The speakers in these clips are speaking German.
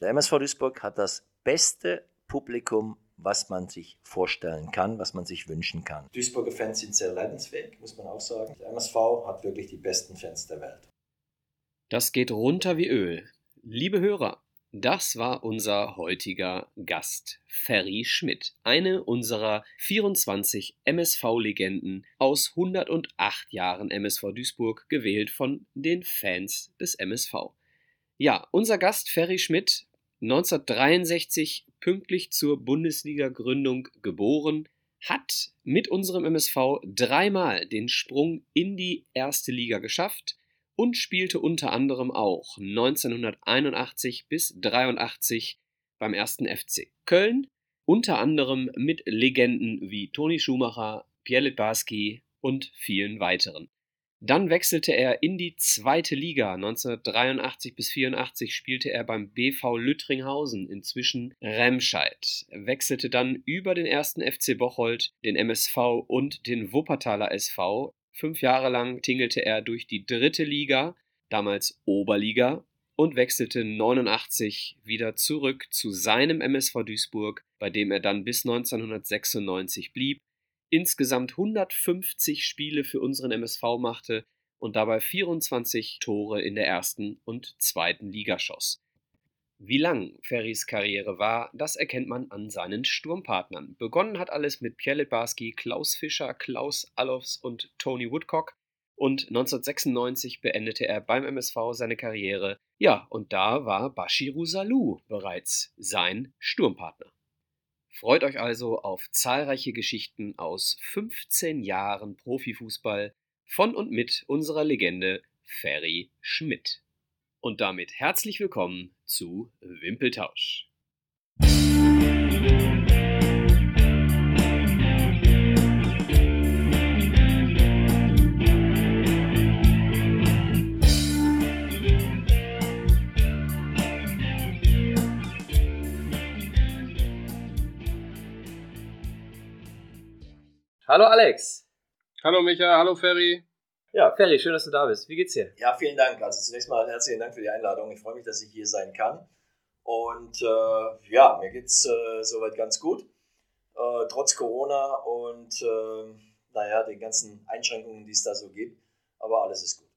Der MSV Duisburg hat das beste Publikum, was man sich vorstellen kann, was man sich wünschen kann. Duisburger Fans sind sehr leidensfähig, muss man auch sagen. Der MSV hat wirklich die besten Fans der Welt. Das geht runter wie Öl. Liebe Hörer, das war unser heutiger Gast, Ferry Schmidt, eine unserer 24 MSV-Legenden aus 108 Jahren MSV Duisburg, gewählt von den Fans des MSV. Ja, unser Gast Ferry Schmidt, 1963 pünktlich zur Bundesliga-Gründung geboren, hat mit unserem MSV dreimal den Sprung in die erste Liga geschafft und spielte unter anderem auch 1981 bis 83 beim ersten FC Köln, unter anderem mit Legenden wie Toni Schumacher, Pierre Litbarski und vielen weiteren. Dann wechselte er in die zweite Liga. 1983 bis 84 spielte er beim BV Lüttringhausen, inzwischen Remscheid. Wechselte dann über den ersten FC Bocholt, den MSV und den Wuppertaler SV Fünf Jahre lang tingelte er durch die dritte Liga, damals Oberliga, und wechselte 89 wieder zurück zu seinem MSV Duisburg, bei dem er dann bis 1996 blieb, insgesamt 150 Spiele für unseren MSV machte und dabei 24 Tore in der ersten und zweiten Liga schoss. Wie lang Ferrys Karriere war, das erkennt man an seinen Sturmpartnern. Begonnen hat alles mit Pierre Litbarski, Klaus Fischer, Klaus Allofs und Tony Woodcock. Und 1996 beendete er beim MSV seine Karriere. Ja, und da war Bashiru Salou bereits sein Sturmpartner. Freut euch also auf zahlreiche Geschichten aus 15 Jahren Profifußball von und mit unserer Legende Ferry Schmidt. Und damit herzlich willkommen zu Wimpeltausch. Hallo Alex. Hallo Micha, hallo Ferry. Ja, Ferry, schön, dass du da bist. Wie geht's dir? Ja, vielen Dank. Also zunächst mal herzlichen Dank für die Einladung. Ich freue mich, dass ich hier sein kann. Und äh, ja, mir geht's äh, soweit ganz gut. Äh, trotz Corona und äh, naja, den ganzen Einschränkungen, die es da so gibt. Aber alles ist gut.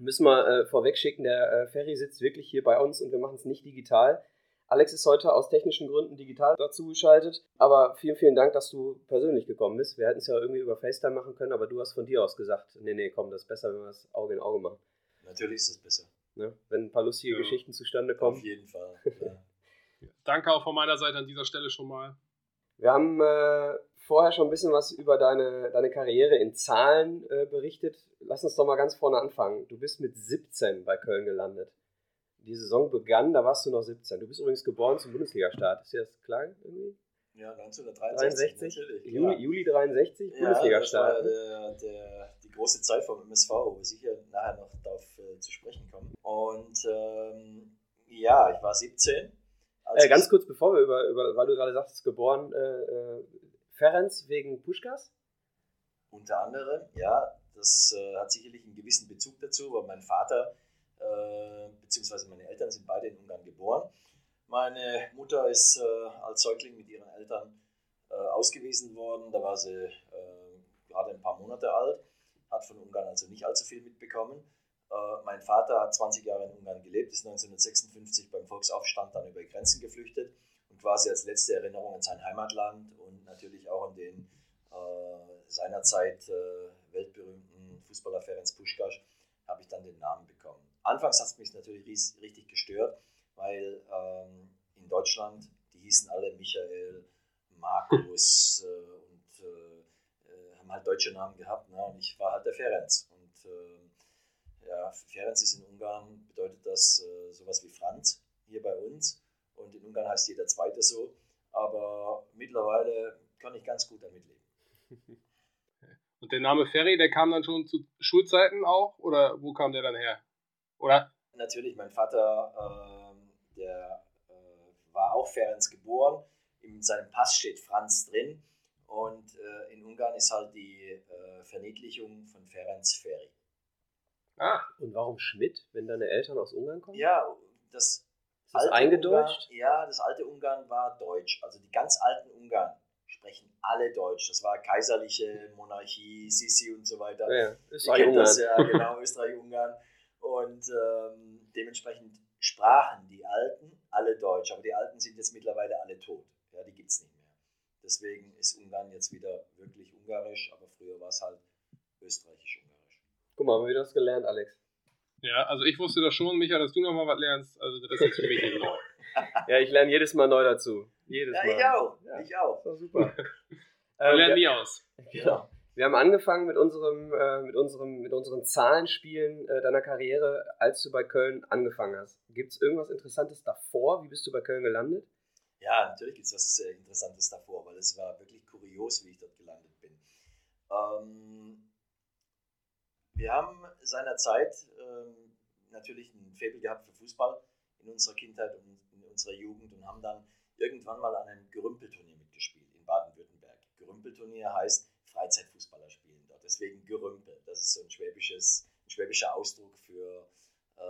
Müssen wir äh, vorweg schicken, der äh, Ferry sitzt wirklich hier bei uns und wir machen es nicht digital. Alex ist heute aus technischen Gründen digital dazu geschaltet. Aber vielen, vielen Dank, dass du persönlich gekommen bist. Wir hätten es ja irgendwie über FaceTime machen können, aber du hast von dir aus gesagt, nee, nee, komm, das ist besser, wenn wir das Auge in Auge machen. Natürlich ist es besser. Ne? Wenn ein paar lustige ja. Geschichten zustande kommen. Auf jeden Fall. Ja. Danke auch von meiner Seite an dieser Stelle schon mal. Wir haben äh, vorher schon ein bisschen was über deine, deine Karriere in Zahlen äh, berichtet. Lass uns doch mal ganz vorne anfangen. Du bist mit 17 bei Köln gelandet die Saison begann, da warst du noch 17. Du bist übrigens geboren zum Bundesliga-Start. Ist dir das klar irgendwie? Ja, 1963. 63, Juli, Juli 63, ja, Bundesliga-Start. Das war der, der, die große Zeit vom MSV, wo wir sicher nachher noch darauf äh, zu sprechen kommen. Und ähm, ja, ich war 17. Äh, ganz kurz, bevor wir über, über weil du gerade sagst, geboren, äh, äh, Ferenc wegen Puschkas? Unter anderem, ja. Das äh, hat sicherlich einen gewissen Bezug dazu, weil mein Vater äh, beziehungsweise meine Eltern sind beide in Ungarn geboren. Meine Mutter ist äh, als Säugling mit ihren Eltern äh, ausgewiesen worden. Da war sie gerade ein paar Monate alt, hat von Ungarn also nicht allzu viel mitbekommen. mein Vater hat 20 Jahre in Ungarn gelebt, ist 1956 beim Volksaufstand dann über die Grenzen geflüchtet und quasi als letzte Erinnerung an sein Heimatland und natürlich auch an den seinerzeit weltberühmten Fußballer Ferenc Puschkas habe ich dann den Namen bekommen. Anfangs hat es mich natürlich richtig gestört, weil ähm, in Deutschland, die hießen alle Michael, Markus äh, und äh, äh, haben halt deutsche Namen gehabt. Ne? Und ich war halt der Ferenc. Und äh, ja, Ferenc ist in Ungarn, bedeutet das äh, sowas wie Franz hier bei uns. Und in Ungarn heißt jeder Zweite so. Aber mittlerweile kann ich ganz gut damit leben. Und der Name Ferry, der kam dann schon zu Schulzeiten auch? Oder wo kam der dann her? Oder? Natürlich, mein Vater, äh, der äh, war auch Ferenc geboren. In seinem Pass steht Franz drin. Und äh, in Ungarn ist halt die äh, Verniedlichung von Ferenc Ferry. Ah, und warum Schmidt, wenn deine Eltern aus Ungarn kommen? Ja, das das alte eingedeutscht? Ungarn, ja, das alte Ungarn war deutsch. Also die ganz alten Ungarn sprechen alle Deutsch. Das war kaiserliche Monarchie, Sisi und so weiter. Ja, Österreich-Ungarn. das ja, genau, Österreich-Ungarn. Und ähm, dementsprechend sprachen die Alten alle Deutsch. Aber die Alten sind jetzt mittlerweile alle tot. Ja, die gibt es nicht mehr. Deswegen ist Ungarn jetzt wieder wirklich ungarisch, aber früher war es halt österreichisch-ungarisch. Guck mal, haben wir das gelernt, Alex? Ja, also ich wusste das schon, Micha, dass du nochmal was lernst. Also das ist jetzt für mich nicht neu. ja, ich lerne jedes Mal neu dazu. Jedes ja, Mal. ich auch. Ja. Ich auch. Das war super. Wir ähm, lernen nie aus. Genau. Wir haben angefangen mit unserem, äh, mit unserem, mit unseren Zahlenspielen äh, deiner Karriere, als du bei Köln angefangen hast. Gibt es irgendwas Interessantes davor? Wie bist du bei Köln gelandet? Ja, natürlich gibt es was äh, Interessantes davor, weil es war wirklich kurios, wie ich dort gelandet bin. Ähm, wir haben seinerzeit ähm, natürlich ein Faible gehabt für Fußball in unserer Kindheit und in unserer Jugend und haben dann irgendwann mal an einem Gerümpelturnier mitgespielt in Baden-Württemberg. Gerümpelturnier heißt, Freizeitfußballer spielen dort. Deswegen Gerümpel. Das ist so ein, schwäbisches, ein schwäbischer Ausdruck für äh,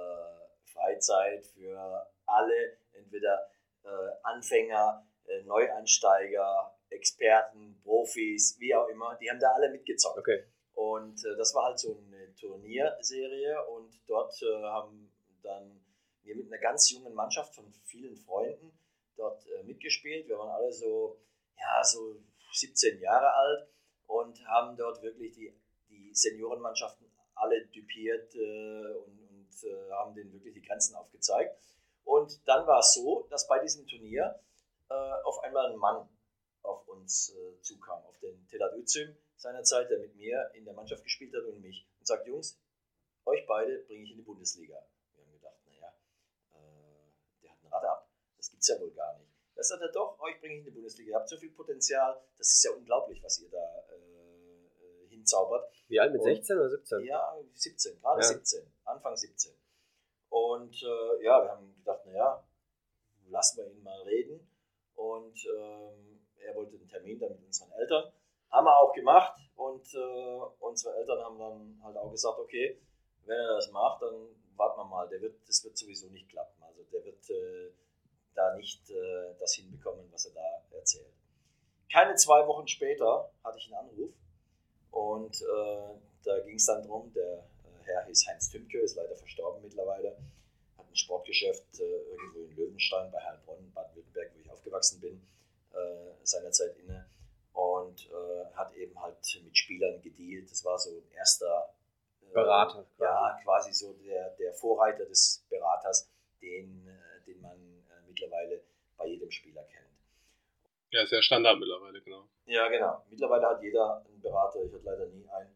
Freizeit, für alle, entweder äh, Anfänger, äh, Neuansteiger, Experten, Profis, wie auch immer. Die haben da alle mitgezockt. Okay. Und äh, das war halt so eine Turnierserie und dort äh, haben dann wir mit einer ganz jungen Mannschaft von vielen Freunden dort äh, mitgespielt. Wir waren alle so, ja, so 17 Jahre alt und haben dort wirklich die, die Seniorenmannschaften alle dupiert äh, und, und äh, haben denen wirklich die Grenzen aufgezeigt. Und dann war es so, dass bei diesem Turnier äh, auf einmal ein Mann auf uns äh, zukam, auf den Telat Özüm seinerzeit, der mit mir in der Mannschaft gespielt hat und mich, und sagt, Jungs, euch beide bringe ich in die Bundesliga. Wir haben gedacht, naja, äh, der hat eine Rate ab. Das gibt es ja wohl gar nicht. Das sagt er doch, euch bringe ich in die Bundesliga. Ihr habt so viel Potenzial, das ist ja unglaublich, was ihr da äh, äh hinzaubert. Wie alt, mit und, 16 oder 17? Ja, 17, gerade ja. 17, Anfang 17. Und äh, ja, wir haben gedacht, naja, lassen wir ihn mal reden. Und ähm, er wollte einen Termin dann mit unseren Eltern. Haben wir auch gemacht und äh, unsere Eltern haben dann halt auch gesagt, okay, wenn er das macht, dann warten wir mal, der wird, das wird sowieso nicht klappen. Also der wird äh, da nicht äh, das hinbekommen, was er da erzählt. Keine zwei Wochen später hatte ich einen Anruf und äh, da ging es dann darum, der äh, Herr hieß Heinz Tümke, ist leider verstorben mittlerweile, hat ein Sportgeschäft äh, irgendwo in Löwenstein bei Heilbronn, Baden-Württemberg, wo ich aufgewachsen bin, äh, seinerzeit inne und hat eben halt mit Spielern gedealt. Das war so ein erster Berater. Quasi. Ja, quasi so der, der Vorreiter des Beraters, den, den man mittlerweile bei jedem Spieler kennt. Ja, ist ja Standard mittlerweile, genau. Ja, genau. Mittlerweile hat jeder einen Berater. Ich hatte leider nie einen.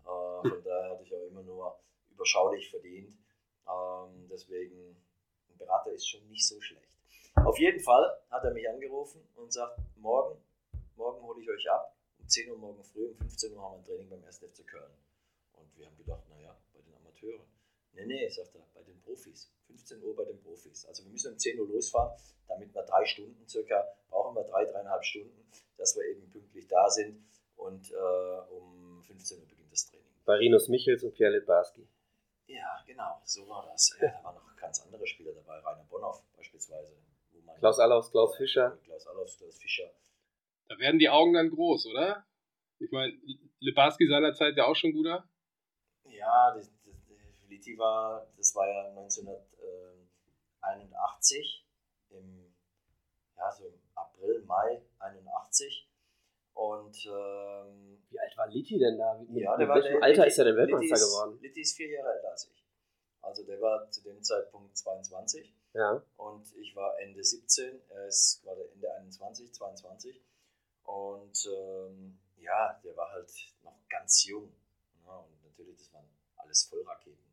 Äh, von daher hatte ich auch immer nur überschaulich verdient. Ähm, deswegen, ein Berater ist schon nicht so schlecht. Auf jeden Fall hat er mich angerufen und sagt, morgen, morgen hole ich euch ab. Um 10 Uhr morgen früh, um 15 Uhr haben wir ein Training beim 1. FC Köln. Und wir haben gedacht, naja, bei den Amateuren. Nee, nee, sagt er, bei den Profis. 15 Uhr bei den Profis. Also wir müssen um 10 Uhr losfahren, damit wir drei Stunden circa, brauchen wir drei, dreieinhalb Stunden, dass wir eben pünktlich da sind und äh, um 15 Uhr beginnt das Training. Bei Rinus Michels und Pierre Litbarski. Ja, genau, so war das. Ja, da waren noch ganz andere Spieler dabei, Rainer Bonhoff beispielsweise. Klaus Allaus, Klaus Fischer. Klaus Allaus, Klaus Fischer. Da werden die Augen dann groß, oder? Ich meine, Lebarski seinerzeit ja auch schon guter. Ja, das, Liti war, das war ja 1981, im, ja, so im April, Mai 81. Und ähm, wie alt war Liti denn da? Mit, ja, der mit welchem der, Alter Litti, ist er denn Weltmeister ist, geworden? Litti ist vier Jahre älter als ich. Also der war zu dem Zeitpunkt 22. Ja. Und ich war Ende 17, er ist gerade Ende 21, 22. Und ähm, ja, der war halt noch ganz jung. Ja, und natürlich, das waren alles Vollraketen.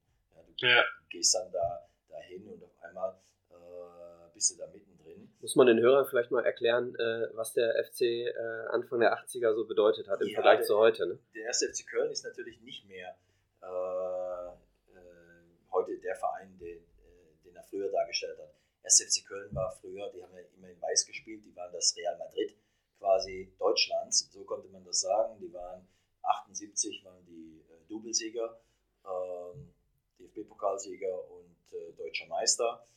Ja, du gehst dann da dahin und auf einmal äh, bist du da mittendrin. Muss man den Hörern vielleicht mal erklären, äh, was der FC äh, Anfang der 80er so bedeutet hat im ja, Vergleich der, zu heute? Ne? Der erste FC Köln ist natürlich nicht mehr äh, äh, heute der Verein, den, äh, den er früher dargestellt hat. Erste FC Köln war früher, die haben ja immer in Weiß gespielt, die waren das Real Madrid quasi Deutschlands, so konnte man das sagen. Die waren 78 waren die äh, Doublesieger. Ähm, DFB-Pokalsieger und äh, deutscher Meister.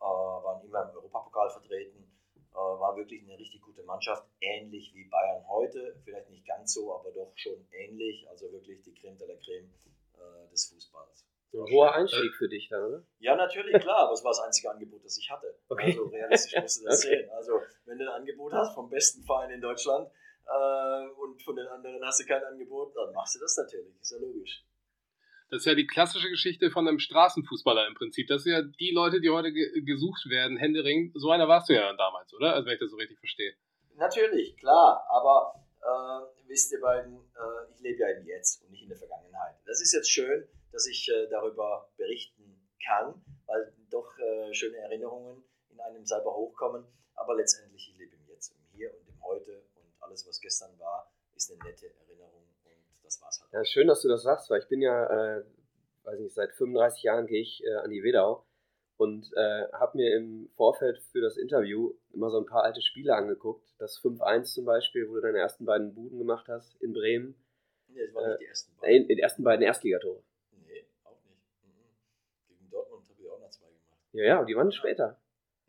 äh, waren immer im Europapokal vertreten, äh, war wirklich eine richtig gute Mannschaft, ähnlich wie Bayern heute, vielleicht nicht ganz so, aber doch schon ähnlich, also wirklich die Creme de la Creme äh, des Fußballs. Ein hoher Einstieg für dich dann, oder? Ja, natürlich, klar, aber es war das einzige Angebot, das ich hatte. Okay. Also realistisch musst du das Okay. sehen. Also wenn du ein Angebot hast vom besten Verein in Deutschland äh, und von den anderen hast du kein Angebot, dann machst du das natürlich, ist ja logisch. Das ist ja die klassische Geschichte von einem Straßenfußballer im Prinzip. Das sind ja die Leute, die heute ge gesucht werden, Händering. So einer warst du ja dann damals, oder? Also wenn ich das so richtig verstehe. Natürlich, klar, aber äh, wisst ihr beiden, äh, ich lebe ja im Jetzt und nicht in der Vergangenheit. Das ist jetzt schön, dass ich äh, darüber berichten kann, weil doch äh, schöne Erinnerungen in einem selber hochkommen. Aber letztendlich, ich lebe im Jetzt, im Hier und im Heute und alles, was gestern war, ist eine nette Erinnerung das war's halt. Ja, schön, dass du das sagst, weil ich bin ja, äh, weiß nicht, seit 35 Jahren gehe ich äh, an die Wedau und äh, habe mir im Vorfeld für das Interview immer so ein paar alte Spiele angeguckt. Das 5-1 zum Beispiel, wo du deine ersten beiden Buden gemacht hast in Bremen. Nee, das waren Äh, nicht die ersten Äh, beiden. in den ersten beiden Erstligatore. Nee, auch nicht. Mhm. Gegen Dortmund habe ich auch noch zwei gemacht. Ja, ja, und die waren später.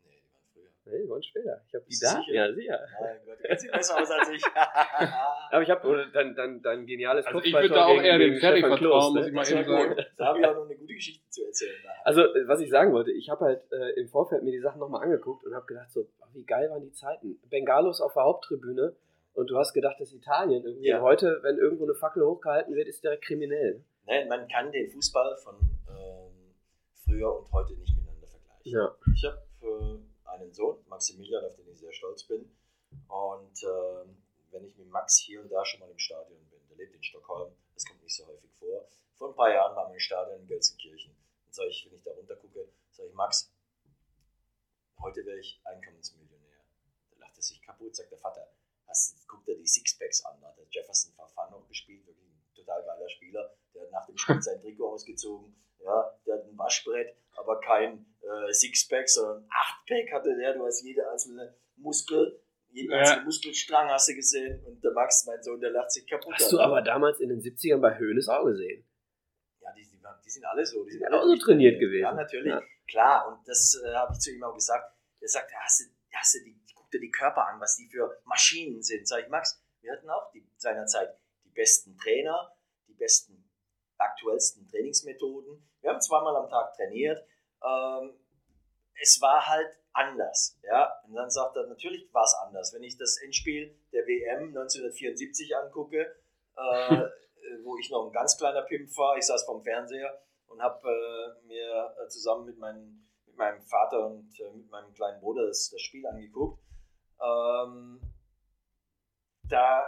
Nee, die waren früher. Nee, die waren später. Ich habe die da. sicher? Ja, sicher. Mein Gott, du sieht besser aus als ich. Aber ich habe dein, dein, dein geniales Also ich würde da auch eher dem Ferry Stefan vertrauen, Klos, ne? muss ich mal eben sagen. Da habe ich auch noch eine gute Geschichte zu erzählen. Also, äh, was ich sagen wollte, ich habe halt äh, im Vorfeld mir die Sachen nochmal angeguckt und habe gedacht, so, wie geil waren die Zeiten. Bengalos auf der Haupttribüne und du hast gedacht, das ist Italien irgendwie. Ja. Heute, wenn irgendwo eine Fackel hochgehalten wird, ist direkt kriminell. Ne, man kann den Fußball von ähm, früher und heute nicht miteinander vergleichen. Ja. Ich habe äh, einen Sohn, Maximilian, auf den ich sehr stolz bin. Und ähm, wenn ich mit Max hier und da schon mal im Stadion bin, der lebt in Stockholm, das kommt nicht so häufig vor. Vor ein paar Jahren waren wir im Stadion in Gelsenkirchen. Und sage ich, wenn ich da runter gucke, sage ich, Max, heute wäre ich Einkommensmillionär. Da lacht er sich kaputt, sagt der Vater, hast, guck dir die Sixpacks an. Da hat der Jefferson Fafan noch gespielt, wirklich ein total geiler Spieler. Der hat nach dem Spiel sein Trikot ausgezogen. Ja, der hat ein Waschbrett, aber kein äh, Sixpack, sondern Achtpack hatte der. Du hast jede einzelne Muskel, jeden Ja. einzelnen Muskelstrang hast du gesehen. Und der Max, mein Sohn, der lacht sich kaputt. Hast du aber damals in den 70ern bei Hoeneß auch gesehen. Ja, die, die, die sind alle so. Die sind sind alle auch so trainiert gewesen. Ja, natürlich. Ja. Klar, und das äh, habe ich zu ihm auch gesagt. Er sagt, hast du, hast du die, guck dir die Körper an, was die für Maschinen sind. Sag ich, Max, wir hatten auch die, seinerzeit die besten Trainer, die besten, aktuellsten Trainingsmethoden. Wir haben zweimal am Tag trainiert. Ähm, es war halt anders. Ja? Und dann sagt er, natürlich war es anders. Wenn ich das Endspiel der WM 1974 angucke, äh, wo ich noch ein ganz kleiner Pimp war, ich saß vorm Fernseher und habe äh, mir äh, zusammen mit, meinen, mit meinem Vater und äh, mit meinem kleinen Bruder das, das Spiel angeguckt. Ähm, da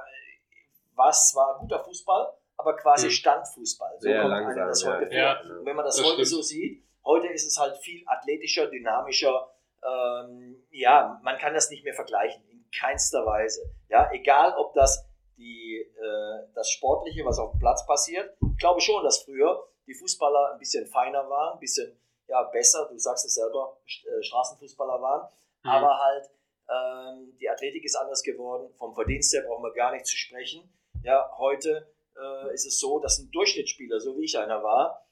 war es zwar guter Fußball, aber quasi Mhm. Standfußball. So Sehr kommt langsam, einem das ja. heute vor. Ja, Und wenn man das, das heute stimmt. so sieht, heute ist es halt viel athletischer, dynamischer. Ähm, ja, man kann das nicht mehr vergleichen, in keinster Weise. Ja, egal ob das die, äh, das Sportliche, was auf dem Platz passiert. Ich glaube schon, dass früher die Fußballer ein bisschen feiner waren, ein bisschen ja, besser, du sagst es selber, äh, Straßenfußballer waren. Mhm. Aber halt, ähm, die Athletik ist anders geworden. Vom Verdienst her brauchen wir gar nicht zu sprechen. Ja, heute äh, ist es so, dass ein Durchschnittsspieler, so wie ich einer war,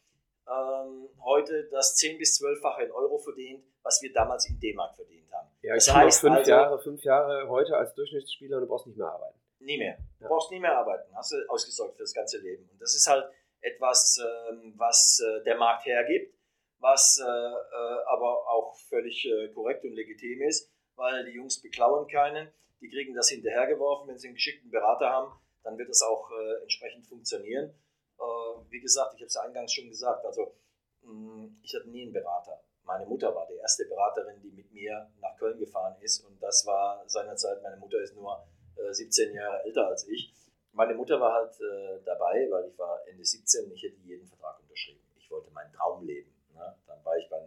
ähm, heute das 10- bis 12-fache in Euro verdient, was wir damals in D-Mark verdient haben. Ja, Das heißt fünf also- Jahre, fünf Jahre heute als Durchschnittsspieler und du brauchst nicht mehr arbeiten. Nie mehr. Du Ja. brauchst nie mehr arbeiten. Hast du ausgesorgt für das ganze Leben. Und das ist halt etwas, ähm, was äh, der Markt hergibt, was äh, äh, aber auch völlig äh, korrekt und legitim ist, weil die Jungs beklauen keinen. Die kriegen das hinterhergeworfen. Wenn sie einen geschickten Berater haben, dann wird das auch äh, entsprechend funktionieren. Äh, wie gesagt, ich habe es eingangs schon gesagt, also mh, ich hatte nie einen Berater. Meine Mutter war die erste Beraterin, die mit mir nach Köln gefahren ist. Und das war seinerzeit, meine Mutter ist nur äh, 17 Jahre älter als ich. Meine Mutter war halt äh, dabei, weil ich war Ende 17 und ich hätte jeden Vertrag unterschrieben. Ich wollte meinen Traum leben. Ne? Dann war ich beim,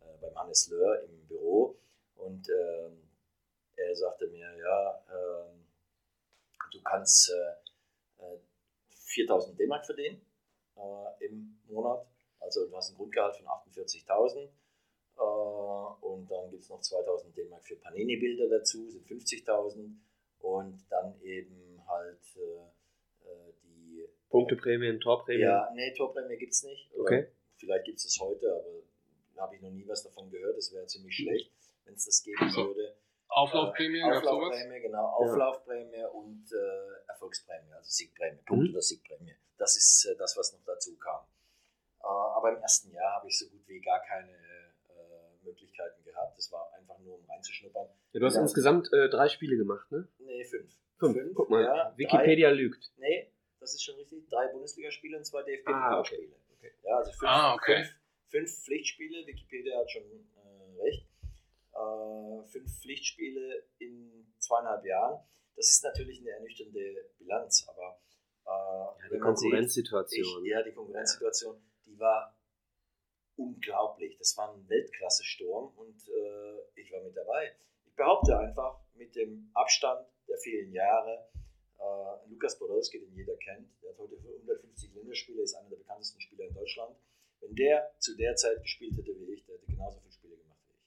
äh, beim Hannes Löhr im Büro und ähm, er sagte mir, ja, ähm, du kannst äh, äh, 4000 D-Mark verdienen äh, im Monat. Also du hast ein Grundgehalt von 48.000 äh, und dann gibt es noch 2000 D-Mark für Panini-Bilder dazu, sind 50.000 und dann eben halt äh, äh, die Punkteprämien, Torprämien. ja, nee, Torprämie gibt es nicht. Oder Okay. Vielleicht gibt es es heute, aber habe ich noch nie was davon gehört, das wäre ziemlich schlecht, wenn es das geben würde. Auflaufprämie, Äh? Auflaufprämie, genau, Auflaufprämie und äh, Erfolgsprämie, also Siegprämie, Punkt- Mhm. oder Siegprämie. Das ist äh, das, was noch dazu kam. Äh, aber im ersten Jahr habe ich so gut wie gar keine äh, Möglichkeiten gehabt. Das war einfach nur, um reinzuschnuppern. Ja, du hast Ja. insgesamt äh, drei Spiele gemacht, ne? Nee, fünf. Fünf. Guck mal, ja, Wikipedia lügt. Drei, nee, das ist schon richtig. Drei Bundesligaspiele und zwei Ah, DFB-Pokalspiele. okay. Ja, also fünf, Ah, okay. fünf, fünf Pflichtspiele. Wikipedia hat schon äh, recht. Äh, fünf Pflichtspiele in zweieinhalb Jahren. Das ist natürlich eine ernüchternde Bilanz, aber äh, Ja, die man sieht, Konkurrenzsituation. ich, ja, die Konkurrenzsituation, die war unglaublich. Das war ein Weltklasse-Sturm und äh, ich war mit dabei. Ich behaupte einfach, mit dem Abstand der vielen Jahre, äh, Lukas Podolski, den jeder kennt, der hat heute 150 Länderspiele, ist einer der bekanntesten Spieler in Deutschland. Wenn der zu der Zeit gespielt hätte wie ich, der hätte genauso viele Spiele gemacht wie ich.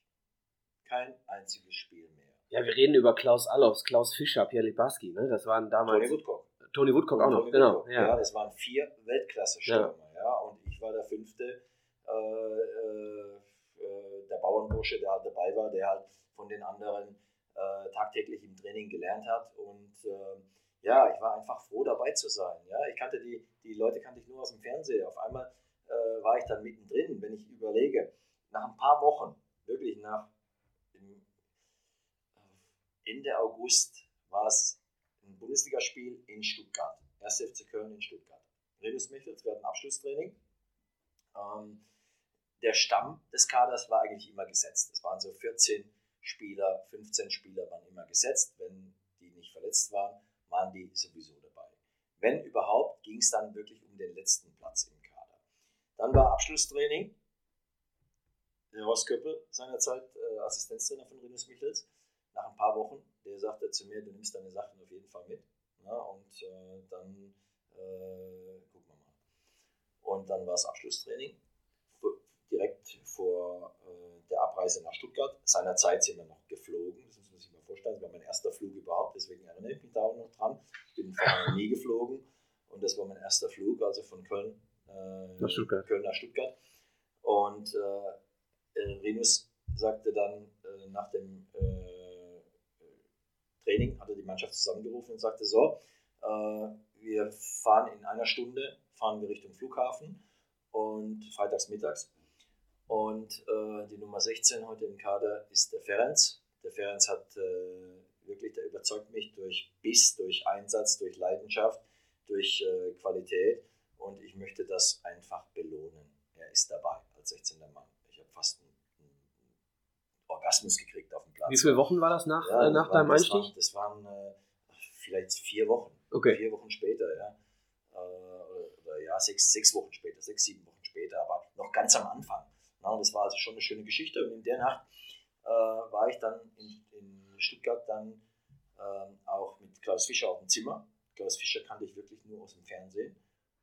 Kein einziges Spiel mehr. Ja, wir reden über Klaus Allofs, Klaus Fischer, Pierre Libaski, ne? Das waren damals. Tony Woodcock. Tony Woodcock auch noch, genau. Ja. ja, das waren vier Weltklasse-Stürmer, ja. Und ich war der fünfte, äh, äh, äh, der Bauernbursche, der halt dabei war, der halt von den anderen äh, tagtäglich im Training gelernt hat. Und äh, ja, ich war einfach froh dabei zu sein. Ja, ich kannte die, die Leute kannte ich nur aus dem Fernsehen. Auf einmal äh, war ich dann mittendrin, wenn ich überlege, nach ein paar Wochen, wirklich nach im, äh, Ende August war es ein Bundesligaspiel in Stuttgart. 1. FC Köln in Stuttgart. Renus Michels, wir hatten Abschlusstraining. Ähm, der Stamm des Kaders war eigentlich immer gesetzt. Es waren so 14 Spieler, 15 Spieler waren immer gesetzt. Wenn die nicht verletzt waren, waren die sowieso dabei. Wenn überhaupt, ging es dann wirklich um den letzten Platz im Kader. Dann war Abschlusstraining. Der Horst Köppel, seinerzeit äh, Assistenztrainer von Renus Michels, nach ein paar Wochen, der sagte zu mir, du nimmst deine Sachen auf jeden Fall mit. Ja, und äh, dann äh, gucken wir mal. Und dann war es Abschlusstraining, direkt vor äh, der Abreise nach Stuttgart. Seinerzeit sind wir noch geflogen, das muss man sich mal vorstellen. Das war mein erster Flug überhaupt, deswegen erinnere ich mich da auch noch dran. Ich bin vorher nie geflogen und das war mein erster Flug, also von Köln, äh, Nach Stuttgart. Köln nach Stuttgart. Und äh, Renus sagte dann äh, nach dem äh, Training, hat er die Mannschaft zusammengerufen und sagte, so, äh, wir fahren in einer Stunde, fahren wir Richtung Flughafen und freitags mittags. Und äh, die Nummer 16 heute im Kader ist der Ferenc. Der Ferenc hat äh, wirklich, der überzeugt mich durch Biss, durch Einsatz, durch Leidenschaft, durch äh, Qualität. Und ich möchte das einfach belohnen. Er ist dabei als 16. Mann. Fast einen, einen Orgasmus gekriegt auf dem Platz. Wie viele Wochen war das nach, Ja, äh, nach waren- deinem Einstieg? Das waren äh, vielleicht vier Wochen. Okay. Vier Wochen später, ja. Äh, oder, oder ja, sechs, sechs Wochen später, sechs, sieben Wochen später, aber noch ganz am Anfang. Na, und das war also schon eine schöne Geschichte. Und in der Nacht äh, war ich dann in, in Stuttgart dann ähm, auch mit Klaus Fischer auf dem Zimmer. Klaus Fischer kannte ich wirklich nur aus dem Fernsehen.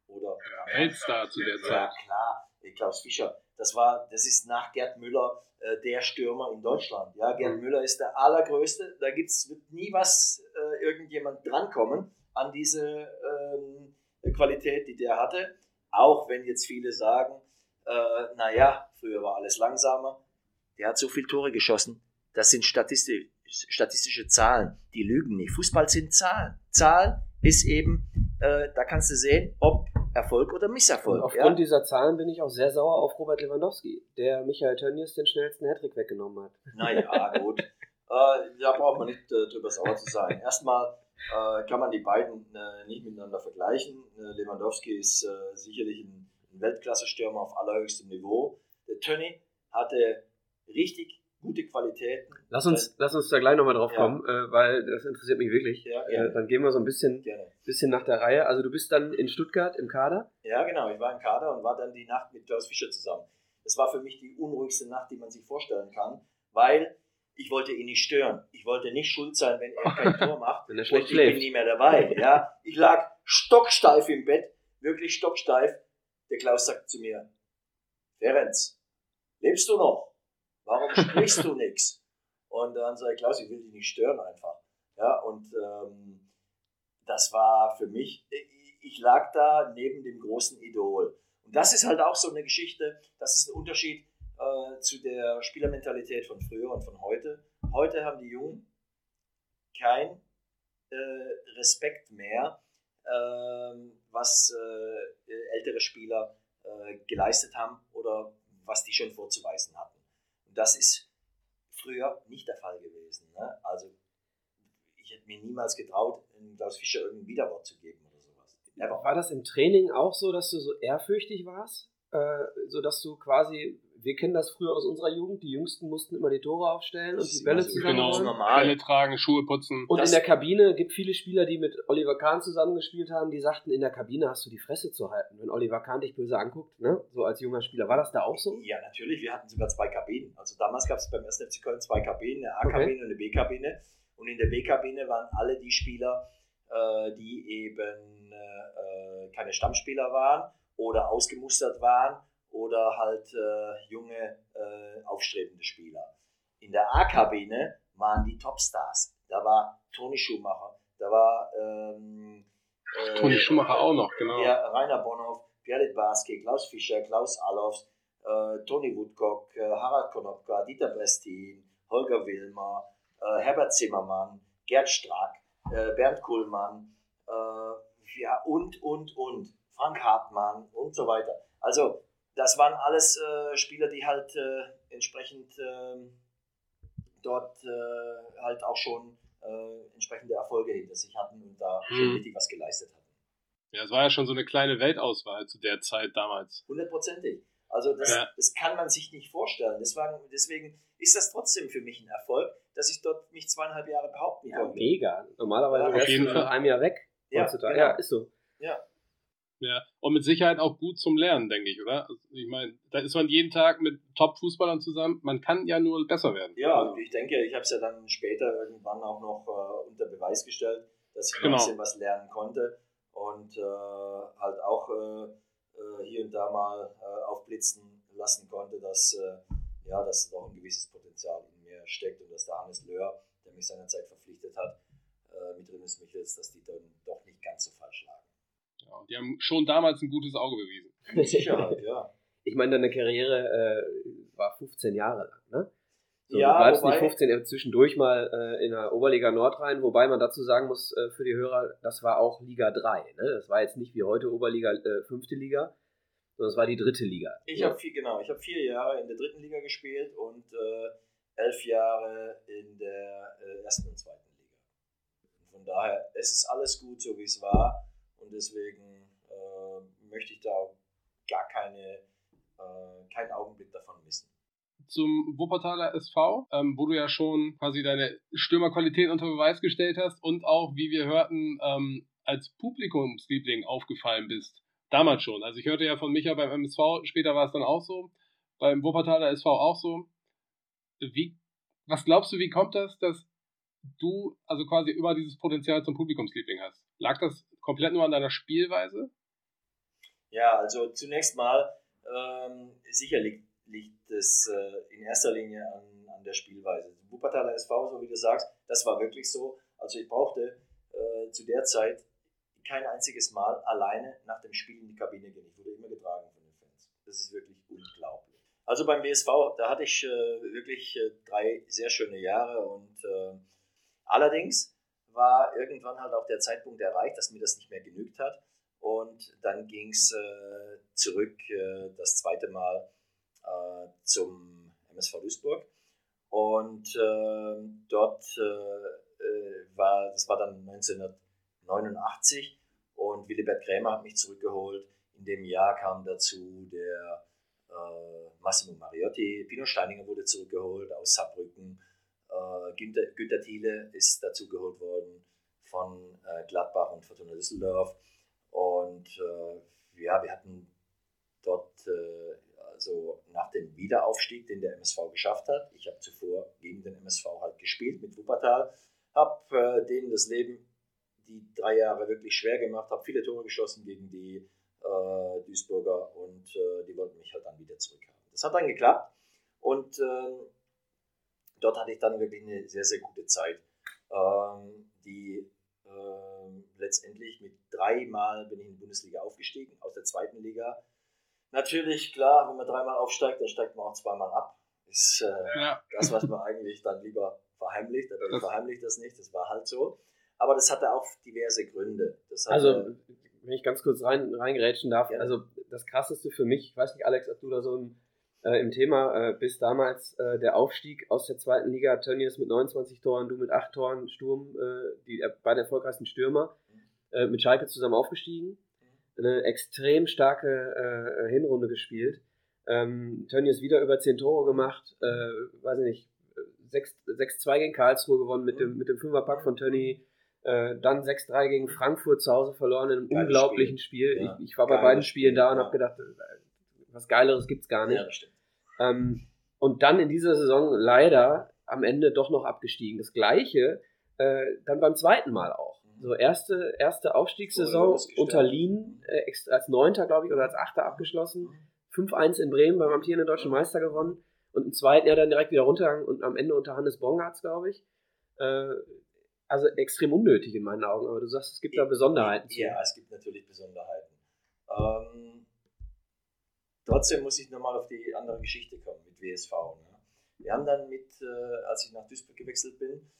Oder Weltstar zu der ja, Zeit. klar, äh, Klaus Fischer. Das war, das ist nach Gerd Müller äh, der Stürmer in Deutschland. Ja, Gerd Mhm. Müller ist der allergrößte. Da gibt's, wird nie was äh, irgendjemand drankommen an diese ähm, Qualität, die der hatte. Auch wenn jetzt viele sagen, äh, naja, früher war alles langsamer. Der hat so viele Tore geschossen. Das sind statistisch, statistische Zahlen. Die lügen nicht. Fußball sind Zahlen. Zahl ist eben, äh, da kannst du sehen, ob Erfolg oder Misserfolg. Und aufgrund ja? dieser Zahlen bin ich auch sehr sauer auf Robert Lewandowski, der Michael Tönnies den schnellsten Hattrick weggenommen hat. Naja, gut. Äh, da braucht man nicht äh, drüber sauer zu sein. Erstmal äh, kann man die beiden äh, nicht miteinander vergleichen. Äh, Lewandowski ist äh, sicherlich ein, ein Weltklasse-Stürmer auf allerhöchstem Niveau. Der Tönny hatte richtig gute Qualitäten. Lass uns, lass uns da gleich nochmal drauf Ja. kommen, äh, weil das interessiert mich wirklich. Ja, Äh, dann gehen wir so ein bisschen, gerne. bisschen nach der Reihe. Also du bist dann in Stuttgart im Kader. Ja, genau. Ich war im Kader und war dann die Nacht mit Klaus Fischer zusammen. Das war für mich die unruhigste Nacht, die man sich vorstellen kann, weil ich wollte ihn nicht stören. Ich wollte nicht schuld sein, wenn er kein Tor macht. Und ich bin nie mehr dabei. Ja, ich lag stocksteif im Bett, wirklich stocksteif. Der Klaus sagt zu mir, Ferenc, lebst du noch? Warum sprichst du nichts? Und dann sage ich, Klaus, ich will dich nicht stören einfach. Ja, und ähm, das war für mich, ich- ich lag da neben dem großen Idol. Und das ist halt auch so eine Geschichte, das ist ein Unterschied äh, zu der Spielermentalität von früher und von heute. Heute haben die Jungen kein äh, Respekt mehr, ähm, was äh, ältere Spieler äh, geleistet haben oder was die schon vorzuweisen hatten. Das ist früher nicht der Fall gewesen. Ne? Also ich hätte mir niemals getraut, Klaus Fischer irgendein Widerwort zu geben oder sowas. Never. War das im Training auch so, dass du so ehrfürchtig warst? Äh, so dass du quasi wir kennen das früher aus unserer Jugend, die Jüngsten mussten immer die Tore aufstellen und die Bälle so zusammen. Genau, normal. Bälle tragen, Schuhe putzen. Und das in der Kabine gibt viele Spieler, die mit Oliver Kahn zusammengespielt haben, die sagten, in der Kabine hast du die Fresse zu halten, wenn Oliver Kahn dich böse anguckt, ne? so als junger Spieler. War das da auch so? Ja, natürlich. Wir hatten sogar zwei Kabinen. Also damals gab es beim 1. FC Köln zwei Kabinen, eine A-Kabine okay. und eine B-Kabine. Und in der B-Kabine waren alle die Spieler, äh, die eben äh, keine Stammspieler waren oder ausgemustert waren oder halt äh, junge, äh, aufstrebende Spieler. In der A-Kabine waren die Topstars. Da war Toni Schumacher, da war ähm, äh, Toni Schumacher auch noch, genau. Ja, Rainer Bonhoff, Gerrit Baske, Klaus Fischer, Klaus Allofs, äh, Toni Woodcock, äh, Harald Konopka, Dieter Brestin, Holger Wilmer, äh, Herbert Zimmermann, Gerd Strack, Bernd Kuhlmann, ja, und, und, und, Frank Hartmann und so weiter. Also das waren alles äh, Spieler, die halt äh, entsprechend äh, dort äh, halt auch schon äh, entsprechende Erfolge hinter sich hatten und da hm. schon richtig was geleistet hatten. Ja, es war ja schon so eine kleine Weltauswahl zu der Zeit damals. Hundertprozentig. Also das, ja. das kann man sich nicht vorstellen. Deswegen, deswegen ist das trotzdem für mich ein Erfolg, dass ich dort mich zweieinhalb Jahre behaupten ja, konnte. Mega. Normalerweise ja, wärst du nach einem Jahr weg. Ja, genau. ja, ist so. Ja. Ja, und mit Sicherheit auch gut zum Lernen, denke ich, oder? Also ich meine, da ist man jeden Tag mit Top-Fußballern zusammen. Man kann ja nur besser werden. Ja, ich denke, ich habe es ja dann später irgendwann auch noch äh, unter Beweis gestellt, dass ich genau. ein bisschen was lernen konnte und äh, halt auch äh, äh hier und da mal äh, aufblitzen lassen konnte, dass, äh, ja, dass doch ein gewisses Potenzial in mir steckt und dass der Hannes Löhr, der mich seinerzeit verpflichtet hat, mit Rinus Michels, dass die dann doch nicht ganz so falsch lagen. Ja, die haben schon damals ein gutes Auge bewiesen. Mit Sicherheit, ja. Ich meine, deine Karriere äh, war 15 Jahre lang, ne? So, ja, du bleibst wobei, nicht 15 äh, zwischendurch mal äh, in der Oberliga Nord rein, wobei man dazu sagen muss, äh, für die Hörer, das war auch Liga 3. Ne? Das war jetzt nicht wie heute Oberliga, äh, fünfte Liga, sondern es war die dritte Liga. Ich ja. habe vier, genau, ich habe vier Jahre in der dritten Liga gespielt und äh, elf Jahre in der äh, ersten und zweiten Liga. Von daher, es ist alles gut, so wie es war. Und deswegen äh, möchte ich da gar keine, äh, keinen Augenblick davon missen. Zum Wuppertaler SV, ähm, wo du ja schon quasi deine Stürmerqualität unter Beweis gestellt hast und auch, wie wir hörten, ähm, als Publikumsliebling aufgefallen bist. Damals schon. Also ich hörte ja von Micha beim MSV, später war es dann auch so, beim Wuppertaler SV auch so. Wie, was glaubst du, wie kommt das, dass du also quasi immer dieses Potenzial zum Publikumsliebling hast? Lag das komplett nur an deiner Spielweise? Ja, also zunächst mal ähm, sicher liegt, liegt es äh, in erster Linie an, an der Spielweise. Wuppertaler SV, so wie du sagst, das war wirklich so. Also ich brauchte äh, zu der Zeit kein einziges Mal alleine nach dem Spiel in die Kabine gehen. Ich wurde immer getragen von den Fans. Das ist wirklich unglaublich. Also beim WSV, da hatte ich äh, wirklich äh, drei sehr schöne Jahre und äh, allerdings war irgendwann halt auch der Zeitpunkt erreicht, dass mir das nicht mehr genügt hat. Und dann ging es äh, zurück äh, das zweite Mal äh, zum MSV Duisburg. Und ähm, dort äh, äh, war, das war dann 1989 und Willibert Krämer hat mich zurückgeholt. In dem Jahr kam dazu der äh, Massimo Mariotti, Pino Steininger wurde zurückgeholt aus Saarbrücken äh, Günter, Günter Thiele ist dazu geholt worden von äh, Gladbach und Fortuna Düsseldorf. Und äh, ja, wir hatten dort äh, also nach dem Wiederaufstieg, den der MSV geschafft hat. Ich habe zuvor gegen den MSV halt gespielt mit Wuppertal, habe äh, denen das Leben die drei Jahre wirklich schwer gemacht, habe viele Tore geschossen gegen die äh, Duisburger und die wollten mich halt dann wieder zurückhaben. Das hat dann geklappt und ähm, dort hatte ich dann wirklich eine sehr, sehr gute Zeit, ähm, die ähm, letztendlich mit dreimal bin ich in die Bundesliga aufgestiegen, aus der zweiten Liga Natürlich, klar, wenn man dreimal aufsteigt, dann steigt man auch zweimal ab. Ist äh, ja. das, was man eigentlich dann lieber verheimlicht, aber ich verheimliche das nicht, das war halt so. Aber das hatte auch diverse Gründe. Hatte, also, wenn ich ganz kurz rein, reingerätschen darf, ja. also das krasseste für mich, ich weiß nicht, Alex, ob du da so ein, äh, im Thema äh, bist, damals äh, der Aufstieg aus der zweiten Liga, Tönnies mit 29 Toren, du mit 8 Toren, Sturm, äh, die beiden erfolgreichsten Stürmer, äh, mit Schalke zusammen aufgestiegen eine extrem starke äh, Hinrunde gespielt. Ähm, Tönnies wieder über 10 Tore gemacht, weiß ich nicht, 6-2 gegen Karlsruhe gewonnen mit dem, mit dem Fünferpack von Tönny. Dann 6-3 gegen Frankfurt zu Hause verloren in einem Geiles unglaublichen Spiel. Spiel. Ja. Ich, ich, war bei beiden Spielen da und ja. habe gedacht, was Geileres gibt's gar nicht. Ja, ähm, und dann in dieser Saison leider am Ende doch noch abgestiegen. Das gleiche äh, dann beim zweiten Mal auch. So erste, erste Aufstiegssaison unter Lien äh, als Neunter, glaube ich, oder als Achter abgeschlossen. 5-1 in Bremen beim amtierenden deutschen Meister gewonnen. Und im zweiten Jahr dann direkt wieder runtergegangen und am Ende unter Hannes Bongartz, glaube ich. Äh, also extrem unnötig in meinen Augen, aber du sagst, es gibt da Besonderheiten. Zu. Ja, es gibt natürlich Besonderheiten. Ähm, trotzdem muss ich nochmal auf die andere Geschichte kommen mit WSV. Ne? Wir haben dann mit, äh, als ich nach Duisburg gewechselt bin,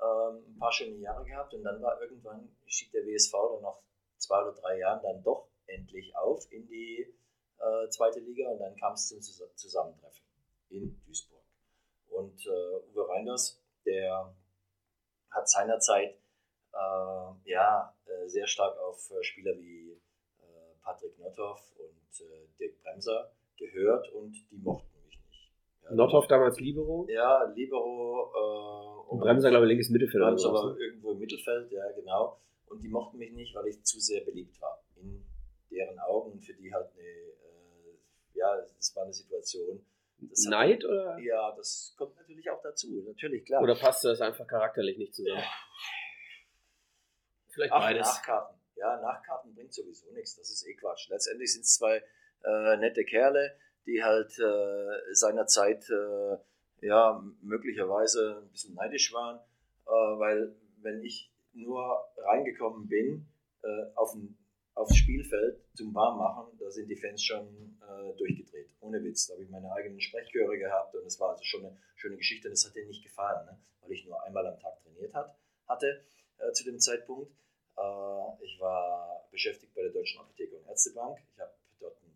ähm, ein paar schöne Jahre gehabt und dann war irgendwann, stieg der WSV dann nach zwei oder drei Jahren dann doch endlich auf in die äh, zweite Liga und dann kam es zum Zusammentreffen in Duisburg. Und äh, Uwe Reinders, der hat seinerzeit äh, ja, äh, sehr stark auf äh, Spieler wie Patrick Nothoff und Dirk Bremser gehört und die mochten ja, Nothoff damals Libero? Ja, Libero. Äh, und Bremser, glaube ich, linkes Mittelfeld. Bremser war ne? irgendwo im Mittelfeld, ja, genau. Und die mochten mich nicht, weil ich zu sehr beliebt war. In deren Augen und für die halt eine, äh, ja, es war eine Situation. Neid hat, oder? Ja, das kommt natürlich auch dazu, natürlich, klar. Oder passt das einfach charakterlich nicht zusammen? Vielleicht Ach, beides. Nachkarten. Ja, Nachkarten bringt sowieso nichts, das ist eh Quatsch. Letztendlich sind es zwei äh, nette Kerle, die halt äh, seinerzeit äh, ja, möglicherweise ein bisschen neidisch waren, äh, weil wenn ich nur reingekommen bin äh, auf ein, aufs Spielfeld zum Warmmachen, da sind die Fans schon äh, durchgedreht. Ohne Witz. Da habe ich meine eigenen Sprechchöre gehabt und es war also schon eine schöne Geschichte. Und das hat denen nicht gefallen, ne? weil ich nur einmal am Tag trainiert hat, hatte äh, zu dem Zeitpunkt. Ich war beschäftigt bei der Deutschen Apotheke und Ärztebank. Ich habe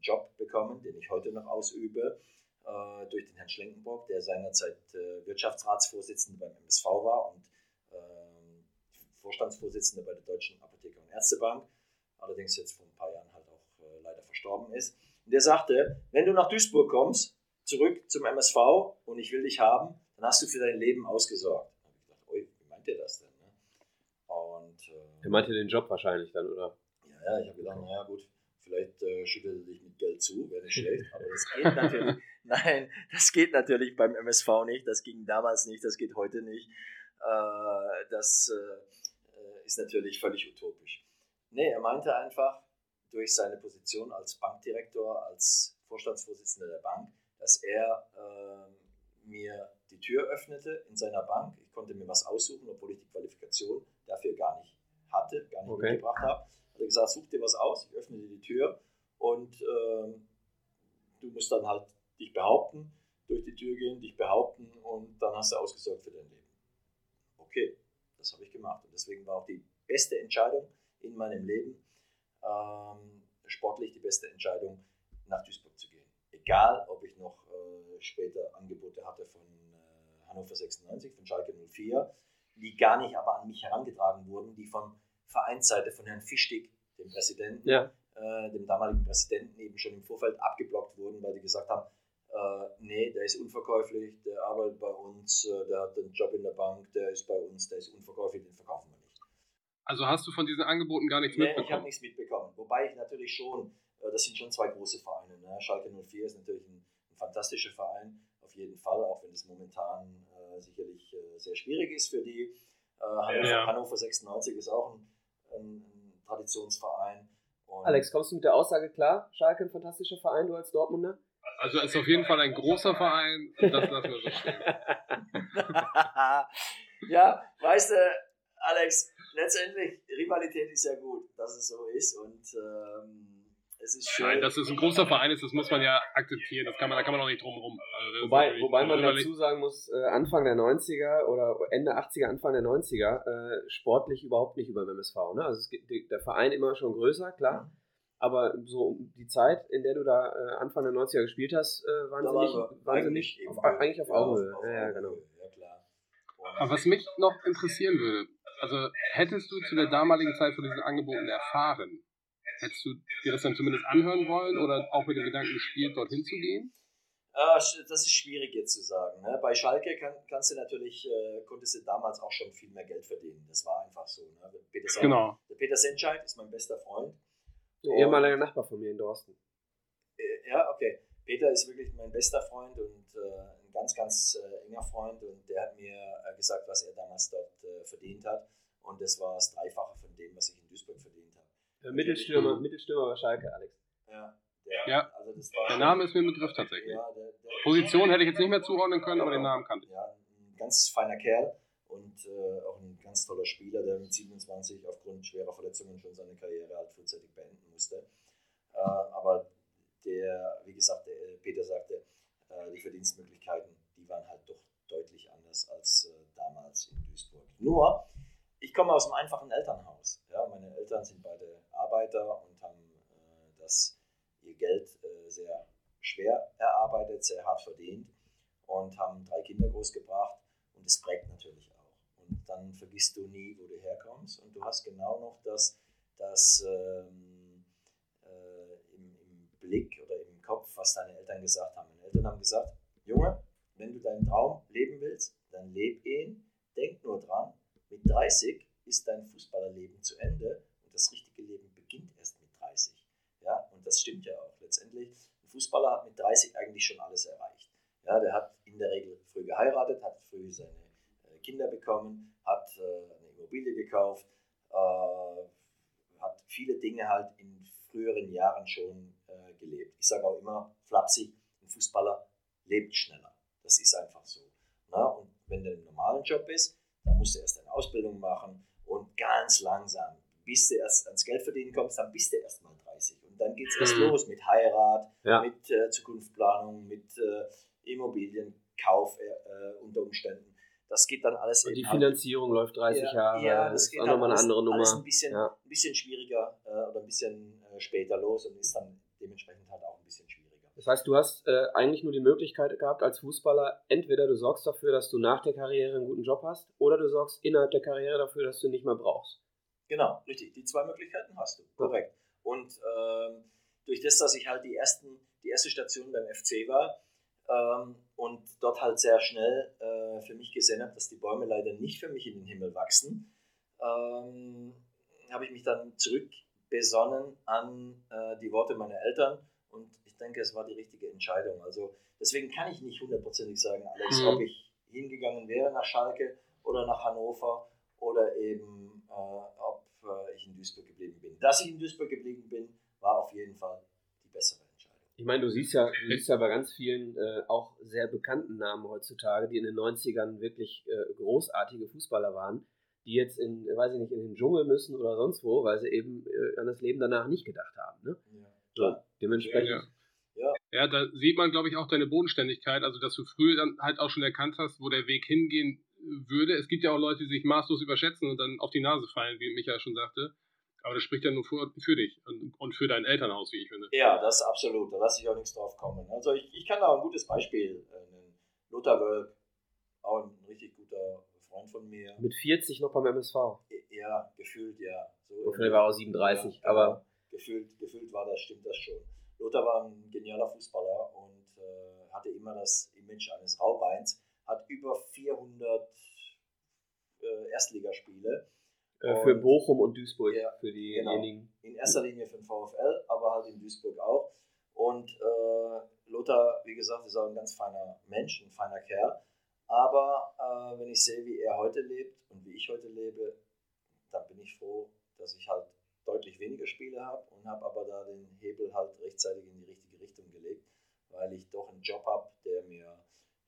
Job bekommen, den ich heute noch ausübe, äh, durch den Herrn Schlenkenburg, der seinerzeit äh, Wirtschaftsratsvorsitzender beim MSV war und äh, Vorstandsvorsitzender bei der Deutschen Apotheker- und Ärztebank, allerdings jetzt vor ein paar Jahren halt auch äh, leider verstorben ist. Und der sagte, wenn du nach Duisburg kommst, zurück zum MSV und ich will dich haben, dann hast du für dein Leben ausgesorgt. Da ich gedacht, wie meint ihr das denn? Äh, der meinte den Job wahrscheinlich dann, oder? Ja, ja ich habe gedacht, naja gut, Vielleicht äh, schüttet er dich mit Geld zu, wäre nicht schlecht. Aber das geht natürlich. Nein, das geht natürlich beim MSV nicht. Das ging damals nicht, das geht heute nicht. Äh, das äh, ist natürlich völlig utopisch. Nee, er meinte einfach, durch seine Position als Bankdirektor, als Vorstandsvorsitzender der Bank, dass er ähm, mir die Tür öffnete in seiner Bank. Ich konnte mir was aussuchen, obwohl ich die Qualifikation dafür gar nicht hatte, gar nicht okay. mitgebracht habe hat er gesagt, such dir was aus, ich öffne dir die Tür und ähm, du musst dann halt dich behaupten, durch die Tür gehen, dich behaupten und dann hast du ausgesorgt für dein Leben. Okay, das habe ich gemacht und deswegen war auch die beste Entscheidung in meinem Leben, ähm, sportlich die beste Entscheidung, nach Duisburg zu gehen. Egal, ob ich noch äh, später Angebote hatte von äh, Hannover 96, von Schalke 04, die gar nicht aber an mich herangetragen wurden, die von Vereinsseite von Herrn Fischtig, dem Präsidenten, ja. äh, dem damaligen Präsidenten, eben schon im Vorfeld abgeblockt wurden, weil die gesagt haben, äh, nee, der ist unverkäuflich, der arbeitet bei uns, äh, der hat einen Job in der Bank, der ist bei uns, der ist unverkäuflich, den verkaufen wir nicht. Also hast du von diesen Angeboten gar nichts nee, mitbekommen? ich habe nichts mitbekommen. Wobei ich natürlich schon, äh, das sind schon zwei große Vereine. Ne? Schalke 04 ist natürlich ein, ein, fantastischer Verein, auf jeden Fall, auch wenn es momentan sicherlich äh, sehr schwierig ist für die. Hannover, ja. Hannover 96 ist auch ein ein, ein Traditionsverein. Und Alex, kommst du mit der Aussage klar? Schalke ein fantastischer Verein, du als Dortmunder? Also es ist auf jeden Fall ein großer Verein, das lassen wir so stehen. ja, weißt du, Alex, letztendlich, Rivalität ist ja gut, dass es so ist und ähm, es ist schön. Nein, dass es ein großer Verein ist, das muss man ja akzeptieren. Das kann man, da kann man auch nicht drum rum. Also wobei, wobei man dazu sagen muss, äh, Anfang der 90er oder Ende 80er, Anfang der 90er, äh, sportlich überhaupt nicht über dem MSV. Ne? Also es gibt der Verein immer schon größer, klar. Aber so die Zeit, in der du da äh, Anfang der 90er gespielt hast, äh, waren, sie nicht, waren sie nicht auf, eigentlich auf Augenhöhe. Ja, ja, genau. Ja, klar. Aber was mich noch interessieren würde, also hättest du zu der damaligen Zeit von diesen Angeboten erfahren, Hättest du dir das dann zumindest anhören wollen oder auch mit dem Gedanken gespielt, dorthin zu gehen? Ah, das ist schwierig jetzt zu sagen. Ne? Bei Schalke kann, kannst du natürlich, äh, konntest du damals auch schon viel mehr Geld verdienen. Das war einfach so. Ne? Peter, genau. Der Peter Senscheid ist mein bester Freund. Der ehemaliger Nachbar von mir in Dorsten. Äh, ja, okay. Peter ist wirklich mein bester Freund und äh, ein ganz, ganz enger Freund und der hat mir gesagt, was er damals dort verdient hat. Und das war das Dreifache von dem, was ich in Duisburg verdient habe. Der Mittelstürmer, mhm. Mittelstürmer war Schalke, Alex. Ja, der, ja. Also das war der Name ist mir ein Begriff tatsächlich. Ja, der, der Position hätte ich jetzt nicht mehr zuordnen können, aber den Namen kannte ich. Ja, ein ganz feiner Kerl und äh, auch ein ganz toller Spieler, der mit 27 aufgrund schwerer Verletzungen schon seine Karriere halt frühzeitig beenden musste. Äh, aber der, wie gesagt, der äh, Peter sagte, äh, die Verdienstmöglichkeiten, die waren halt doch deutlich anders als äh, damals in Duisburg. Nur, ich komme aus einem einfachen Elternhaus. Ja, meine Eltern sind beide Arbeiter und haben äh, das, ihr Geld äh, sehr schwer erarbeitet, sehr hart verdient und haben drei Kinder großgebracht und es prägt natürlich auch. Und dann vergisst du nie, wo du herkommst und du hast genau noch das, das ähm, äh, im, im Blick oder im Kopf, was deine Eltern gesagt haben. Meine Eltern haben gesagt, Junge, wenn du deinen Traum leben willst, dann leb ihn, denk nur dran, mit 30 ist dein Fußballerleben zu Ende und das richtige Leben beginnt erst mit 30. Ja, und das stimmt ja auch. Letztendlich, ein Fußballer hat mit 30 eigentlich schon alles erreicht. Ja, der hat in der Regel früh geheiratet, hat früh seine äh, Kinder bekommen, hat äh, eine Immobilie gekauft, äh, hat viele Dinge halt in früheren Jahren schon gelebt. Ich sage auch immer flapsig, ein Fußballer lebt schneller. Das ist einfach so. Und wenn der einen normalen Job ist, dann musst du erst eine Ausbildung machen, und ganz langsam, bis du erst ans Geld verdienen kommst, dann bist du erst mal 30. Dann geht es erst mhm. los mit Heirat, ja. mit äh, Zukunftsplanung, mit äh, Immobilienkauf äh, unter Umständen. Das geht dann alles. Und die Finanzierung läuft 30 ja, Jahre. Ja, das, geht ist auch nochmal eine andere Nummer. Alles ein bisschen, ja. ein bisschen schwieriger äh, oder ein bisschen äh, später los und ist dann dementsprechend halt auch ein bisschen schwieriger. Das heißt, du hast äh, eigentlich nur die Möglichkeit gehabt als Fußballer, entweder du sorgst dafür, dass du nach der Karriere einen guten Job hast, oder du sorgst innerhalb der Karriere dafür, dass du ihn nicht mehr brauchst. Genau, richtig. Die zwei Möglichkeiten hast du. Korrekt. Und ähm, durch das, dass ich halt die, ersten, die erste Station beim FC war ähm, und dort halt sehr schnell äh, für mich gesehen habe, dass die Bäume leider nicht für mich in den Himmel wachsen, ähm, habe ich mich dann zurückbesonnen an äh, die Worte meiner Eltern und ich denke, es war die richtige Entscheidung. Also deswegen kann ich nicht hundertprozentig sagen, Alex, mhm. ob ich hingegangen wäre nach Schalke oder nach Hannover oder eben äh, ich in Duisburg geblieben bin. Dass ich in Duisburg geblieben bin, war auf jeden Fall die bessere Entscheidung. Ich meine, du siehst ja, du siehst ja bei ganz vielen äh, auch sehr bekannten Namen heutzutage, die in den 90ern wirklich äh, großartige Fußballer waren, die jetzt in, weiß ich nicht, in den Dschungel müssen oder sonst wo, weil sie eben äh, an das Leben danach nicht gedacht haben. Ne? Ja. So, dementsprechend. Ja, ja. ja, da sieht man, glaube ich, auch deine Bodenständigkeit, also dass du früh dann halt auch schon erkannt hast, wo der Weg hingehen würde. Es gibt ja auch Leute, die sich maßlos überschätzen und dann auf die Nase fallen, wie Micha schon sagte. Aber das spricht ja nur für, für dich und, und, für dein Elternhaus, wie ich finde. Ja, das ist absolut. Da lasse ich auch nichts drauf kommen. Also ich, ich kann da ein gutes Beispiel äh, nennen. Lothar Wölb, auch ein richtig guter Freund von mir. Mit 40 noch beim MSV. Ja, gefühlt, ja. So Wofür war auch 37, ja, aber gefühlt, gefühlt war das, stimmt das schon. Lothar war ein genialer Fußballer und äh, hatte immer das Image eines Raubeins, hat über 400 äh, Erstligaspiele. Äh, für Bochum und Duisburg, ja, für diejenigen. Genau. In erster Linie für den VfL, aber halt in Duisburg auch. Und äh, Lothar, wie gesagt, ist auch ein ganz feiner Mensch, ein feiner Kerl. Aber äh, wenn ich sehe, wie er heute lebt und wie ich heute lebe, dann bin ich froh, dass ich halt deutlich weniger Spiele habe und habe aber da den Hebel halt rechtzeitig in die richtige Richtung gelegt, weil ich doch einen Job habe, der mir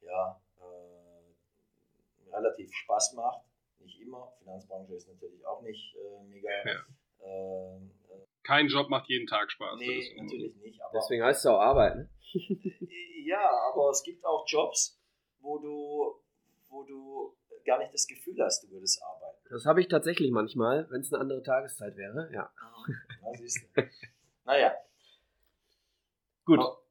ja relativ Spaß macht. Nicht immer. Finanzbranche ist natürlich auch nicht äh, mega. Ja. Äh, kein Job macht jeden Tag Spaß. Nee, natürlich nicht. Aber Deswegen heißt es auch Arbeit, ne? ja, aber es gibt auch Jobs, wo du, wo du gar nicht das Gefühl hast, du würdest arbeiten. Das habe ich tatsächlich manchmal, wenn es eine andere Tageszeit wäre, ja. Ja, siehst du. naja. Gut. Aber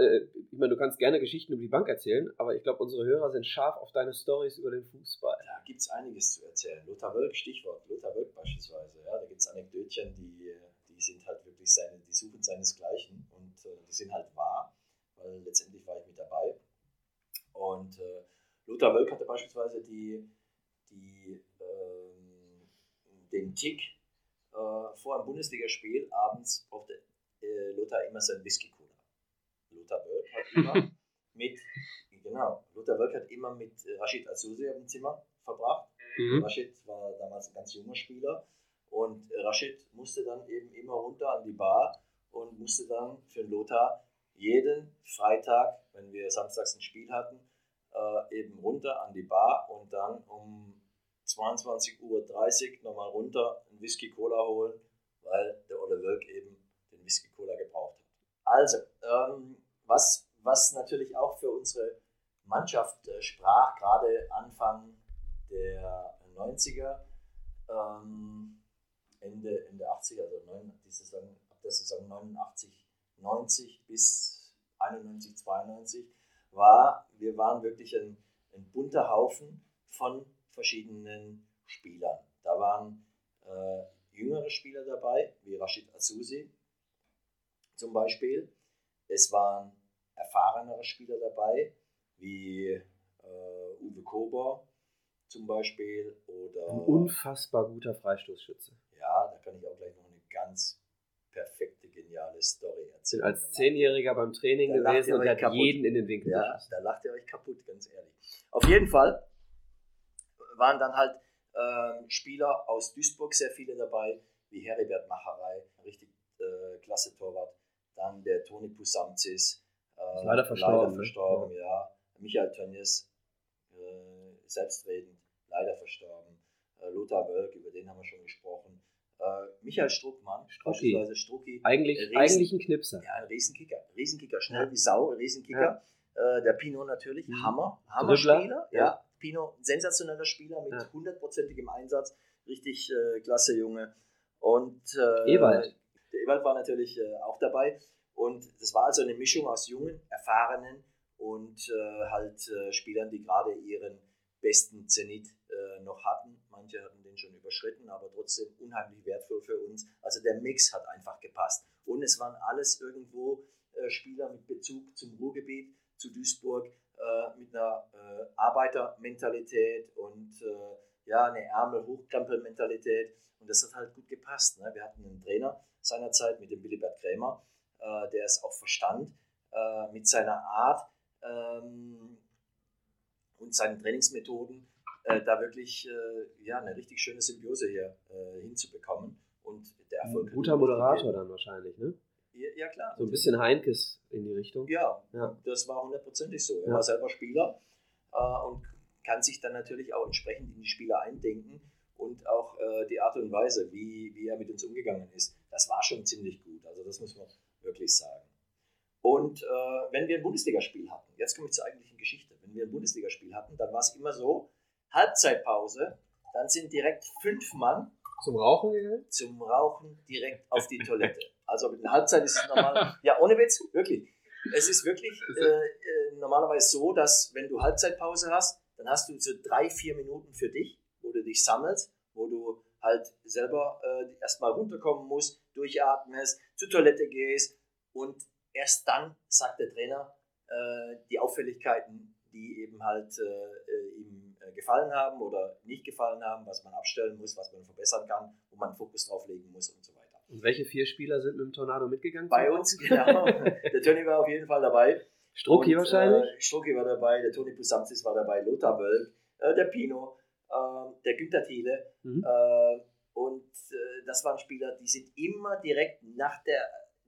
äh, ich meine, du kannst gerne Geschichten über die Bank erzählen, aber ich glaube, unsere Hörer sind scharf auf deine Stories über den Fußball. Da gibt es einiges zu erzählen. Lothar Wölk, Stichwort Lothar Wölk beispielsweise. Ja, da gibt es Anekdötchen, die, die sind halt wirklich seine, die suchen seinesgleichen und äh, die sind halt wahr, weil letztendlich war ich mit dabei. Und äh, Lothar Wölk hatte beispielsweise die, die, ähm, den Tick, äh, vor einem Bundesligaspiel abends brauchte äh, Lothar immer sein Whisky-Cola. Lothar Wölk hat immer mit, genau, Lothar Wölk hat immer mit äh, Rashid Azusi im Zimmer verbracht. Mhm. Rashid war damals ein ganz junger Spieler und äh, Rashid musste dann eben immer runter an die Bar und musste dann für Lothar jeden Freitag, wenn wir samstags ein Spiel hatten, äh, eben runter an die Bar und dann um 22.30 Uhr nochmal runter ein Whisky Cola holen, weil der Olle Wölk eben den Whisky Cola gebraucht hat. Also, ähm, was, was natürlich auch für unsere Mannschaft äh, sprach, gerade Anfang der 90er, ähm, Ende, Ende 80er, also neun, die Saison, ab der Saison 89, 90 bis 91, 92, war, wir waren wirklich ein, ein bunter Haufen von verschiedenen Spielern. Da waren äh, jüngere Spieler dabei, wie Rashid Azusi zum Beispiel. Es waren erfahrenere Spieler dabei, wie äh, Uwe Kober zum Beispiel. Oder, Ein unfassbar guter Freistoßschütze. ja, da kann ich auch gleich noch eine ganz perfekte, geniale Story erzählen. als Zehnjähriger beim Training Da gewesen und hat kaputt. jeden in den Winkel Ja, geschossen. da lacht ihr euch kaputt, ganz ehrlich. Auf jeden Fall waren dann halt ähm, Spieler aus Duisburg sehr viele dabei, wie Heribert Macherei, richtig äh, klasse Torwart. Dann der Toni Pusamzis, äh, leider verstorben, leider ne? verstorben ja. Michael Tönnies, äh, selbstredend, leider verstorben. Äh, Lothar Wölk, über den haben wir schon gesprochen. Äh, Michael Struckmann, Strucki. beispielsweise Strucki, Eigentlich, Riesen- eigentlich ein Knipser. ja, ein Riesenkicker. Riesenkicker, schnell Ja. wie Sau, Riesenkicker. Äh, der Pino natürlich, Mhm. Hammer. Hammer-Spieler. Ja. Ja. Pino, sensationeller Spieler mit Ja. hundertprozentigem Einsatz. Richtig äh, klasse Junge. Und äh, Ewald. Der Ewald war natürlich äh, auch dabei. Und das war also eine Mischung aus jungen, erfahrenen und äh, halt äh, Spielern, die gerade ihren besten Zenit äh, noch hatten. Manche hatten den schon überschritten, aber trotzdem unheimlich wertvoll für uns. Also der Mix hat einfach gepasst. Und es waren alles irgendwo äh, Spieler mit Bezug zum Ruhrgebiet, zu Duisburg, äh, mit einer äh, Arbeitermentalität und ja, eine Ärmel-Hochkrempel-Mentalität. Und das hat halt gut gepasst. Ne? Wir hatten einen Trainer seinerzeit mit dem Willibert Krämer, äh, der es auch verstand, äh, mit seiner Art ähm, und seinen Trainingsmethoden äh, da wirklich äh, ja, eine richtig schöne Symbiose hier äh, hinzubekommen. Und der Erfolg Ein guter Moderator dann wahrscheinlich, ne? Ja, ja, klar. So ein bisschen Heinkes in die Richtung. Ja, Ja. das war hundertprozentig so. Er Ja. war selber Spieler äh, und kann sich dann natürlich auch entsprechend in die Spieler eindenken und auch äh, die Art und Weise, wie, wie er mit uns umgegangen ist, das war schon ziemlich gut. Also das muss man wirklich sagen. Und äh, wenn wir ein Bundesligaspiel hatten, jetzt komme ich zur eigentlichen Geschichte, wenn wir ein Bundesligaspiel hatten, dann war es immer so, Halbzeitpause, dann sind direkt fünf Mann Zum Rauchen gegangen? zum Rauchen direkt auf die Toilette. Also mit einer Halbzeit ist es normal. Ja, ohne Witz, wirklich. Es ist wirklich äh, äh, normalerweise so, dass wenn du Halbzeitpause hast, dann hast du so drei, vier Minuten für dich, wo du dich sammelst, wo du halt selber äh, erstmal runterkommen musst, durchatmest, zur Toilette gehst und erst dann sagt der Trainer äh, die Auffälligkeiten, die eben halt äh, äh, ihm äh, gefallen haben oder nicht gefallen haben, was man abstellen muss, was man verbessern kann, wo man Fokus drauf legen muss und so weiter. Und welche vier Spieler sind mit dem Tornado mitgegangen? Bei uns, genau. der Toni war auf jeden Fall dabei. Strucki Und, wahrscheinlich? Äh, Strucki war dabei, der Toni Pusamzis war dabei, Lothar Wölk, äh, der Pino, äh, der Günther Thiele. Mhm. Äh, und äh, das waren Spieler, die sind immer direkt nach der,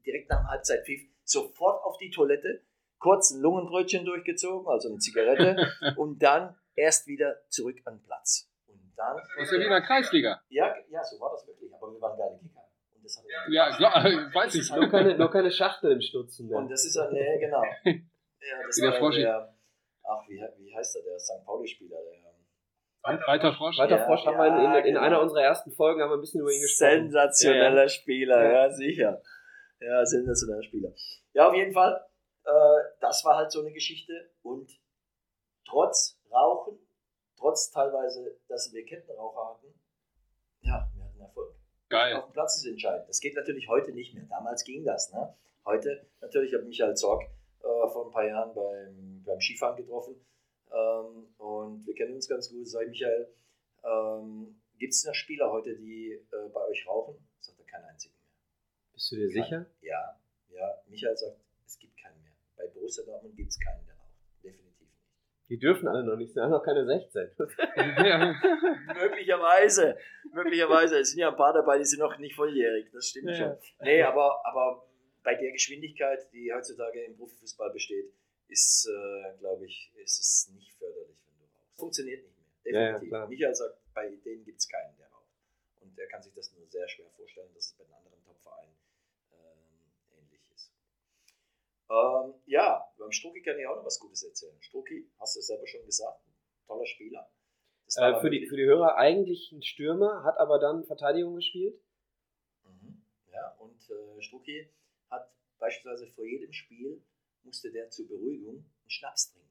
direkt nach dem Halbzeitpfiff sofort auf die Toilette, kurz ein Lungenbrötchen durchgezogen, also eine Zigarette, und dann erst wieder zurück an den Platz. Und dann. Das ist ja wie in der Kreisliga. Ja, ja, so war das wirklich. Aber wir waren geile Kicker. Und das hat Ja, klar, weiß ich. Noch keine, noch keine Schachtel im Stutzen mehr. Und das ist ja, nee, genau. Ja, das Wie der der, ach, wie, wie heißt der, der St. Pauli-Spieler, der Weiter Frosch. Weiter Ja, Frosch haben wir in, ja, in, in genau. einer unserer ersten Folgen haben wir ein bisschen über ihn gesprochen. Sensationeller Spieler, Ja. ja. sicher. Ja, sensationeller Spieler. Ja, auf jeden Fall, äh, das war halt so eine Geschichte. Und trotz Rauchen, trotz teilweise, dass wir Kettenraucher hatten, ja, wir hatten Erfolg. Geil. Auf dem Platz ist entscheidend. Das geht natürlich heute nicht mehr. Damals ging das. Ne? Heute, natürlich, habe ich Michael Zorg äh, vor ein paar Jahren beim, beim Skifahren getroffen. Ähm, und wir kennen uns ganz gut. Sag ich, Michael, ähm, gibt es noch Spieler heute, die äh, bei euch rauchen? Sagt er, keinen einzigen mehr. Bist du dir sicher? Ja, ja. Michael sagt, es gibt keinen mehr. Bei Borussia Dortmund gibt es keinen, der raucht. Definitiv nicht. Die dürfen alle noch nicht, sie haben noch keine 16. ja. möglicherweise, möglicherweise. Es sind ja ein paar dabei, die sind noch nicht volljährig. Das stimmt Ja. schon. Nee, aber, aber bei der Geschwindigkeit, die heutzutage im Profifußball besteht, ist, äh, glaube ich, ist es nicht förderlich, wenn du rauchst. Funktioniert nicht mehr. Ja, ja, Definitiv. klar. Michael sagt, bei denen gibt es keinen, der raucht. Und er kann sich das nur sehr schwer vorstellen, dass es bei den anderen Top-Vereinen ähm, ähnlich ist. Ähm, ja, beim Strucki kann ich auch noch was Gutes erzählen. Strucki, hast du selber schon gesagt, toller Spieler. Äh, für, die, für die Hörer eigentlich ein Stürmer, hat aber dann Verteidigung gespielt. Mhm. Ja, und äh, Strucki hat beispielsweise vor jedem Spiel musste der zur Beruhigung einen Schnaps trinken.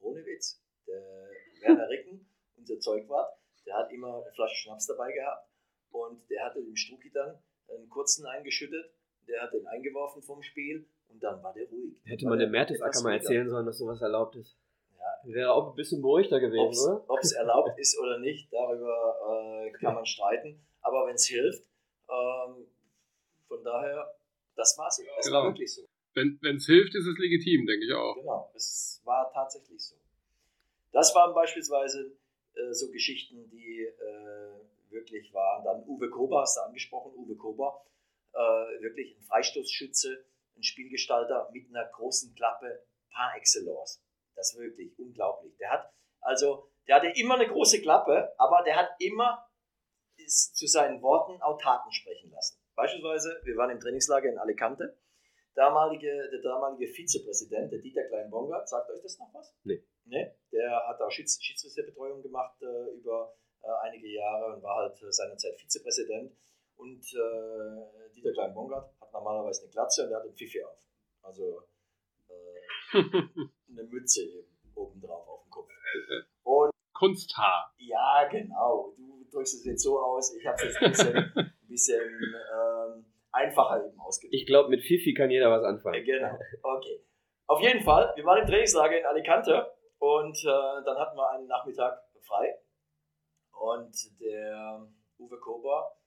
Ohne Witz. Der Werner Ricken, unser Zeugwart, der hat immer eine Flasche Schnaps dabei gehabt und der hatte dem Strucki dann einen kurzen eingeschüttet, der hat den eingeworfen vom Spiel und dann war der ruhig. Hätte man dem Mertesacker mal erzählen sollen, dass sowas erlaubt ist. Ja, Wäre auch ein bisschen beruhigter gewesen, oder? Ob es erlaubt ist oder nicht, darüber äh, kann man streiten. Aber wenn es hilft, ähm, von daher, das war. Es war Genau. wirklich so. Wenn es hilft, ist es legitim, denke ich auch. Genau, es war tatsächlich so. Das waren beispielsweise äh, so Geschichten, die äh, wirklich waren. Dann Uwe Kober hast du angesprochen. Uwe Kober, äh, wirklich ein Freistoßschütze, ein Spielgestalter mit einer großen Klappe par excellence. Das ist wirklich unglaublich. Der hat also, der hatte immer eine große Klappe, aber der hat immer ist zu seinen Worten auch Taten sprechen lassen. Beispielsweise, wir waren im Trainingslager in Alicante. Damalige, der damalige Vizepräsident, der Dieter Klein-Bongard, sagt euch das noch was? Nee. Nee, der hat auch Schieds Schiedsrichterbetreuung gemacht äh, über äh, einige Jahre und war halt äh, seinerzeit Vizepräsident. Und äh, Dieter Klein-Bongard hat normalerweise eine Glatze und der hat einen Pfiffi auf. Also äh, eine Mütze eben obendrauf auf dem Kopf. Und Kunsthaar. ja, genau. Du drückst es jetzt so aus. Ich habe es jetzt ein bisschen, ein bisschen ähm, einfacher eben ausgedrückt. Ich glaube, mit Fifi kann jeder was Äh, anfangen. Genau. Okay. Auf jeden Fall, wir waren im Trainingslager in Alicante und äh, dann hatten wir einen Nachmittag frei. Und der Uwe Kober,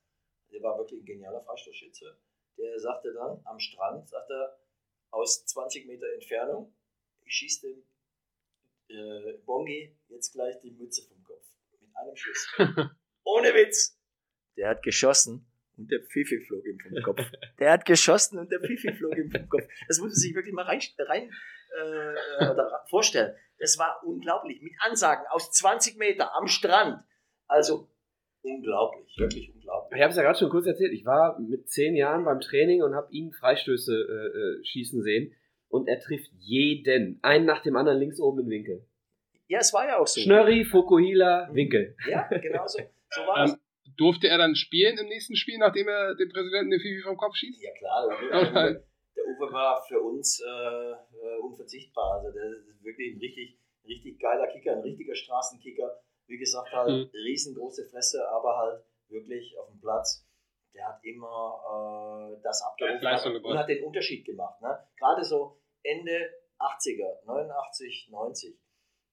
der war wirklich ein genialer Freistoßschütze, der sagte dann am Strand, sagt er, aus 20 Meter Entfernung, ich schieße dem äh, Bongi jetzt gleich die Mütze vom Kopf. Mit einem Schuss. Ohne Witz. Der hat geschossen und der Pfiffi flog ihm vom Kopf. Der hat geschossen und der Pfiffi flog ihm vom Kopf. Das muss man sich wirklich mal rein, rein äh, vorstellen. Das war unglaublich. Mit Ansagen aus 20 Meter am Strand. Also unglaublich, wirklich unglaublich. Ich habe es ja gerade schon kurz erzählt. Ich war mit zehn Jahren beim Training und habe ihn Freistöße äh, äh, schießen sehen. Und er trifft jeden. Einen nach dem anderen links oben im Winkel. Ja, es war ja auch so. Schnörri, Fukuhila, Winkel. Ja, genau so. So war das. Ähm, durfte er dann spielen im nächsten Spiel, nachdem er dem Präsidenten den Fifi vom Kopf schießt? Ja klar, der Uwe, der Uwe war für uns äh, äh, unverzichtbar. Also der ist wirklich ein richtig, richtig geiler Kicker, ein richtiger Straßenkicker. Wie gesagt, halt Mhm. riesengroße Fresse, aber halt wirklich auf dem Platz. Der hat immer äh, das abgerufen hat und hat den Unterschied gemacht. Ne? Gerade so Ende 80er, 89, 90.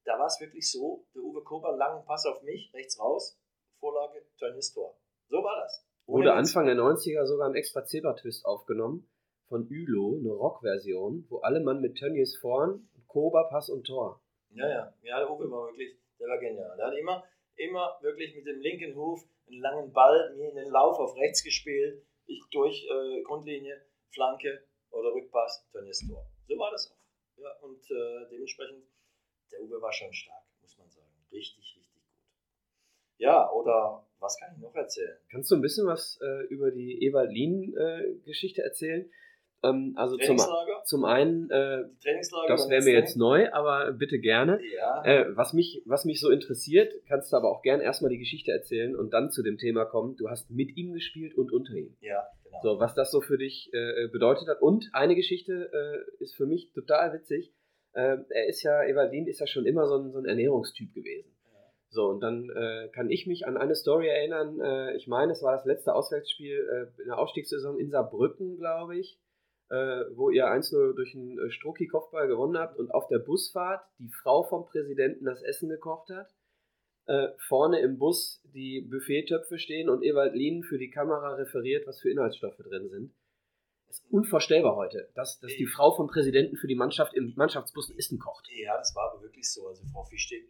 Da war es wirklich so, der Uwe Kober, langen Pass auf mich, rechts raus, Vorlage, Tor. So war das. Ohne Wurde. Anfang der 90er sogar ein extra Zebra-Twist aufgenommen von Ülo, eine Rockversion, wo alle Mann mit Tönnies vorn, Koba, Pass und Tor. Ja, ja. Ja, der Uwe war wirklich, der war genial. Der hat immer, immer wirklich mit dem linken Huf einen langen Ball mir in den Lauf auf rechts gespielt. Ich durch äh, Grundlinie, Flanke oder Rückpass, Tönnies Tor. So war das auch. Ja, und äh, dementsprechend, der Uwe war schon stark, muss man sagen. Richtig, richtig. Ja, oder Was kann ich noch erzählen? Kannst du ein bisschen was äh, über die Ewald-Lien-Geschichte äh, erzählen? Ähm, also zum, zum einen, äh, das wäre mir jetzt neu, aber bitte gerne. Ja. Äh, was, mich, was mich so interessiert, kannst du aber auch gerne erstmal die Geschichte erzählen und dann zu dem Thema kommen. Du hast mit ihm gespielt und unter ihm. Ja, genau. So, was das so für dich äh, bedeutet hat. Und eine Geschichte äh, ist für mich total witzig. Äh, er ist ja, Evaldin ist ja schon immer so ein, so ein Ernährungstyp gewesen. So, und dann äh, kann ich mich an eine Story erinnern. Äh, ich meine, es war das letzte Auswärtsspiel äh, in der Aufstiegssaison in Saarbrücken, glaube ich äh, wo ihr 1-0 durch einen äh, Strucki-Kopfball gewonnen habt und auf der Busfahrt die Frau vom Präsidenten das Essen gekocht hat. Äh, vorne im Bus die Buffettöpfe stehen und Ewald Lien für die Kamera referiert, was für Inhaltsstoffe drin sind. Das ist unvorstellbar heute, dass, dass die Frau vom Präsidenten für die Mannschaft im Mannschaftsbus Essen kocht. Ja, das war aber wirklich so. Also Frau Fischtig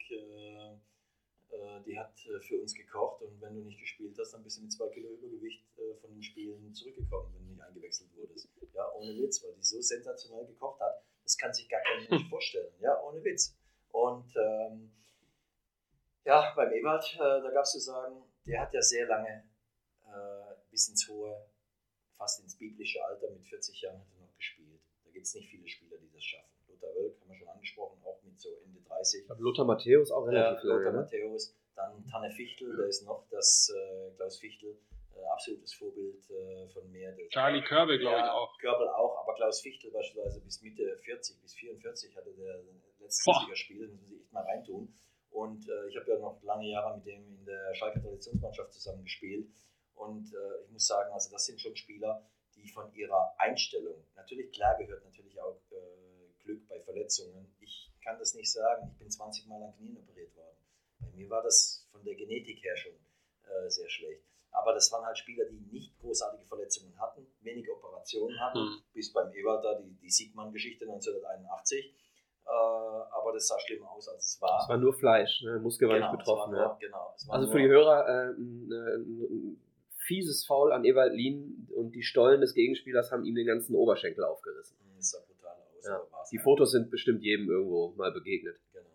die hat äh, für uns gekocht und wenn du nicht gespielt hast, dann bist du mit zwei Kilo Übergewicht äh, von den Spielen zurückgekommen, wenn du nicht eingewechselt wurdest. Ja, ohne Witz, weil die so sensationell gekocht hat, das kann sich gar kein Mensch vorstellen. Ja, ohne Witz. Und ähm, ja, beim Ewald, äh, da gab es zu sagen, der hat ja sehr lange äh, bis ins hohe, fast ins biblische Alter, mit 40 Jahren hat er noch gespielt. Da gibt es nicht viele Spieler, die das schaffen. Wölk haben wir schon angesprochen, auch mit so Ende 30. Lothar Matthäus auch relativ ja, lange. Lothar ne? Matthäus, dann Tanne Fichtel, da ist noch das äh, Klaus Fichtel, äh, absolutes Vorbild äh, von mir. Charlie Körbel, glaube ich auch. Körbel auch, aber Klaus Fichtel beispielsweise bis Mitte 40, bis 44 hatte der letzte Spiel, das muss ich echt mal reintun. Und äh, ich habe ja noch lange Jahre mit dem in der Schalke Traditionsmannschaft zusammen gespielt. Und äh, ich muss sagen, also das sind schon Spieler, die von ihrer Einstellung, natürlich klar gehört natürlich auch äh, Glück bei Verletzungen. Ich kann das nicht sagen. Ich bin 20 Mal an Knien operiert worden. Bei mir war das von der Genetik her schon äh, sehr schlecht. Aber das waren halt Spieler, die nicht großartige Verletzungen hatten, wenig Operationen hatten, mhm. bis beim Ewald da die, die Siegmann-Geschichte 1981. Äh, aber das sah schlimmer aus, als es war. Es war nur Fleisch, ne? Muskel war genau, nicht betroffen. Nur, ja. genau, also für die Hörer äh, ein, ein, fieses Foul an Ewald Lien und die Stollen des Gegenspielers haben ihm den ganzen Oberschenkel aufgerissen. Ja. Die Fotos sind bestimmt jedem irgendwo mal begegnet. Genau.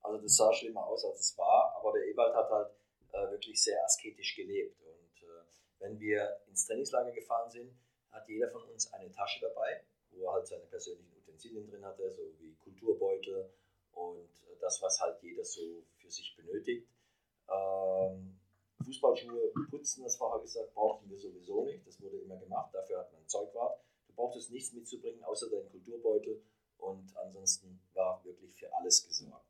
Also das sah schlimmer aus, als es war, aber der Ewald hat halt äh, wirklich sehr asketisch gelebt. Und äh, wenn wir ins Trainingslager gefahren sind, hat jeder von uns eine Tasche dabei, wo er halt seine persönlichen Utensilien drin hatte, so wie Kulturbeutel und äh, das, was halt jeder so für sich benötigt. Ähm, Fußballschuhe putzen, das vorher gesagt, brauchten wir sowieso nicht. Das wurde immer gemacht, dafür hat man Zeugwart. Du brauchtest nichts mitzubringen, außer deinen Kulturbeutel und ansonsten war wirklich für alles gesorgt.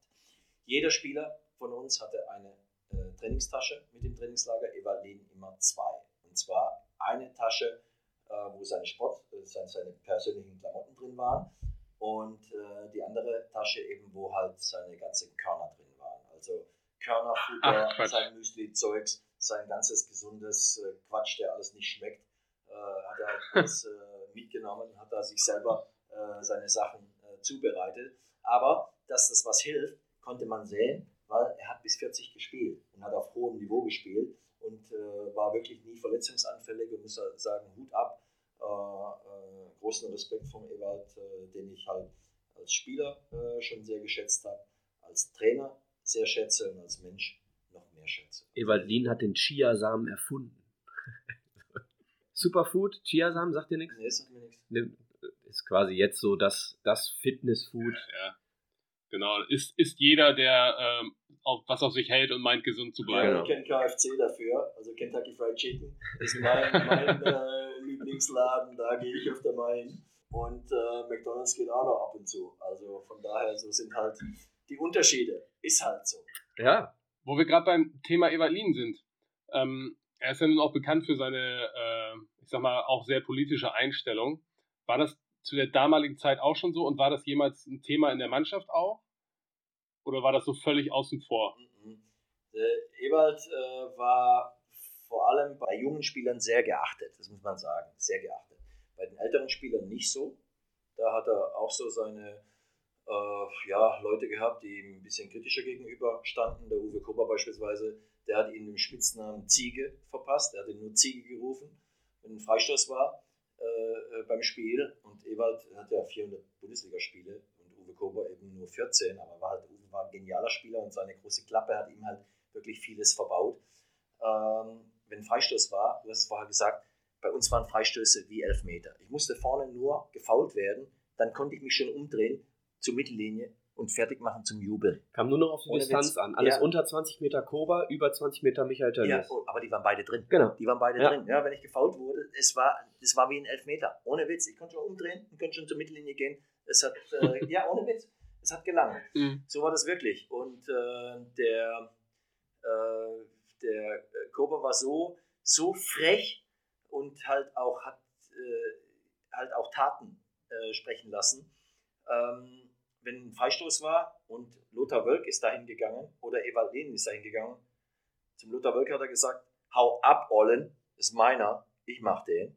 Jeder Spieler von uns hatte eine äh, Trainingstasche mit dem Trainingslager, Evalin immer zwei. Und zwar eine Tasche, äh, wo seine Sport, äh, seine, seine, persönlichen Klamotten drin waren und äh, die andere Tasche eben, wo halt seine ganzen Körner drin waren. Also Körnerfutter, Ach, sein Müsli-Zeugs, sein ganzes gesundes äh, Quatsch, der alles nicht schmeckt, äh, hat er alles mitgenommen, hat er sich selber seine Sachen zubereitet. Aber dass das was hilft, konnte man sehen, weil er hat bis 40 gespielt und hat auf hohem Niveau gespielt und äh, war wirklich nie verletzungsanfällig und muss sagen, Hut ab. Äh, äh, großen Respekt vom Ewald, äh, den ich halt als Spieler äh, schon sehr geschätzt habe, als Trainer sehr schätze und als Mensch noch mehr schätze. Ewald Lien hat den Chiasamen erfunden. Superfood, Chiasamen, sagt dir nichts? Nee, sagt mir nichts. Ist quasi jetzt so das, das Fitnessfood. Ja. Genau, ist, ist jeder, der ähm, auf, was auf sich hält und meint, gesund zu bleiben. Ja, ich kenne KFC dafür, also Kentucky Fried Chicken. ist mein, mein äh, Lieblingsladen, da gehe ich öfter mal hin. Und äh, McDonalds geht auch noch ab und zu. Also von daher, so sind halt die Unterschiede. Ist halt so. Ja. Wo wir gerade beim Thema Evalin sind. Ähm, er ist ja nun auch bekannt für seine, äh, ich sag mal, auch sehr politische Einstellung. War das zu der damaligen Zeit auch schon so und war das jemals ein Thema in der Mannschaft auch? Oder war das so völlig außen vor? Mhm. Ewald äh, war vor allem bei jungen Spielern sehr geachtet, das muss man sagen, sehr geachtet. Bei den älteren Spielern nicht so. Da hat er auch so seine äh, ja, Leute gehabt, die ihm ein bisschen kritischer gegenüber standen. Der Uwe Kober beispielsweise, der hat ihm den Spitznamen Ziege verpasst. Er hat ihn nur Ziege gerufen, wenn ein Freistoß war. Äh, äh, beim Spiel. Und Ewald hat ja 400 Bundesligaspiele und Uwe Kober eben nur 14, aber war halt, Uwe war ein genialer Spieler und seine große Klappe hat ihm halt wirklich vieles verbaut. Äh, ein Freistoß war, du hast es vorher gesagt, bei uns waren Freistöße wie Elfmeter. Ich musste vorne nur gefault werden, dann konnte ich mich schon umdrehen zur Mittellinie und fertig machen zum Jubeln. Kam nur noch auf die Ohne Distanz Witz. an. Alles Ja. unter 20 Meter Koba, über 20 Meter Michael Ja, Tönnies. oh, aber die waren beide drin. Genau. Die waren beide Ja. drin. Ja, wenn ich gefault wurde, es war, das war wie ein Elfmeter. Ohne Witz. Ich konnte schon umdrehen und konnte schon zur Mittellinie gehen. Es hat, äh, ja, ohne Witz. Es hat gelangt. Mhm. So war das wirklich. Und äh, der, äh, der äh, Kober war so, so frech und halt auch hat äh, halt auch Taten äh, sprechen lassen. Ähm, wenn ein Freistoß war und Lothar Wölk ist dahin gegangen oder Ewald Lehn ist dahin gegangen, zum Lothar Wölk hat er gesagt, hau ab, Ollen, ist meiner, ich mach den.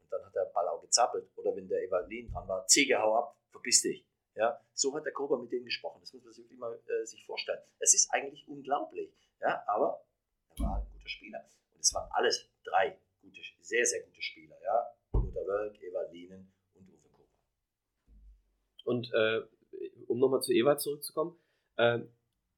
Und dann hat der Ball auch gezappelt. Oder wenn der Ewald Lehn dran war, Ziege, hau ab, verpiss dich. Ja, so hat der Kober mit denen gesprochen. Das muss man sich wirklich mal äh, sich vorstellen. Es ist eigentlich unglaublich. Ja, aber er war ein guter Spieler. Und es waren alles drei gute, sehr, sehr gute Spieler. Ja, Lothar Wölk, Ewald Lienen und Uwe Kober. Und äh, um nochmal zu Ewald zurückzukommen, äh,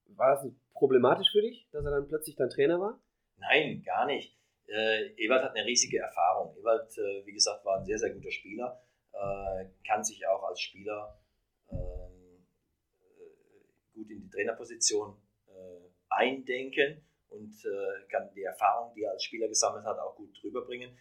war das problematisch für dich, dass er dann plötzlich dein Trainer war? Nein, gar nicht. Äh, Ewald hat eine riesige Erfahrung. Ewald, äh, wie gesagt, war ein sehr, sehr guter Spieler, äh, kann sich auch als Spieler ähm, äh, gut in die Trainerposition äh, eindenken und äh, kann die Erfahrung, die er als Spieler gesammelt hat, auch gut rüberbringen.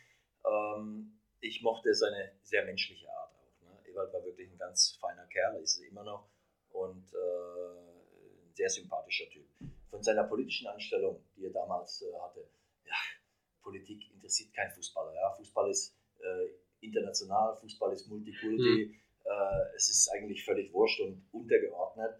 Ähm, ich mochte seine sehr menschliche Art auch. Ne? Ewald war wirklich ein ganz feiner Kerl, ist es immer noch und äh, ein sehr sympathischer Typ. Von seiner politischen Anstellung, die er damals äh, hatte, ja, Politik interessiert kein Fußballer. Ja? Fußball ist äh, international, Fußball ist Multikulti, äh, es ist eigentlich völlig wurscht und untergeordnet.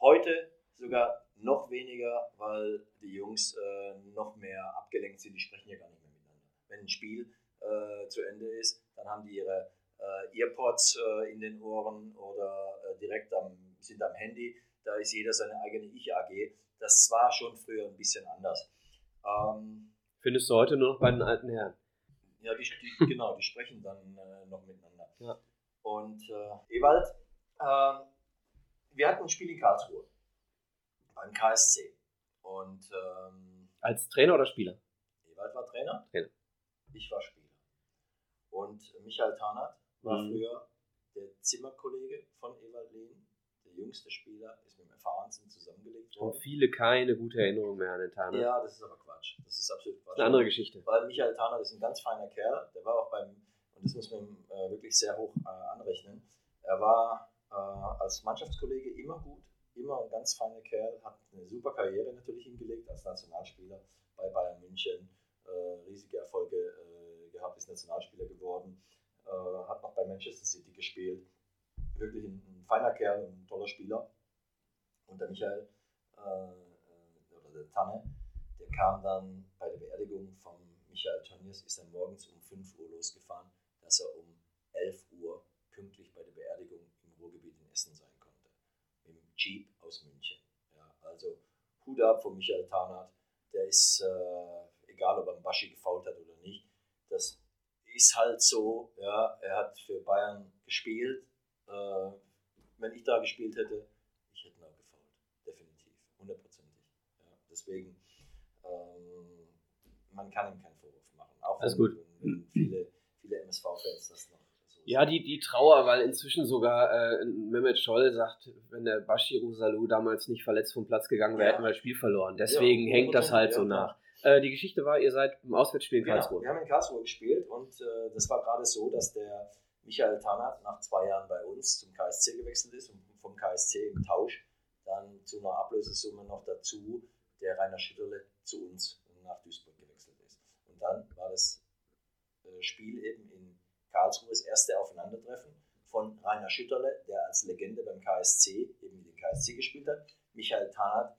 Heute sogar noch weniger, weil die Jungs äh, noch mehr abgelenkt sind, die sprechen ja gar nicht mehr miteinander. Wenn ein Spiel äh, zu Ende ist, dann haben die ihre äh, Earpods äh, in den Ohren oder direkt am, sind am Handy. Da ist jeder seine eigene Ich-AG. Das war schon früher ein bisschen anders. Ähm, Findest du heute nur noch bei den alten Herren? ja, die, die, genau, die sprechen dann äh, noch miteinander. Ja. Und äh, Ewald, ähm, wir hatten ein Spiel in Karlsruhe beim KSC. Und ähm, Als Trainer oder Spieler? Ewald war Trainer, Trainer. ich war Spieler. Und Michael Tarnath war Mhm. früher der Zimmerkollege von Ewald Lehn. Der jüngste Spieler ist mit dem Erfahrensten zusammengelegt worden. viele keine gute Erinnerung mehr an den Tana. Ja, das ist aber Quatsch. Das ist absolut Quatsch. Eine andere Geschichte. Weil Michael Tarnath ist ein ganz feiner Kerl. Der war auch beim, und das muss man ihm äh, wirklich sehr hoch äh, anrechnen, er war äh, als Mannschaftskollege immer gut, immer ein ganz feiner Kerl, hat eine super Karriere natürlich hingelegt als Nationalspieler bei Bayern München, äh, riesige Erfolge äh, gehabt, ist Nationalspieler geworden, äh, hat noch bei Manchester City gespielt. Wirklich ein, ein feiner Kerl ein toller Spieler. Und der Michael, äh, äh, oder der Tanne, der kam dann bei der Beerdigung von Michael Tönnies, ist er morgens um 5 Uhr losgefahren, dass er um 11 Uhr pünktlich bei der Beerdigung im Ruhrgebiet in Essen sein konnte. Dem Jeep aus München. Ja, also Hut ab von Michael Tarnath. Der ist, äh, egal ob er einen Baschi gefault hat oder nicht, das ist halt so. Ja, er hat für Bayern gespielt. Äh, wenn ich da gespielt hätte, ich hätte ihn auch gefault. Definitiv. Hundertprozentig. Ja, deswegen, ähm, man kann ihm keinen Vorwurf machen. Auch Alles wenn, gut. wenn viele, viele MSV-Fans das noch so Ja, die, die Trauer, weil inzwischen sogar äh, Mehmet Scholl sagt, wenn der Bashiru Salou damals nicht verletzt vom Platz gegangen wäre, Ja. hätten wir das Spiel verloren. Deswegen Ja, hängt das halt so nach. Äh, die Geschichte war, ihr seid im Auswärtsspiel in Genau, Karlsruhe. wir haben in Karlsruhe gespielt und äh, das war gerade so, dass der Michael Tarnath nach zwei Jahren bei uns zum KSC gewechselt ist und vom KSC im Tausch dann zu einer Ablösesumme noch dazu der Rainer Schütterle zu uns nach Duisburg gewechselt ist. Und dann war das äh, Spiel eben in Karlsruhe das erste Aufeinandertreffen von Rainer Schütterle, der als Legende beim KSC eben mit dem KSC gespielt hat, Michael Tarnath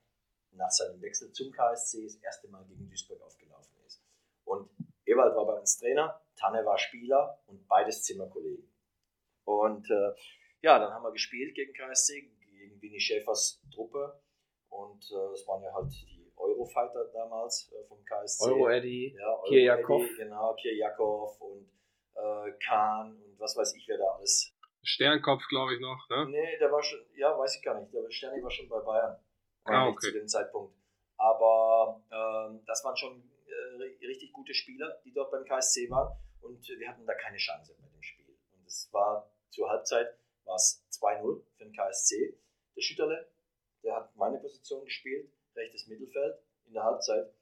nach seinem Wechsel zum KSC das erste Mal gegen Duisburg aufgelaufen ist. Und Ewald war bei uns Trainer, Tanne war Spieler und beides Zimmerkollegen. Und äh, ja, dann haben wir gespielt gegen KSC, gegen Winnie Schäfers Truppe. Und äh, das waren ja halt die Eurofighter damals äh, vom KSC. Euro Eddie, ja, Euro Kirjakov. Eddie, Genau, Kirjakov und äh, Kahn und was weiß ich, wer da alles. Sternkopf, glaube ich, noch. Ne? Nee, der war schon, ja, weiß ich gar nicht. Der Sterni war schon bei Bayern. Ah, okay. Zu dem Zeitpunkt. Aber ähm, das waren schon äh, richtig gute Spieler, die dort beim KSC waren und wir hatten da keine Chance bei dem Spiel. Und es war zur Halbzeit war es 2-0 für den KSC. Der Schütterle, der hat meine Position gespielt, rechtes Mittelfeld in der Halbzeit.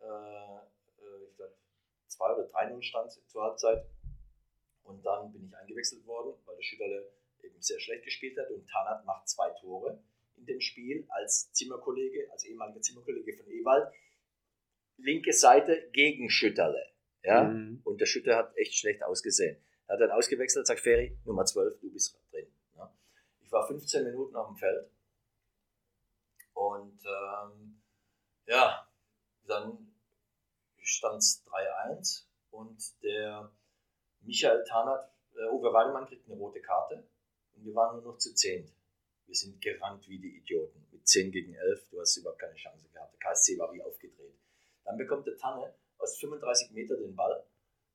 Äh, äh ich glaube 2 oder 3-0 stand zur Halbzeit. Und dann bin ich eingewechselt worden, weil der Schütterle eben sehr schlecht gespielt hat und Tanat macht zwei Tore in dem Spiel als Zimmerkollege, als ehemaliger Zimmerkollege von Ewald. Linke Seite gegen Schütterle. Ja? Mhm. Und der Schütter hat echt schlecht ausgesehen. Er hat dann ausgewechselt, sagt Ferry, Nummer 12, du bist drin. Ja? Ich war 15 Minuten auf dem Feld. Und ähm, ja, dann stand es 3-1 und der Michael Tarnat, äh, Uwe Weidemann kriegt eine rote Karte und wir waren nur noch zu zehnt. Wir sind gerannt wie die Idioten. Mit 10 gegen 11, du hast überhaupt keine Chance gehabt. Der KSC war wie aufgedreht. Dann bekommt der Tanne aus 35 Meter den Ball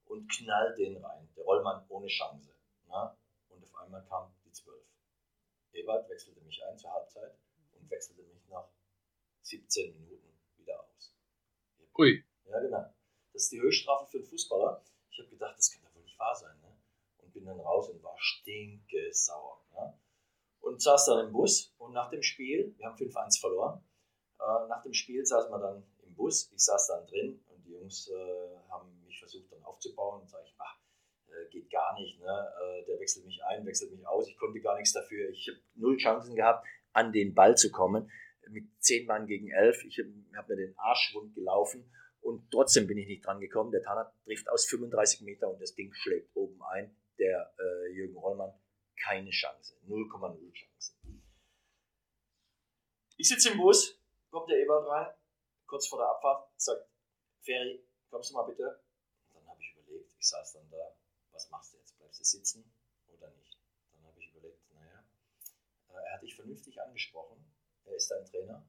und knallt den rein. Der Rollmann ohne Chance. Na? Und auf einmal kam die 12. Ewald wechselte mich ein zur Halbzeit und wechselte mich nach 17 Minuten wieder aus. Ui. Ja, genau. Das ist die Höchststrafe für einen Fußballer. Ich habe gedacht, das kann doch wohl nicht wahr sein. Ne? Und bin dann raus und war stinkesauer. Ne? Und saß dann im Bus und nach dem Spiel, wir haben 5-1 verloren, äh, nach dem Spiel saß man dann Bus, ich saß dann drin und die Jungs äh, haben mich versucht dann aufzubauen. Und sage ich, ach, äh, geht gar nicht, ne? Äh, der wechselt mich ein, wechselt mich aus, ich konnte gar nichts dafür, ich habe null Chancen gehabt, an den Ball zu kommen, mit 10 Mann gegen 11, ich habe hab mir den Arschwund gelaufen und trotzdem bin ich nicht dran gekommen, der Tanner trifft aus 35 Meter und das Ding schlägt oben ein, der äh, Jürgen Rollmann keine Chance, 0,0 Chance. Ich sitze im Bus, kommt der Ewald rein, kurz vor der Abfahrt, sagt, Ferry, kommst du mal bitte? Und dann habe ich überlegt, ich saß dann da, was machst du jetzt? Bleibst du sitzen oder nicht? Dann habe ich überlegt, naja, äh, er hat dich vernünftig angesprochen, er ist dein Trainer,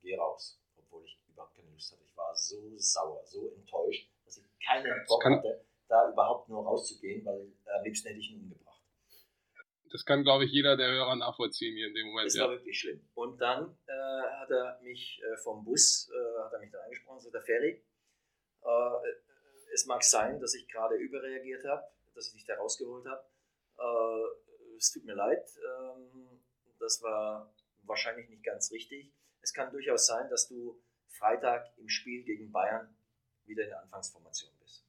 geh raus, obwohl ich überhaupt keine Lust hatte. Ich war so sauer, so enttäuscht, dass ich keinen Bock hatte, da überhaupt nur rauszugehen, weil am liebsten hätte ich ihn umgebracht. Das kann, glaube ich, jeder der Hörer nachvollziehen hier in dem Moment. Das war wirklich schlimm. Und dann äh, hat er mich äh, vom Bus, äh, hat er mich dann angesprochen, so der Ferry, äh, es mag sein, dass ich gerade überreagiert habe, dass ich dich da rausgeholt habe. Äh, es tut mir leid, ähm, das war wahrscheinlich nicht ganz richtig. Es kann durchaus sein, dass du Freitag im Spiel gegen Bayern wieder in der Anfangsformation bist.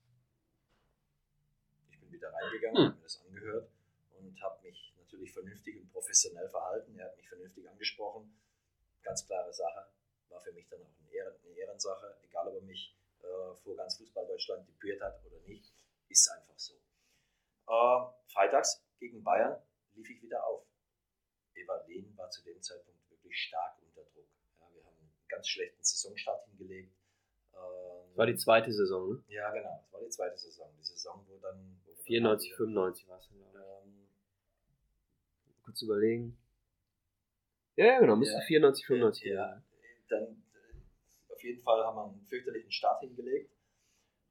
Ich bin wieder reingegangen, hm. habe mir das angehört und habe mich natürlich vernünftig und professionell verhalten. Er hat mich vernünftig angesprochen. Ganz klare Sache. War für mich dann auch eine, Ehren, eine Ehrensache, egal ob er mich äh, vor ganz Fußball Deutschland debütiert hat oder nicht. Ist einfach so. Äh, freitags gegen Bayern lief ich wieder auf. Eva Lehn war zu dem Zeitpunkt wirklich stark unter Druck. Ja, wir haben einen ganz schlechten Saisonstart hingelegt. Ähm, das war die zweite Saison, ne? Ja, genau. Das war die zweite Saison. Die Saison, wo dann. Wo 94, dann 95 war es ähm, kurz überlegen. Ja, ja genau, müsste ja, 94, 95 ja, Dann äh, auf jeden Fall haben wir einen fürchterlichen Start hingelegt.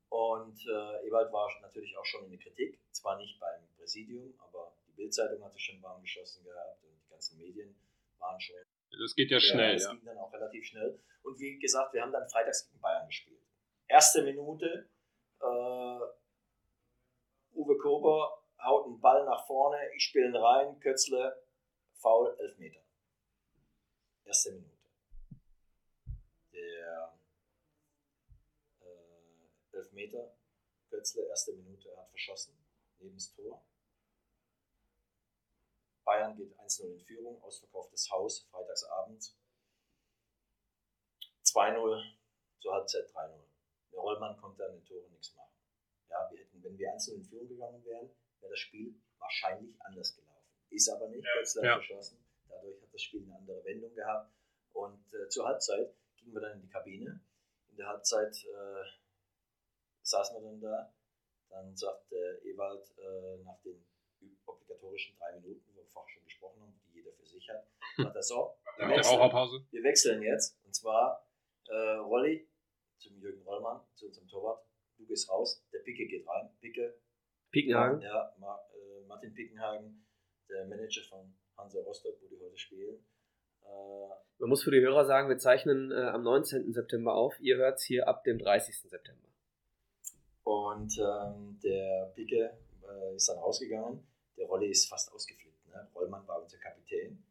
Und äh, Ewald war natürlich auch schon in der Kritik. Zwar nicht beim Präsidium, aber die Bildzeitung hatte schon warm geschossen gehabt und die ganzen Medien waren schon. Das geht ja schnell. Ja, das ging dann auch relativ schnell. Und wie gesagt, wir haben dann freitags gegen Bayern gespielt. Erste Minute, äh, Uwe Kober haut einen Ball nach vorne, ich spiele ihn rein, Kötzle, Foul, Elfmeter. Erste Minute. Der äh, Elfmeter, Kötzle, erste Minute, hat verschossen, neben das Tor. Bayern geht 1-0 in Führung, ausverkauftes Haus, freitagsabend. 2-0, zur Halbzeit 3-0. Der Rollmann konnte an den Toren nichts machen. Ja, wir hätten, wenn wir 1-0 in Führung gegangen wären, wäre das Spiel wahrscheinlich anders gelaufen. Ist aber nicht, ja, ja. verschossen. Dadurch hat das Spiel eine andere Wendung gehabt. Und äh, zur Halbzeit gingen wir dann in die Kabine. In der Halbzeit äh, saßen wir dann da. Dann sagte Ewald äh, nach den obligatorischen drei Minuten, wo wir vorher schon gesprochen haben, die jeder für sich hat, sagt er so, wir wechseln, wir wechseln jetzt. Und zwar äh, Rolli zum Jürgen Rollmann, zu unserem Torwart. Du gehst raus, der Picke geht rein. Picke Pickenhagen? Ja, äh, Martin Pickenhagen, der Manager von Hansa Rostock, wo die heute spielen. Äh, Man muss für die Hörer sagen, wir zeichnen äh, am 19. September auf. Ihr hört es hier ab dem 30. September. Und ähm, der Picke äh, ist dann rausgegangen. Der Rolli ist fast ausgeflippt. Ne? Rollmann war unser Kapitän.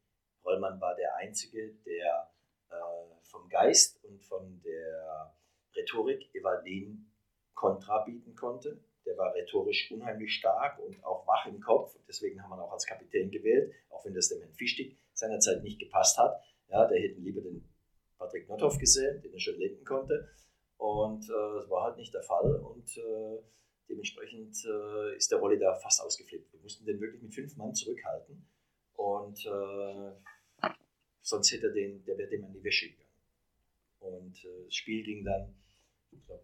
Rollmann war der Einzige, der äh, vom Geist und von der Rhetorik Evalin Kontra bieten konnte. Der war rhetorisch unheimlich stark und auch wach im Kopf. Deswegen haben wir ihn auch als Kapitän gewählt, auch wenn das dem Herrn Fichtig seinerzeit nicht gepasst hat. Ja, der hätten lieber den Patrick Nothoff gesehen, den er schön lenken konnte. Und äh, das war halt nicht der Fall. Und äh, dementsprechend äh, ist der Rolli da fast ausgeflippt. Wir mussten den wirklich mit fünf Mann zurückhalten. Und äh, sonst hätte er den, der wäre dem an die Wäsche gegangen. Und äh, das Spiel ging dann, ich glaube,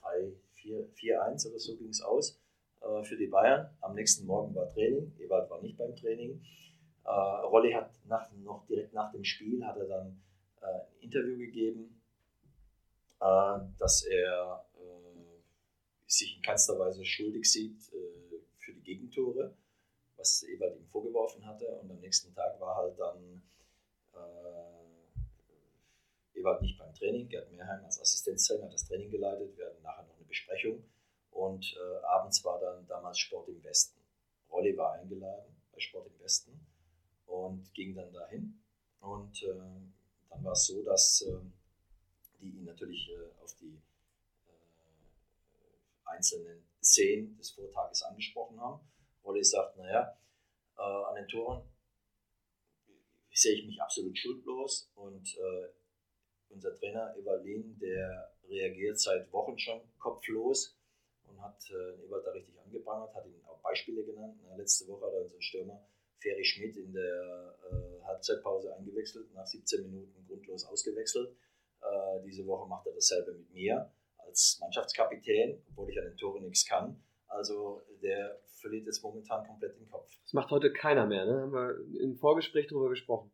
3, 4-1 oder so ging es aus äh, für die Bayern. Am nächsten Morgen war Training. Ewald war nicht beim Training. Äh, Rolli hat nach, noch direkt nach dem Spiel hat er dann äh, ein Interview gegeben, äh, dass er äh, sich in keinster Weise schuldig sieht äh, für die Gegentore, was Ewald ihm vorgeworfen hatte. Und am nächsten Tag war halt dann Ewald nicht beim Training. Gerd Mehrheim als Assistenztrainer hat das Training geleitet. Wir hatten nachher noch Besprechung. Und äh, abends war dann damals Sport im Westen. Rolli war eingeladen bei Sport im Westen und ging dann dahin. Und äh, dann war es so, dass äh, die ihn natürlich äh, auf die äh, einzelnen Szenen des Vortages angesprochen haben. Rolli sagt, naja, äh, an den Toren sehe ich mich absolut schuldlos und unser Trainer Evalin, der reagiert seit Wochen schon kopflos und hat äh, Ewald da richtig angeprangert, hat ihn auch Beispiele genannt. Na, letzte Woche hat er unseren Stürmer Ferry Schmidt in der äh, Halbzeitpause eingewechselt, nach 17 Minuten grundlos ausgewechselt. Äh, diese Woche macht er dasselbe mit mir als Mannschaftskapitän, obwohl ich an den Toren nichts kann. Also der verliert jetzt momentan komplett den Kopf. Das macht heute keiner mehr, ne? Haben wir im Vorgespräch darüber gesprochen.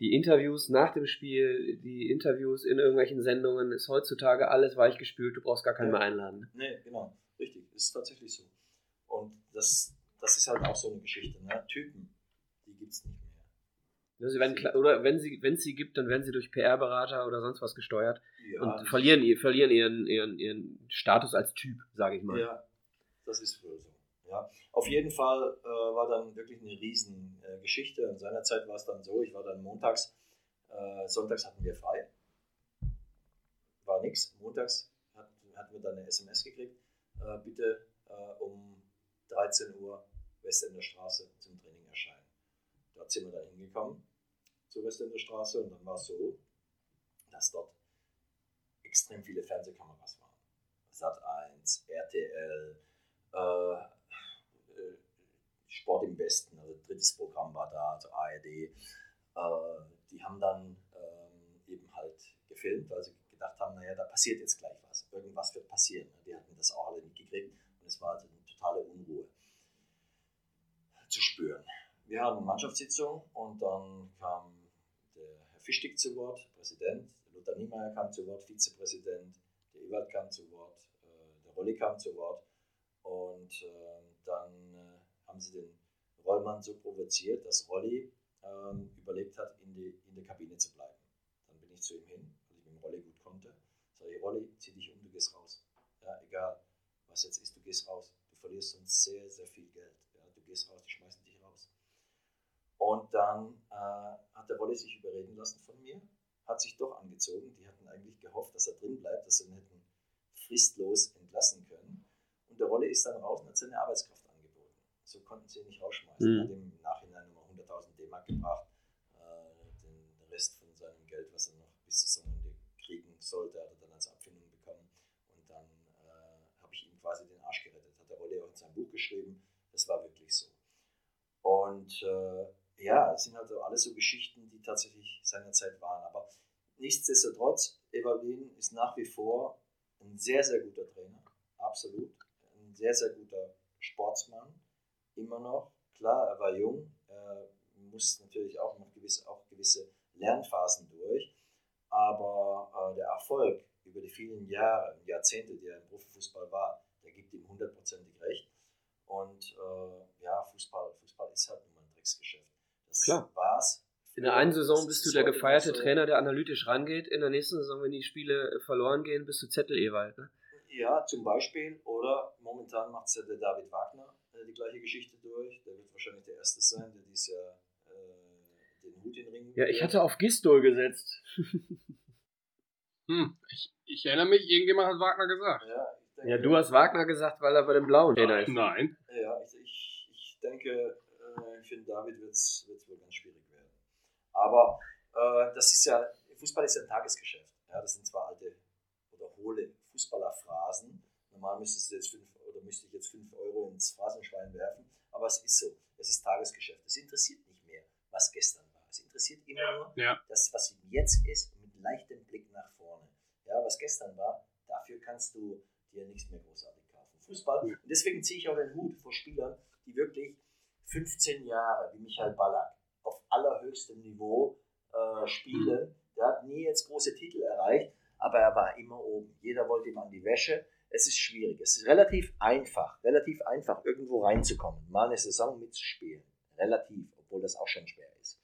Die Interviews nach dem Spiel, die Interviews in irgendwelchen Sendungen, ist heutzutage alles weichgespült, du brauchst gar keinen Ja. mehr einladen. ne? Nee, genau, richtig, ist tatsächlich so. Und das, das ist halt auch so eine Geschichte. Ne? Typen, die gibt es nicht mehr. Ja, Sie werden, oder wenn sie, wenn es sie gibt, dann werden sie durch PR-Berater oder sonst was gesteuert Ja, und verlieren, verlieren ihren, ihren, ihren Status als Typ, sage ich mal. Ja, das ist wohl so. Ja. Auf jeden Fall äh, war dann wirklich eine riesen äh. In seiner Zeit war es dann so, ich war dann montags, äh, sonntags hatten wir frei. War nichts. Montags hat, hatten wir dann eine SMS gekriegt, äh, bitte äh, um 13 Uhr Westender Straße zum Training erscheinen. Dort sind wir dann hingekommen zur Westender Straße und dann war es so, dass dort extrem viele Fernsehkameras waren. Sat 1, RTL, äh, Sport im Westen, also drittes Programm war da, also ARD. Äh, die haben dann ähm, eben halt gefilmt, weil sie gedacht haben, naja, da passiert jetzt gleich was. Irgendwas wird passieren. Die hatten das auch alle mitgekriegt und es war also eine totale Unruhe zu spüren. Wir hatten eine Mannschaftssitzung und dann kam der Herr Fischtig zu Wort, Präsident, Lothar Niemeyer kam zu Wort, Vizepräsident, der Ewald kam zu Wort, äh, der Rolli kam zu Wort und äh, dann äh, haben sie den Rollmann so provoziert, dass Rolli ähm, überlegt hat, in, die, in der Kabine zu bleiben. Dann bin ich zu ihm hin, weil ich mit dem Rolli gut konnte. Sag ich, Rolli, zieh dich um, du gehst raus. Ja, egal, was jetzt ist, du gehst raus. Du verlierst sonst sehr, sehr viel Geld. Ja, du gehst raus, die schmeißen dich raus. Und dann äh, hat der Rolli sich überreden lassen von mir, hat sich doch angezogen. Die hatten eigentlich gehofft, dass er drin bleibt, dass sie ihn hätten fristlos entlassen können. Und der Rolli ist dann raus und hat seine Arbeitskraft. So konnten sie ihn nicht rausschmeißen. Mhm. Er hat ihm im Nachhinein nochmal 100.000 D-Mark gebracht. Äh, den Rest von seinem Geld, was er noch bis Saisonende kriegen sollte, hat er dann als Abfindung bekommen. Und dann äh, habe ich ihm quasi den Arsch gerettet. Hat der Rolli auch in seinem Buch geschrieben. Das war wirklich so. Und äh, ja, es sind also alles so Geschichten, die tatsächlich seinerzeit waren. Aber nichtsdestotrotz, Evalin ist nach wie vor ein sehr, sehr guter Trainer. Absolut. Ein sehr, sehr guter Sportsmann. Immer noch. Klar, er war jung. Er muss natürlich auch noch gewisse, auch gewisse Lernphasen durch. Aber äh, der Erfolg über die vielen Jahre, Jahrzehnte, die er im Profifußball war, der gibt ihm hundertprozentig recht. Und äh, ja, Fußball, Fußball ist halt nun mal ein Drecksgeschäft. Das Klar. war es In der einen Saison bist du der gefeierte so Trainer, der analytisch rangeht. In der nächsten Saison, wenn die Spiele verloren gehen, bist du Zettel-Ewald. Ne? Ja, zum Beispiel. Oder momentan macht es ja der David Wagner äh, die gleiche Geschichte durch. Der wird wahrscheinlich der Erste sein, der dieses Jahr äh, den Hut in den Ring Ja, ich hatte auf Gistol gesetzt. hm, ich, ich, erinnere mich, irgendjemand hat Wagner gesagt. Ja, denke, ja, du hast Wagner gesagt, weil er bei dem Blauen Trainer ist. Nein. Ja, ich, ich, ich denke, äh, für den David wird es wohl ganz schwierig werden. Aber äh, das ist ja, Fußball ist ja ein Tagesgeschäft. Ja, das sind zwar alte oder hohle Fußballerphrasen. Normal müsstest du jetzt fünf, oder müsste ich jetzt 5 Euro ins Phrasenschwein werfen, aber es ist so. Es ist Tagesgeschäft. Es interessiert nicht mehr, was gestern war. Es interessiert immer nur ja. das, was jetzt ist, mit leichtem Blick nach vorne. Ja, was gestern war, dafür kannst du dir nichts mehr großartig kaufen. Fußball. Und deswegen ziehe ich auch den Hut vor Spielern, die wirklich 15 Jahre, wie Michael Ballack, auf allerhöchstem Niveau äh, spielen. Der hat nie jetzt große Titel erreicht, aber er war immer oben. Jeder wollte ihm an die Wäsche. Es ist schwierig. Es ist relativ einfach, relativ einfach, irgendwo reinzukommen, mal eine Saison mitzuspielen. Relativ, obwohl das auch schon schwer ist.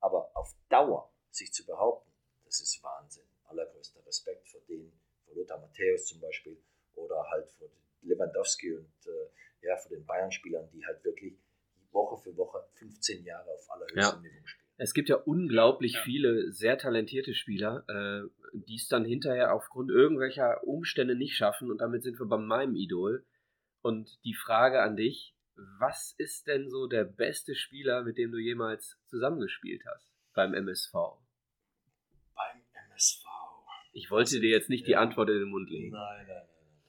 Aber auf Dauer sich zu behaupten, das ist Wahnsinn. Allergrößter Respekt vor denen, vor Lothar Matthäus zum Beispiel oder halt vor Lewandowski und äh, ja, vor den Bayern-Spielern, die halt wirklich Woche für Woche 15 Jahre auf allerhöchstem ja. Niveau spielen. Es gibt ja unglaublich ja. viele sehr talentierte Spieler, äh, die es dann hinterher aufgrund irgendwelcher Umstände nicht schaffen. Und damit sind wir bei meinem Idol. Und die Frage an dich, was ist denn so der beste Spieler, mit dem du jemals zusammengespielt hast beim MSV? Beim MSV. Ich wollte dir jetzt nicht die Antwort in den Mund legen. Nein, nein, nein, nein.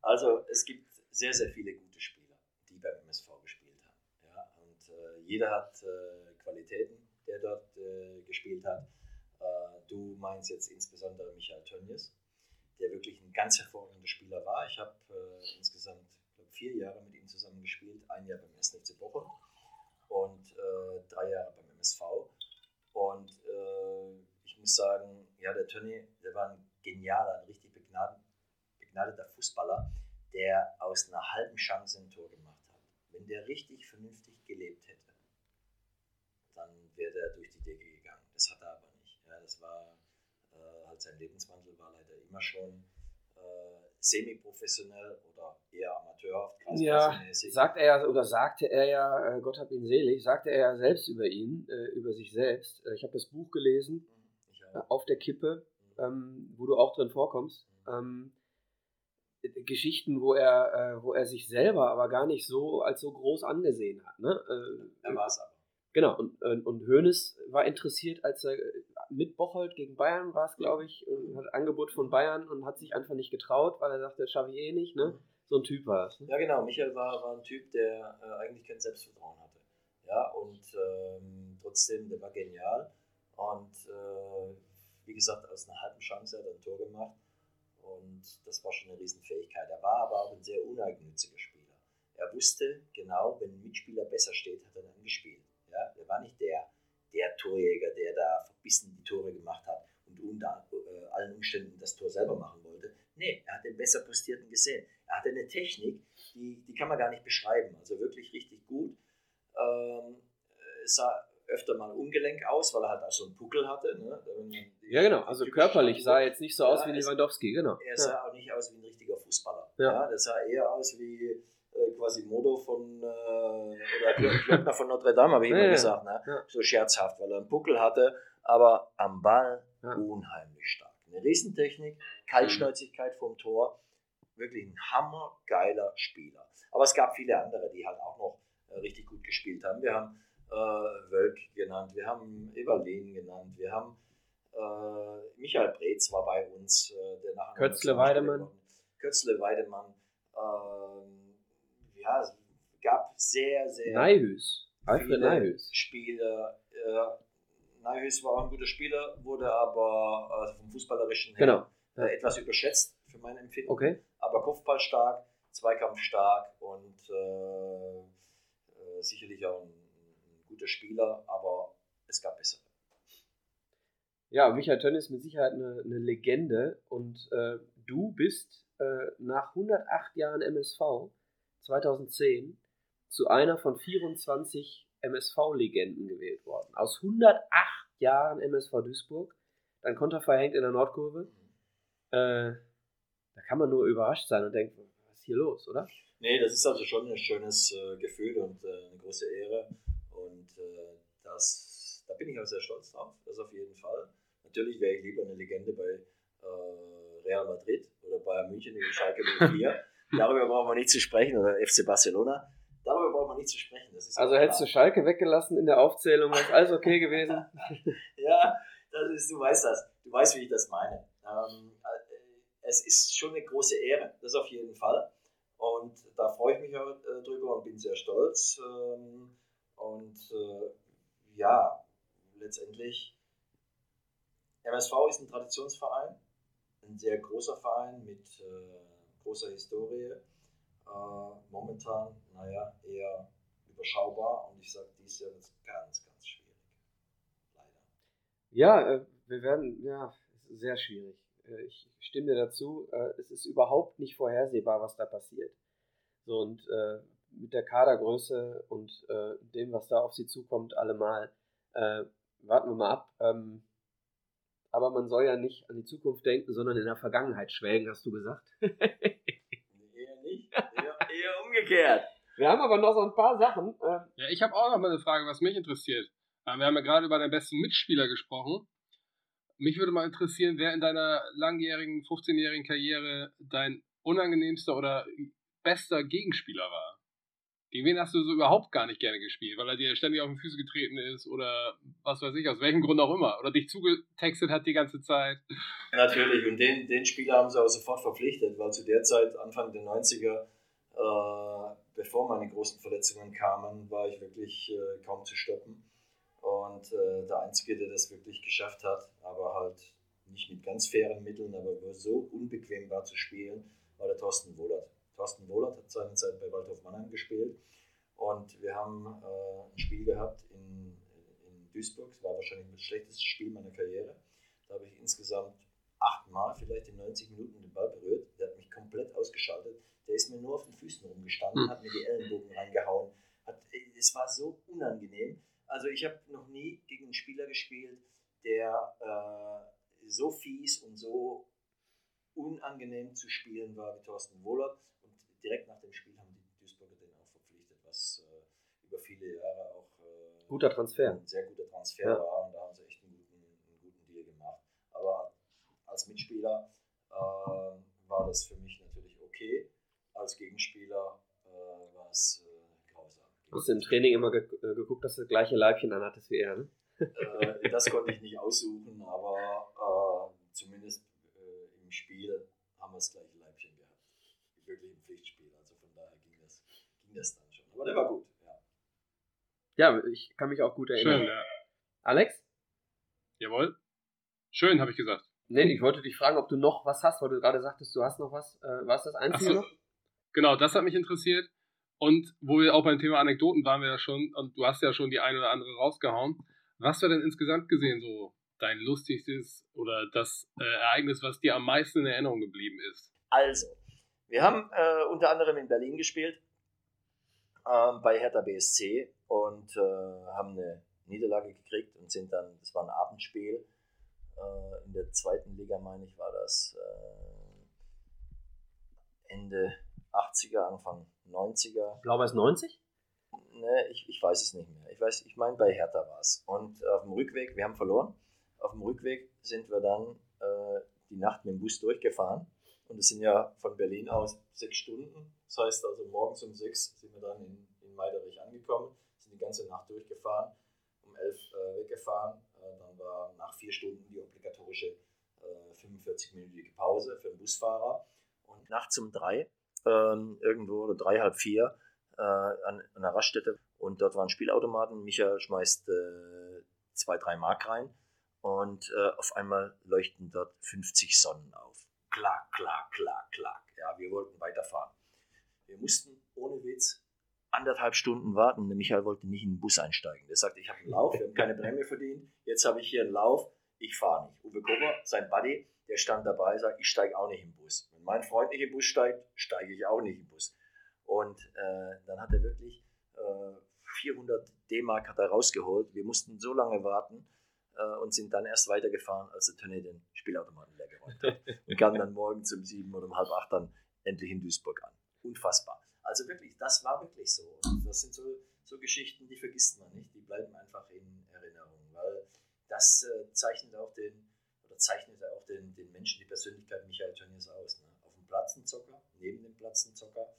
Also es gibt sehr, sehr viele gute Spieler, die beim MSV gespielt haben. Ja? Und äh, jeder hat äh, Qualitäten der dort äh, gespielt hat. Äh, du meinst jetzt insbesondere Michael Tönnies, der wirklich ein ganz hervorragender Spieler war. Ich habe äh, insgesamt glaub, vier Jahre mit ihm zusammen gespielt, ein Jahr beim 1. FC Bochum und äh, drei Jahre beim MSV. Und ich muss sagen, ja, der Tönny, der war ein genialer, ein richtig begnadeter Fußballer, der aus einer halben Chance ein Tor gemacht hat. Wenn der richtig vernünftig gelebt hätte, dann wäre er durch die Decke gegangen. Das hat er aber das war äh, halt sein Lebenswandel war leider immer schon äh, semi-professionell oder eher amateurhaft. Ja, sagt er ja oder sagte er ja, äh, Gott hab ihn selig, sagte er ja selbst über ihn, äh, über sich selbst. Äh, ich habe das Buch gelesen, mhm, auf der Kippe, mhm. ähm, wo du auch drin vorkommst. Mhm. Ähm, Geschichten, wo er, äh, wo er sich selber aber gar nicht so als so groß angesehen hat. Ne? Äh, er war es aber. Genau, und, und Hoeneß war interessiert, als er mit Bocholt gegen Bayern war es, glaube ich, hat ein Angebot von Bayern und hat sich einfach nicht getraut, weil er sagte, das schaffe ich eh nicht, ne? So ein Typ war es. Ne? Ja, genau. Michael war, war ein Typ, der äh, eigentlich kein Selbstvertrauen hatte. Ja, und ähm, trotzdem, der war genial. Und äh, wie gesagt, aus einer halben Chance hat er ein Tor gemacht. Und das war schon eine Riesenfähigkeit. Er war aber auch ein sehr uneigennütziger Spieler. Er wusste genau, wenn ein Mitspieler besser steht, hat er dann gespielt. Ja, er war nicht der, der Torjäger, der da verbissen die Tore gemacht hat und unter äh, allen Umständen das Tor selber machen wollte. Nee, er hat den besser postierten gesehen. Er hatte eine Technik, die, die kann man gar nicht beschreiben. Also wirklich richtig gut. Ähm, es sah öfter mal ungelenk aus, weil er halt auch so einen Puckel hatte. Ne? Ja, genau. Also körperlich sah er jetzt nicht so aus ja, wie Lewandowski, genau. Er sah ja. auch nicht aus wie ein richtiger Fußballer. Ja. ja. Das sah eher aus wie äh, quasi Modo von, äh, oder Glöckner von Notre Dame, habe ich immer ja, gesagt, ne? Ja. so scherzhaft, weil er einen Buckel hatte, aber am Ball ja. unheimlich stark. Eine Riesentechnik, Kaltschnäuzigkeit vom Tor, wirklich ein hammergeiler Spieler. Aber es gab viele andere, die halt auch noch äh, richtig gut gespielt haben. Wir haben äh, Wölk genannt, wir haben Evalin genannt, wir haben äh, Michael Breetz war bei uns, äh, der nachher Kötzle Weidemann. Kötzle Weidemann. Ähm, ja, es gab sehr, sehr Neihüs. Alfred Neihüs. Spieler. Äh, Neihüs war auch ein guter Spieler, wurde aber also vom Fußballerischen her genau. äh, etwas überschätzt für mein Empfinden. Okay. Aber Kopfball stark, Zweikampf stark und äh, äh, sicherlich auch ein, ein, guter Spieler, aber es gab bessere. Ja, Michael Tönn ist mit Sicherheit eine, eine Legende und äh, du bist äh, nach 108 Jahren MSV 2010 zu einer von 24 MSV-Legenden gewählt worden. Aus 108 Jahren MSV Duisburg, dann Konter verhängt in der Nordkurve. Äh, da kann man nur überrascht sein und denken, was ist hier los, oder? Nee, das ist also schon ein schönes äh, Gefühl und äh, eine große Ehre. Und äh, das, da bin ich auch sehr stolz drauf, das auf jeden Fall. Natürlich wäre ich lieber eine Legende bei äh, Real Madrid oder Bayern München in Schalke 04. Darüber brauchen wir nicht zu sprechen oder FC Barcelona. Darüber brauchen wir nicht zu sprechen. also hättest du Schalke weggelassen in der Aufzählung, wäre alles okay gewesen? ja, das ist, du weißt das. Du weißt, wie ich das meine. Ähm, äh, es ist schon eine große Ehre, das auf jeden Fall. Und da freue ich mich auch äh, drüber und bin sehr stolz. Ähm, und äh, ja, letztendlich, MSV ist ein Traditionsverein, ein sehr großer Verein mit großer Historie. Äh, momentan, naja, eher überschaubar und ich sage, dies Jahr wird es ganz, ganz schwierig. Leider. Ja, äh, wir werden, ja, sehr schwierig. Äh, ich stimme dazu. Äh, es ist überhaupt nicht vorhersehbar, was da passiert. So und äh, mit der Kadergröße und äh, dem, was da auf sie zukommt, allemal. Äh, warten wir mal ab. Ähm, aber man soll ja nicht an die Zukunft denken, sondern in der Vergangenheit schwelgen, hast du gesagt. eher nicht, eher, eher umgekehrt. Wir haben aber noch so ein paar Sachen. Äh, ja, ich habe auch noch mal eine Frage, was mich interessiert. Wir haben ja gerade über deinen besten Mitspieler gesprochen. Mich würde mal interessieren, wer in deiner langjährigen, 15-jährigen Karriere dein unangenehmster oder bester Gegenspieler war. Gegen wen hast du so überhaupt gar nicht gerne gespielt? Weil er dir ständig auf die Füße getreten ist oder was weiß ich, aus welchem Grund auch immer. Oder dich zugetextet hat die ganze Zeit. Natürlich, und den, den Spieler haben sie auch sofort verpflichtet, weil zu der Zeit, Anfang der 90er, äh, bevor meine großen Verletzungen kamen, war ich wirklich äh, kaum zu stoppen. Und äh, der Einzige, der das wirklich geschafft hat, aber halt nicht mit ganz fairen Mitteln, aber so unbequem war zu spielen, war der Thorsten Wohlert. Thorsten Wohlert hat seine Zeit bei Waldhof Mannheim gespielt und wir haben äh, ein Spiel gehabt in, in Duisburg, es war wahrscheinlich das schlechteste Spiel meiner Karriere. Da habe ich insgesamt achtmal vielleicht in 90 Minuten den Ball berührt. Der hat mich komplett ausgeschaltet. Der ist mir nur auf den Füßen rumgestanden, hm. hat mir die Ellenbogen reingehauen. Hat, es war so unangenehm. Also ich habe noch nie gegen einen Spieler gespielt, der äh, so fies und so unangenehm zu spielen war wie Thorsten Wohlert. Direkt nach dem Spiel haben die Duisburger den auch verpflichtet, was äh, über viele Jahre auch äh, guter Transfer. ein sehr guter Transfer ja. war. Und da haben sie echt einen guten, einen guten Deal gemacht. Aber als Mitspieler äh, war das für mich natürlich okay. Als Gegenspieler äh, war es Du hast im Training immer ge äh, geguckt, dass du das gleiche Leibchen anhattest wie er, ne? äh, das konnte ich nicht aussuchen, aber äh, zumindest äh, im Spiel haben wir Leibchen gehabt. Wirklich im Pflichtspiel. Also von daher ging das, ging das dann schon. Aber der war gut, ja. Ja, ich kann mich auch gut erinnern. Schön, ja. Alex? Jawohl. Schön, habe ich gesagt. Nee, ich wollte dich fragen, ob du noch was hast, weil du gerade sagtest, du hast noch was. Äh, war es das Einzige so. noch? Genau, das hat mich interessiert. Und wo wir auch beim Thema Anekdoten waren wir ja schon, und du hast ja schon die eine oder andere rausgehauen. Was war denn insgesamt gesehen so dein lustigstes oder das äh, Ereignis, was dir am meisten in Erinnerung geblieben ist? Also, wir haben äh, unter anderem in Berlin gespielt, äh, bei Hertha BSC und äh, haben eine Niederlage gekriegt und sind dann, das war ein Abendspiel, äh, in der zweiten Liga, meine ich, war das äh, Ende 80er, Anfang 90er. Blau-Weiß 90? Ne, ich, ich weiß es nicht mehr. Ich weiß, ich meine, bei Hertha war es. Und auf dem Rückweg, wir haben verloren. Auf dem Rückweg sind wir dann äh, die Nacht mit dem Bus durchgefahren. Und es sind ja von Berlin aus sechs Stunden. Das heißt also, morgens um sechs sind wir dann in, in Meiderich angekommen, sind die ganze Nacht durchgefahren, um elf äh, weggefahren. Äh, dann war nach vier Stunden die obligatorische 45-minütige äh, Pause für den Busfahrer. Und nachts um drei ähm, irgendwo oder drei, halb vier äh, an, an einer Raststätte und dort waren Spielautomaten. Micha schmeißt äh, zwei, drei Mark rein und äh, auf einmal leuchten dort 50 Sonnen auf. Klack, klack, klack, klack. Ja, wir wollten weiterfahren. Wir mussten ohne Witz anderthalb Stunden warten. Der Michael wollte nicht in den Bus einsteigen. Der sagte, ich habe einen Lauf, wir haben keine Prämie verdient. Jetzt habe ich hier einen Lauf, ich fahre nicht. Uwe Kober, sein Buddy, der stand dabei, sagt, ich steige auch nicht im Bus. Wenn mein Freund nicht im Bus steigt, steige ich auch nicht im Bus. Und äh, dann hat er wirklich äh, 400 D-Mark rausgeholt. Wir mussten so lange warten und sind dann erst weitergefahren, als der Tönny den Spielautomaten leer geräumt hat. und kamen dann morgens um sieben oder um halb acht dann endlich in Duisburg an. Unfassbar. Also wirklich, das war wirklich so. Und das sind so, so Geschichten, die vergisst man nicht. Die bleiben einfach in Erinnerung, weil das äh, zeichnet auch den, oder zeichnet auch den, den Menschen, die Persönlichkeit Michael Tönnies aus. Ne? Auf dem Platz ein Zocker, neben dem Platz ein Zocker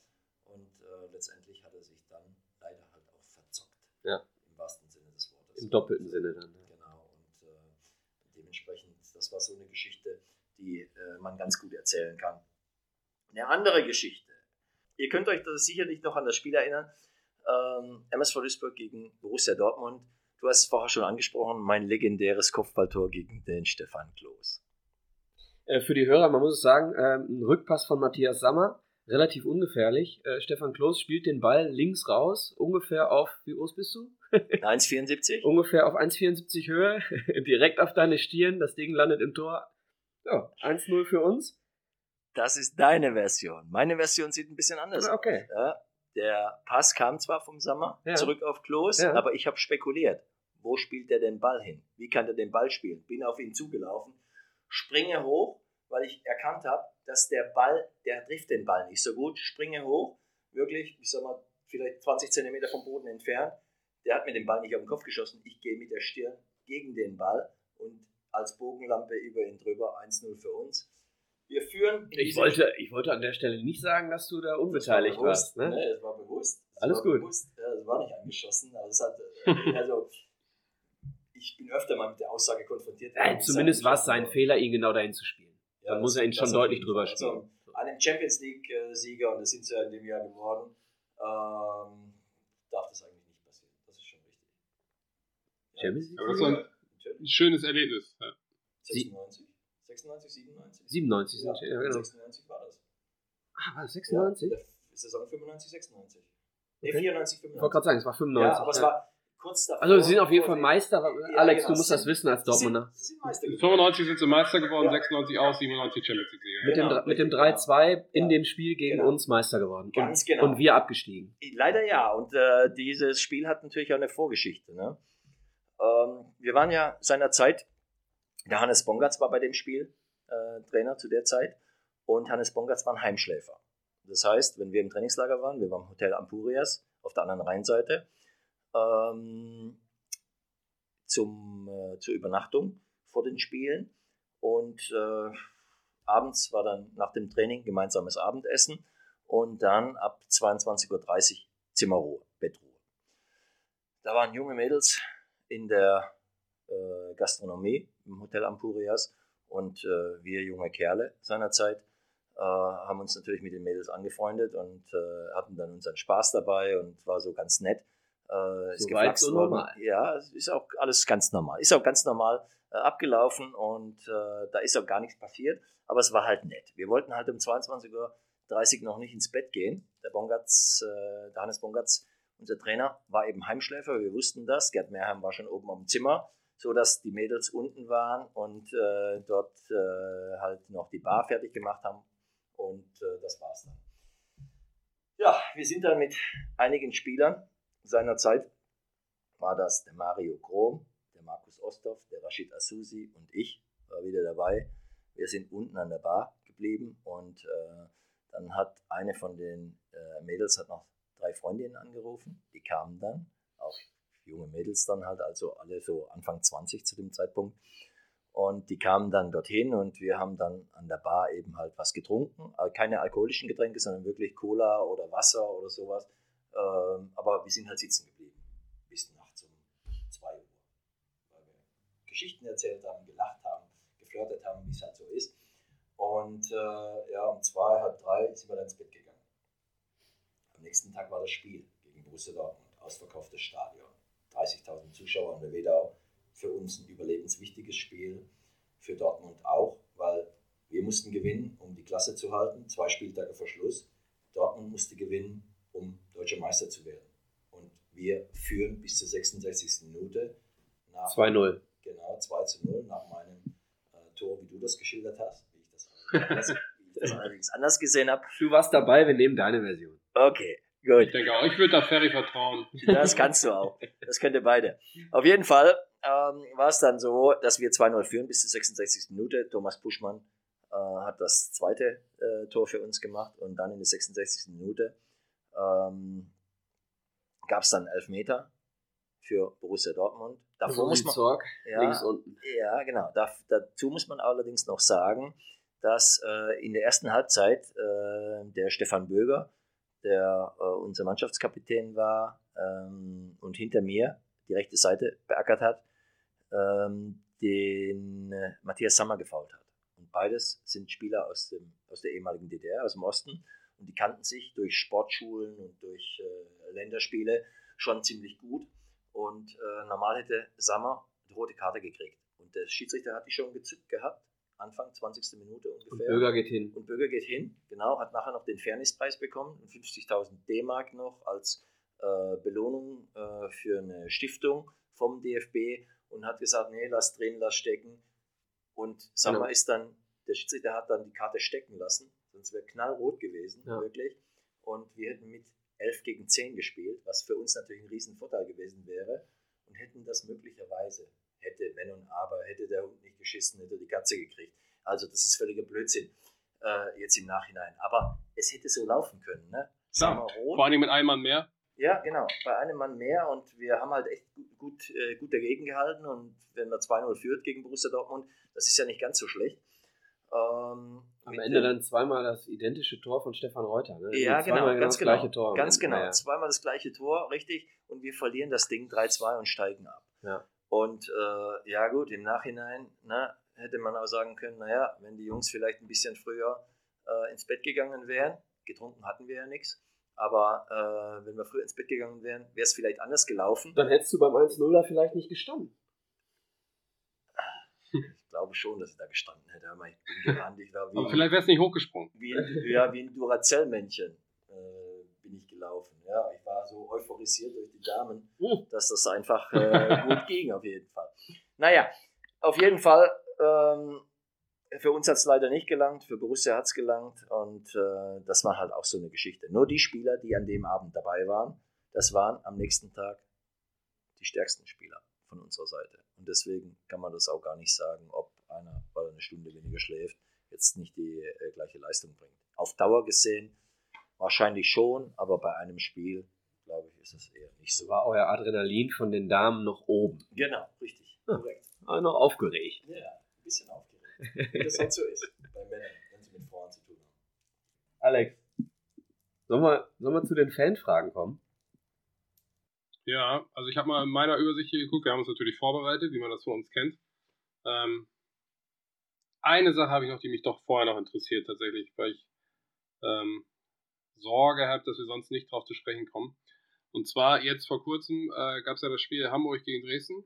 und äh, letztendlich hat er sich dann leider halt auch verzockt. Ja. Im wahrsten Sinne des Wortes. Im doppelten Sinne dann. Ja. Genau. Und äh, dementsprechend, das war so eine Geschichte, die äh, man ganz gut erzählen kann. Eine andere Geschichte. Ihr könnt euch das sicherlich noch an das Spiel erinnern. Ähm, MSV Duisburg gegen Borussia Dortmund. Du hast es vorher schon angesprochen, mein legendäres Kopfballtor gegen den Stefan Klos. Äh, für die Hörer, man muss es sagen, ähm, ein Rückpass von Matthias Sammer, relativ ungefährlich. Äh, Stefan Klos spielt den Ball links raus, ungefähr auf, wie groß bist du? 1,74? ungefähr auf 1,74 Höhe, direkt auf deine Stirn. Das Ding landet im Tor. Ja, 1-0 für uns. Das ist deine Version. Meine Version sieht ein bisschen anders aus. Okay. Ja, der Pass kam zwar vom Sommer Ja. zurück auf Klos, Ja. aber ich habe spekuliert. Wo spielt der den Ball hin? Wie kann der den Ball spielen? Bin auf ihn zugelaufen, springe hoch, weil ich erkannt habe, dass der Ball, der trifft den Ball nicht so gut. Springe hoch, wirklich, ich sag mal, vielleicht 20 Zentimeter vom Boden entfernt. Der hat mir den Ball nicht auf den Kopf geschossen. Ich gehe mit der Stirn gegen den Ball und als Bogenlampe über ihn drüber 1-0 für uns. Wir führen. Ich wollte, ich wollte an der Stelle nicht sagen, dass du da unbeteiligt warst. Ne? Ne? Das war bewusst. Das Alles war gut. Bewusst. Das war nicht angeschossen. Also, es hat, äh, also ich bin öfter mal mit der Aussage konfrontiert. Nein, zumindest war es sein Fehler, ihn genau dahin zu spielen. Ja, Dann muss er ihn schon deutlich drüber Fall. spielen. Also, an dem Champions League-Sieger, und das sind sie ja in dem Jahr geworden, ähm, darf das eigentlich nicht passieren. Das ist schon richtig. Ja, Champions League? Aber das war ein, ein schönes Erlebnis. Ja. 96? 96, 97? 97 sind ja, ja, genau. 96 war das. Ah, war das 96? Ja, Saison 95, 96. Nee, Okay. 94, Ich wollte 95. gerade sagen, es war 95. Ja, aber es ja. war kurz davor. also, sie sind auf jeden Fall Meister. Ja, Alex, genau, du musst sie das wissen als sie sind- Dortmunder. Sie sind Meister geworden. 95 sind sie Meister geworden, Ja. 96 auch, 97 Champions League. Mit dem, Genau, mit dem richtig, 3-2 in Ja. dem Spiel gegen Genau. uns Meister geworden. Ganz und, genau. und wir abgestiegen. Leider ja. Und äh, dieses Spiel hat natürlich auch eine Vorgeschichte. Ne? Ähm, wir waren ja seinerzeit, der Hannes Bongatz war bei dem Spiel äh, Trainer zu der Zeit und Hannes Bongatz war ein Heimschläfer. Das heißt, wenn wir im Trainingslager waren, wir waren im Hotel Ampurias auf der anderen Rheinseite, ähm, zum, äh, zur Übernachtung vor den Spielen und äh, abends war dann nach dem Training gemeinsames Abendessen und dann ab 22.30 Uhr Zimmerruhe, Bettruhe. Da waren junge Mädels in der äh, Gastronomie im Hotel Ampurias und äh, wir junge Kerle seinerzeit äh, haben uns natürlich mit den Mädels angefreundet und äh, hatten dann unseren Spaß dabei und war so ganz nett. Äh, ist Soweit geflaxt so normal. Ja, ist auch alles ganz normal. Ist auch ganz normal äh, abgelaufen und da ist auch gar nichts passiert, aber es war halt nett. Wir wollten halt um 22.30 Uhr noch nicht ins Bett gehen. Der Bongatz, äh, der Hannes Bongatz, unser Trainer, war eben Heimschläfer, wir wussten das. Gerd Mehrheim war schon oben am Zimmer, so dass die Mädels unten waren und äh, dort äh, halt noch die Bar fertig gemacht haben und äh, das war's dann. Ja, wir sind dann mit einigen Spielern seiner Zeit, war das der Mario Krom, der Markus Osthoff, der Rashid Asusi und ich, war wieder dabei. Wir sind unten an der Bar geblieben und äh, dann hat eine von den äh, Mädels hat noch drei Freundinnen angerufen, die kamen dann, auch junge Mädels dann halt, also alle so Anfang 20 zu dem Zeitpunkt. Und die kamen dann dorthin und wir haben dann an der Bar eben halt was getrunken. Äh, Keine alkoholischen Getränke, sondern wirklich Cola oder Wasser oder sowas. Ähm, aber wir sind halt sitzen geblieben. Bis nachts um 2 Uhr. Weil wir Geschichten erzählt haben, gelacht haben, geflirtet haben, wie es halt so ist. Und äh, ja, um zwei, halb drei sind wir dann ins Bett gegangen. Am nächsten Tag war das Spiel gegen Borussia Dortmund. Ausverkauftes Stadion. 30.000 Zuschauer in der Wedau. Für uns ein überlebenswichtiges Spiel. Für Dortmund auch, weil wir mussten gewinnen, um die Klasse zu halten. Zwei Spieltage vor Schluss. Dortmund musste gewinnen, um deutscher Meister zu werden. Und wir führen bis zur 66. Minute. Nach 2-0. Genau, 2 zu 0 nach meinem äh, Tor, wie du das geschildert hast, wie ich das, anders, wie ich das allerdings anders gesehen habe. Du warst dabei, wir nehmen deine Version. Okay, Gut. Ich denke auch, ich würde da Ferry vertrauen. Das kannst du auch. Das könnt ihr beide. Auf jeden Fall ähm, war es dann so, dass wir 2-0 führen bis zur 66. Minute. Thomas Puschmann äh, hat das zweite äh, Tor für uns gemacht und dann in der 66. Minute ähm, gab es dann Elfmeter für Borussia Dortmund. Davor muss man, Zorg, ja, links unten. Ja, genau. Da, dazu muss man allerdings noch sagen, dass äh, in der ersten Halbzeit äh, der Stefan Böger, der äh, unser Mannschaftskapitän war ähm, und hinter mir die rechte Seite beackert hat, ähm, den äh, Matthias Sammer gefault hat. Und beides sind Spieler aus, dem, aus der ehemaligen DDR, aus dem Osten. Und die kannten sich durch Sportschulen und durch äh, Länderspiele schon ziemlich gut. Und äh, normal hätte Sammer die rote Karte gekriegt. Und der Schiedsrichter hat die schon gezückt gehabt, Anfang 20. Minute ungefähr. Und Bürger geht hin. Und Bürger geht hin, genau, hat nachher noch den Fairnesspreis bekommen, 50.000 D-Mark noch als äh, Belohnung äh, für eine Stiftung vom DFB und hat gesagt, nee, lass drehen, lass stecken. Und Sammer genau. ist dann, der Schiedsrichter hat dann die Karte stecken lassen, sonst wäre knallrot gewesen, ja. wirklich. Und wir hätten mit 11 gegen 10 gespielt, was für uns natürlich ein Riesenvorteil gewesen wäre und hätten das möglicherweise, hätte, wenn und aber, hätte der Hund nicht geschissen, hätte die Katze gekriegt. Also das ist völliger Blödsinn äh, jetzt im Nachhinein. Aber es hätte so laufen können. Ne? Ja, vor allem mit einem Mann mehr. Ja, genau, bei einem Mann mehr und wir haben halt echt gut, gut, äh, gut dagegen gehalten und wenn man 2-0 führt gegen Borussia Dortmund, das ist ja nicht ganz so schlecht. Ähm, Am Ende dann zweimal das identische Tor von Stefan Reuter. Ne? Ja, also genau, ganz genau. Tor ganz genau. Ja. Zweimal das gleiche Tor, richtig. Und wir verlieren das Ding 3-2 und steigen ab. Ja. Und äh, ja, gut, im Nachhinein ne, hätte man auch sagen können: naja, wenn die Jungs vielleicht ein bisschen früher äh, ins Bett gegangen wären, getrunken hatten wir ja nichts. Aber äh, wenn wir früher ins Bett gegangen wären, wäre es vielleicht anders gelaufen. Dann hättest du beim 1-0 da vielleicht nicht gestanden glaube schon, dass ich da gestanden hätte. Aber ich bin gerannt, ich war wie, aber vielleicht wäre es nicht hochgesprungen. Wie, ja, wie ein Duracell-Männchen äh, bin ich gelaufen. Ja, ich so euphorisiert durch die Damen, uh. dass das einfach äh, gut ging, auf jeden Fall. Naja, auf jeden Fall, ähm, für uns hat es leider nicht gelangt, für Borussia hat es gelangt und äh, das war halt auch so eine Geschichte. Nur die Spieler, die an dem Abend dabei waren, das waren am nächsten Tag die stärksten Spieler von unserer Seite. Und deswegen kann man das auch gar nicht sagen, ob einer, weil er eine Stunde weniger schläft, jetzt nicht die äh, gleiche Leistung bringt. Auf Dauer gesehen wahrscheinlich schon, aber bei einem Spiel, glaube ich, ist es eher nicht so. War euer Adrenalin von den Damen noch oben? Genau, richtig. Ja, korrekt. Aber noch aufgeregt. Ja, ein bisschen aufgeregt. Wie das halt so ist bei Männern, wenn sie mit Frauen zu tun haben. Alex, sollen wir, sollen wir zu den Fanfragen kommen? Ja, also ich habe mal in meiner Übersicht hier geguckt, wir haben uns natürlich vorbereitet, wie man das von uns kennt. Ähm, eine Sache habe ich noch, die mich doch vorher noch interessiert tatsächlich, weil ich ähm, Sorge habe, dass wir sonst nicht drauf zu sprechen kommen. Und zwar jetzt vor kurzem äh, gab es ja das Spiel Hamburg gegen Dresden.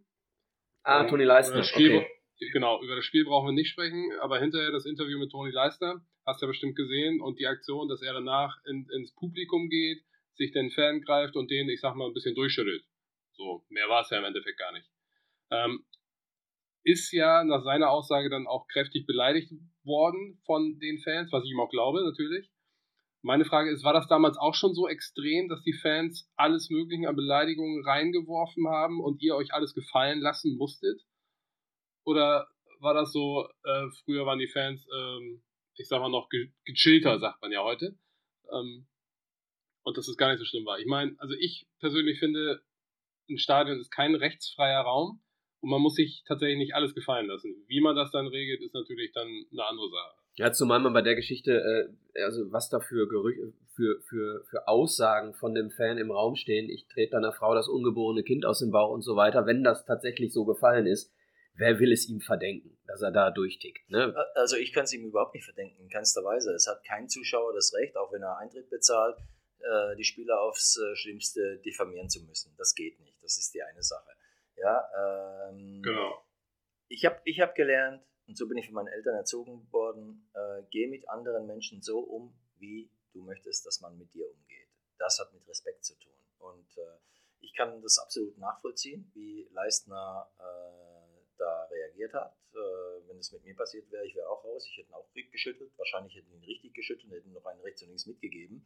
Ah, Toni Leistner. Spiel, okay. Genau, über das Spiel brauchen wir nicht sprechen, aber hinterher das Interview mit Toni Leistner, hast du ja bestimmt gesehen, und die Aktion, dass er danach in, ins Publikum geht, sich den Fan greift und den, ich sag mal, ein bisschen durchschüttelt. So, mehr war es ja im Endeffekt gar nicht. Ähm, ist ja nach seiner Aussage dann auch kräftig beleidigt worden von den Fans, was ich ihm auch glaube, natürlich. Meine Frage ist, war das damals auch schon so extrem, dass die Fans alles Mögliche an Beleidigungen reingeworfen haben und ihr euch alles gefallen lassen musstet? Oder war das so, äh, früher waren die Fans, ähm, ich sag mal noch, ge gechillter, sagt man ja heute. Ähm, und dass es gar nicht so schlimm war. Ich meine, also ich persönlich finde, ein Stadion ist kein rechtsfreier Raum und man muss sich tatsächlich nicht alles gefallen lassen. Wie man das dann regelt, ist natürlich dann eine andere Sache. Ja, zumal man bei der Geschichte, äh, also was da für, Gerüche, für, für, für Aussagen von dem Fan im Raum stehen, ich trete deiner Frau das ungeborene Kind aus dem Bauch und so weiter, wenn das tatsächlich so gefallen ist, wer will es ihm verdenken, dass er da durchtickt? Ne? Also ich kann es ihm überhaupt nicht verdenken, in keinster Weise. Es hat kein Zuschauer das Recht, auch wenn er Eintritt bezahlt, äh, die Spieler aufs äh, Schlimmste diffamieren zu müssen. Das geht nicht. Das ist die eine Sache. Ja, ähm, genau. Ich habe ich hab gelernt, und so bin ich von meinen Eltern erzogen worden, äh, geh mit anderen Menschen so um, wie du möchtest, dass man mit dir umgeht. Das hat mit Respekt zu tun. Und äh, ich kann das absolut nachvollziehen, wie Leistner äh, da reagiert hat. Äh, wenn es mit mir passiert wäre, ich wäre auch raus. Ich hätte ihn auch geschüttelt. Wahrscheinlich hätte ich ihn richtig geschüttelt und hätte ihm noch einen rechts und links mitgegeben.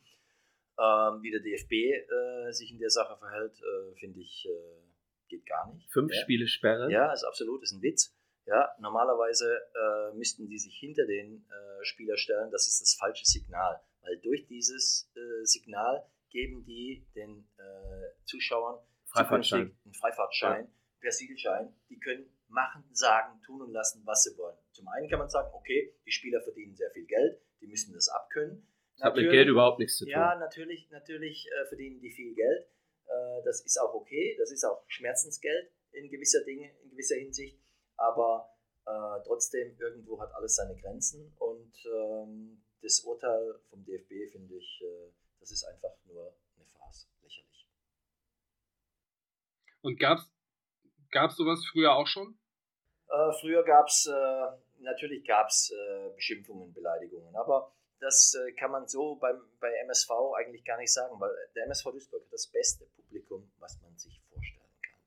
Ähm, wie der DFB äh, sich in der Sache verhält, äh, finde ich, geht gar nicht. Fünf ja. Spiele Sperre? Ja, ist absolut, ist ein Witz. Ja, normalerweise äh, müssten die sich hinter den äh, Spieler stellen. Das ist das falsche Signal, weil durch dieses äh, Signal geben die den äh, Zuschauern Freifahrtschein. einen Freifahrtschein, ja. Persilschein. Die können machen, sagen, tun und lassen, was sie wollen. Zum einen kann man sagen, okay, die Spieler verdienen sehr viel Geld, die müssen das abkönnen. Das hat mit Geld überhaupt nichts zu tun. Ja, natürlich, natürlich äh, verdienen die viel Geld. Äh, das ist auch okay, das ist auch Schmerzensgeld in gewisser Dinge, in gewisser Hinsicht aber äh, trotzdem irgendwo hat alles seine Grenzen und ähm, das Urteil vom DFB finde ich, äh, das ist einfach nur eine Farce, lächerlich. Und gab es sowas früher auch schon? Äh, früher gab es, äh, natürlich gab es äh, Beschimpfungen, Beleidigungen, aber das äh, kann man so beim, bei MSV eigentlich gar nicht sagen, weil der MSV Duisburg hat das beste Publikum, was man sich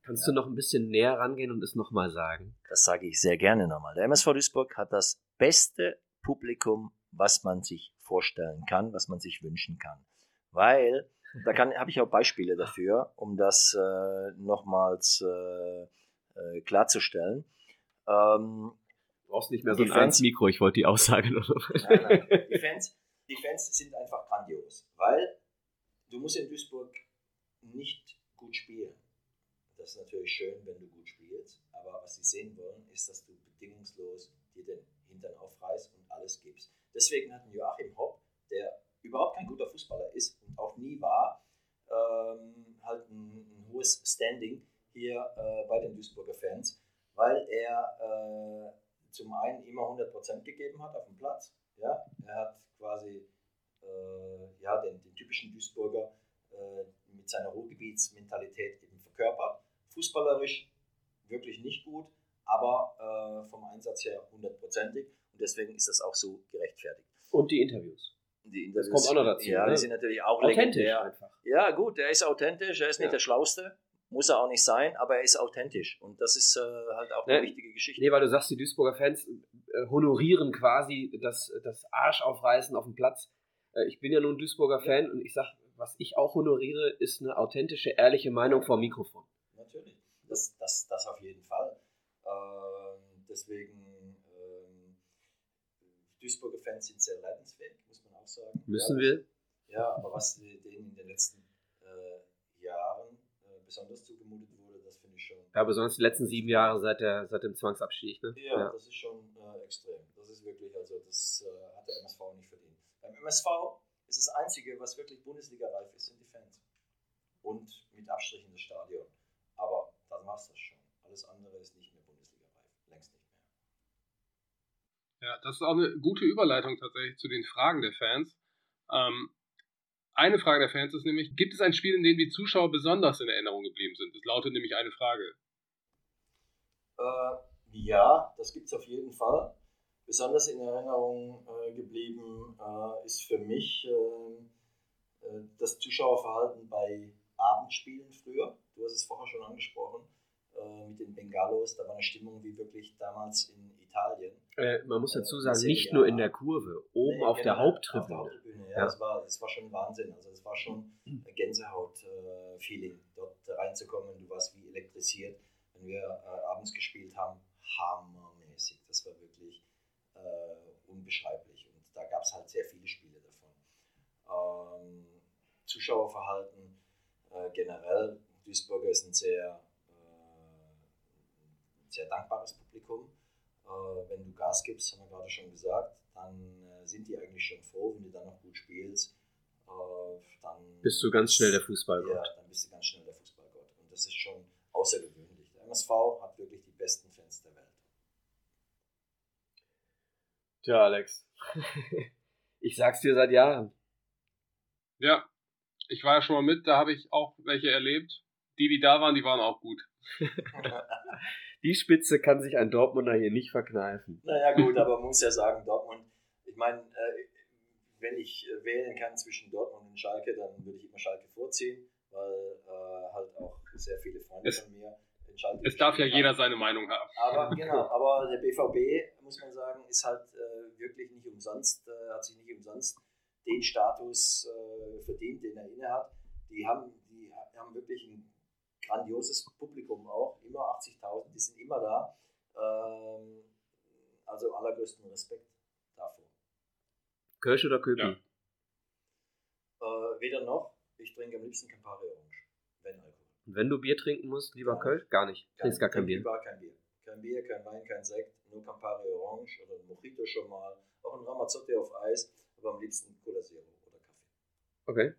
Kannst ja. du noch ein bisschen näher rangehen und es nochmal sagen? Das sage ich sehr gerne nochmal. Der MSV Duisburg hat das beste Publikum, was man sich vorstellen kann, was man sich wünschen kann. Weil, da habe ich auch Beispiele dafür, um das äh, nochmals äh, äh, klarzustellen. Ähm, du brauchst nicht mehr so ein Fans, Mikro, ich wollte die Aussage noch. Nein, nein. Die, Fans, die Fans sind einfach grandios, weil du musst in Duisburg nicht gut spielen. Das ist natürlich schön, wenn du gut spielst, aber was sie sehen wollen, ist, dass du bedingungslos dir den Hintern aufreißt und alles gibst. Deswegen hatten Joachim Hopp, der überhaupt kein guter Fußballer ist und auch nie war, ähm, halt ein, ein, hohes Standing hier äh, bei den Duisburger Fans, weil er äh, zum einen immer 100% gegeben hat auf dem Platz. Ja? Er hat quasi äh, ja, den, den, typischen Duisburger äh, mit seiner Ruhrgebietsmentalität eben verkörpert fußballerisch wirklich nicht gut, aber äh, vom Einsatz her hundertprozentig und deswegen ist das auch so gerechtfertigt. Und die Interviews. Die Interviews das kommt auch noch dazu. Ja, ne? die sind natürlich auch authentisch legendär. einfach. Ja, gut, er ist authentisch, er ist nicht Ja. der Schlauste, muss er auch nicht sein, aber er ist authentisch und das ist äh, halt auch eine Ne? wichtige Geschichte. Nee, weil du sagst, die Duisburger Fans äh, honorieren quasi das, das Arschaufreißen auf dem Platz. Äh, ich bin ja nun Duisburger Fan und ich sag, was ich auch honoriere, ist eine authentische, ehrliche Meinung vor dem Mikrofon. Natürlich, das, das, das auf jeden Fall. Ähm, deswegen, ähm, Duisburger Fans sind sehr leidensfähig, muss man auch sagen. Müssen ja, wir? Ja, aber was denen in den letzten äh, Jahren äh, besonders zugemutet wurde, das finde ich schon. Ja, besonders die letzten sieben Jahre seit, der, seit dem Zwangsabstieg. Ne? Ja, das ist schon äh, extrem. Das ist wirklich, also das äh, hat der MSV nicht verdient. Beim MSV ist das Einzige, was wirklich Bundesliga-reif ist, sind die Fans. Und mit Abstrichen das Stadion. Aber dann war es das schon. Alles andere ist nicht mehr Bundesliga-reif. Längst nicht mehr. Ja, das ist auch eine gute Überleitung tatsächlich zu den Fragen der Fans. Ähm, eine Frage der Fans ist nämlich, gibt es ein Spiel, in dem die Zuschauer besonders in Erinnerung geblieben sind? Das lautet nämlich eine Frage. Äh, ja, das gibt es auf jeden Fall. Besonders in Erinnerung äh, geblieben äh, ist für mich äh, äh, das Zuschauerverhalten bei Abendspielen früher. Du hast es vorher schon angesprochen, äh, mit den Bengalos. Da war eine Stimmung wie wirklich damals in Italien. Äh, man muss dazu Äh, sagen, sehr nicht nur in der Kurve, oben Nee, auf der generell Haupttribüne. Auf der Haupttribüne, ja. Ja. Das, war, das war schon Wahnsinn. Also das war schon ein Gänsehaut-Feeling, dort reinzukommen. Du warst wie elektrisiert, wenn wir äh, abends gespielt haben. Hammermäßig. Das war wirklich äh, unbeschreiblich. Und da gab es halt sehr viele Spiele davon. Ähm, Zuschauerverhalten äh, generell. Duisburger ist ein sehr, äh, sehr dankbares Publikum. Äh, wenn du Gas gibst, haben wir gerade schon gesagt, dann äh, sind die eigentlich schon froh, wenn du dann noch gut spielst. Äh, dann Bist du ganz schnell der Fußballgott. Ja, dann bist du ganz schnell der Fußballgott. Und das ist schon außergewöhnlich. Der MSV hat wirklich die besten Fans der Welt. Tja, Alex. ich sag's dir seit Jahren. Ja, ich war ja schon mal mit, da habe ich auch welche erlebt. Die, die da waren, die waren auch gut. Die Spitze kann sich ein Dortmunder hier nicht verkneifen. Naja, gut, aber man muss ja sagen, Dortmund, ich meine, äh, wenn ich äh, wählen kann zwischen Dortmund und Schalke, dann würde ich immer Schalke vorziehen, weil äh, halt auch sehr viele Freunde Es- von mir in Schalke Es darf ja gespielt jeder haben. seine Meinung haben. Aber genau, aber der BVB, muss man sagen, ist halt äh, wirklich nicht umsonst, äh, hat sich nicht umsonst den Status äh, verdient, den er inne hat. Die haben, die haben wirklich ein grandioses Publikum auch, immer 80.000, die sind immer da. Ähm, also allergrößten Respekt davor. Kölsch oder Köpi? Ja. Äh, weder noch. Ich trinke am liebsten Campari Orange, wenn Alkohol. Und wenn du Bier trinken musst, lieber gar Kölsch? Gar nicht. Trinkst gar kein Bier? Gar kein Bier. Kein Bier, kein Wein, kein Sekt, nur Campari Orange oder ein Mojito schon mal. Auch ein Ramazzotti auf Eis, aber am liebsten Cola Zero oder Kaffee. Okay.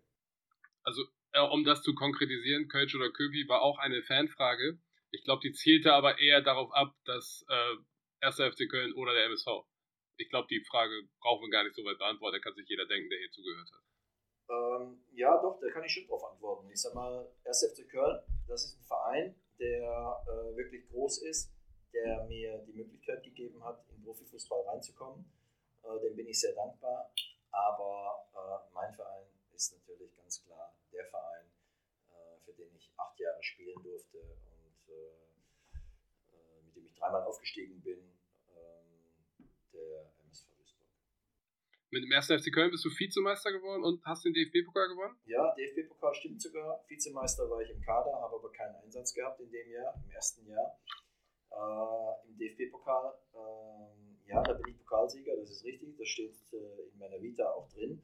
Also, äh, um das zu konkretisieren, Kölsch oder Köpi war auch eine Fanfrage. Ich glaube, die zielte aber eher darauf ab, dass äh, 1. FC Köln oder der MSV. Ich glaube, die Frage brauchen wir gar nicht so weit beantworten. Da kann sich jeder denken, der hier zugehört hat. Ähm, ja, doch, da kann ich schon drauf antworten. Ich sag mal, 1. FC Köln, das ist ein Verein, der äh, wirklich groß ist, der mir die Möglichkeit gegeben hat, in Profifußball reinzukommen. Äh, dem bin ich sehr dankbar. Aber äh, mein Verein ist natürlich ganz klar der Verein, äh, für den ich acht Jahre spielen durfte und äh, äh, mit dem ich dreimal aufgestiegen bin Mit dem 1. FC Köln bist du Vizemeister geworden und hast den DFB-Pokal gewonnen? Ja, DFB-Pokal stimmt sogar. Vizemeister war ich im Kader, habe aber keinen Einsatz gehabt in dem Jahr, im ersten Jahr. Äh, Im DFB-Pokal, äh, ja, da bin ich Pokalsieger, das ist richtig, das steht äh, in meiner Vita auch drin.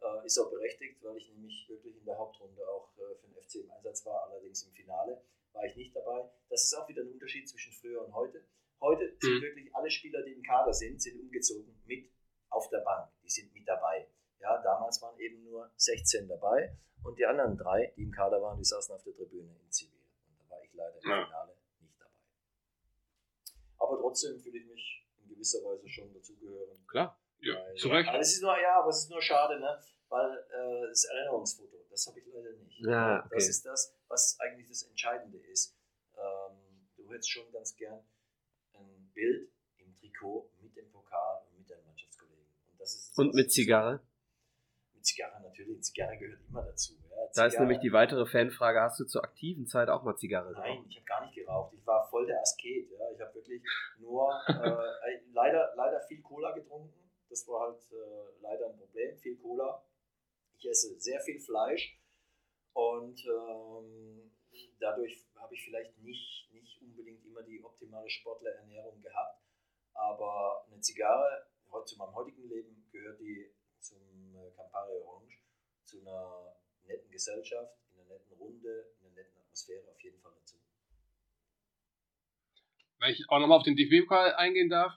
Äh, ist auch berechtigt, weil ich nämlich wirklich in der Hauptrunde auch äh, für den FC im Einsatz war, allerdings im Finale war ich nicht dabei. Das ist auch wieder ein Unterschied zwischen früher und heute. Heute mhm. sind wirklich alle Spieler, die im Kader sind, sind umgezogen mit auf der Bank, die sind mit dabei. Ja, damals waren eben nur 16 dabei und die anderen drei, die im Kader waren, die saßen auf der Tribüne in Zivil. Und da war ich leider im ja. Finale nicht dabei. Aber trotzdem fühle ich mich in gewisser Weise schon dazugehören. Klar, ja, weil, zu Recht. Aber es ist nur, ja, aber es ist nur schade, ne? weil äh, das Erinnerungsfoto, das habe ich leider nicht. Ja, okay. Das ist das, was eigentlich das Entscheidende ist. Ähm, du hättest schon ganz gern ein Bild im Trikot mit dem Pokal und mit Zigarre? Mit Zigarre natürlich. Zigarre gehört immer dazu. Ja. Da ist nämlich die weitere Fanfrage: Hast du zur aktiven Zeit auch mal Zigarre geraucht? Nein, ich habe gar nicht geraucht. Ich war voll der Asket. Ja. Ich habe wirklich nur äh, leider, leider viel Cola getrunken. Das war halt äh, leider ein Problem. Viel Cola. Ich esse sehr viel Fleisch und ähm, dadurch habe ich vielleicht nicht, nicht unbedingt immer die optimale Sportlerernährung gehabt. Aber eine Zigarre zu meinem heutigen Leben gehört die zum äh, Campari Orange, zu einer netten Gesellschaft, in einer netten Runde, in einer netten Atmosphäre auf jeden Fall dazu. Wenn ich auch nochmal auf den DFB-Pokal eingehen darf,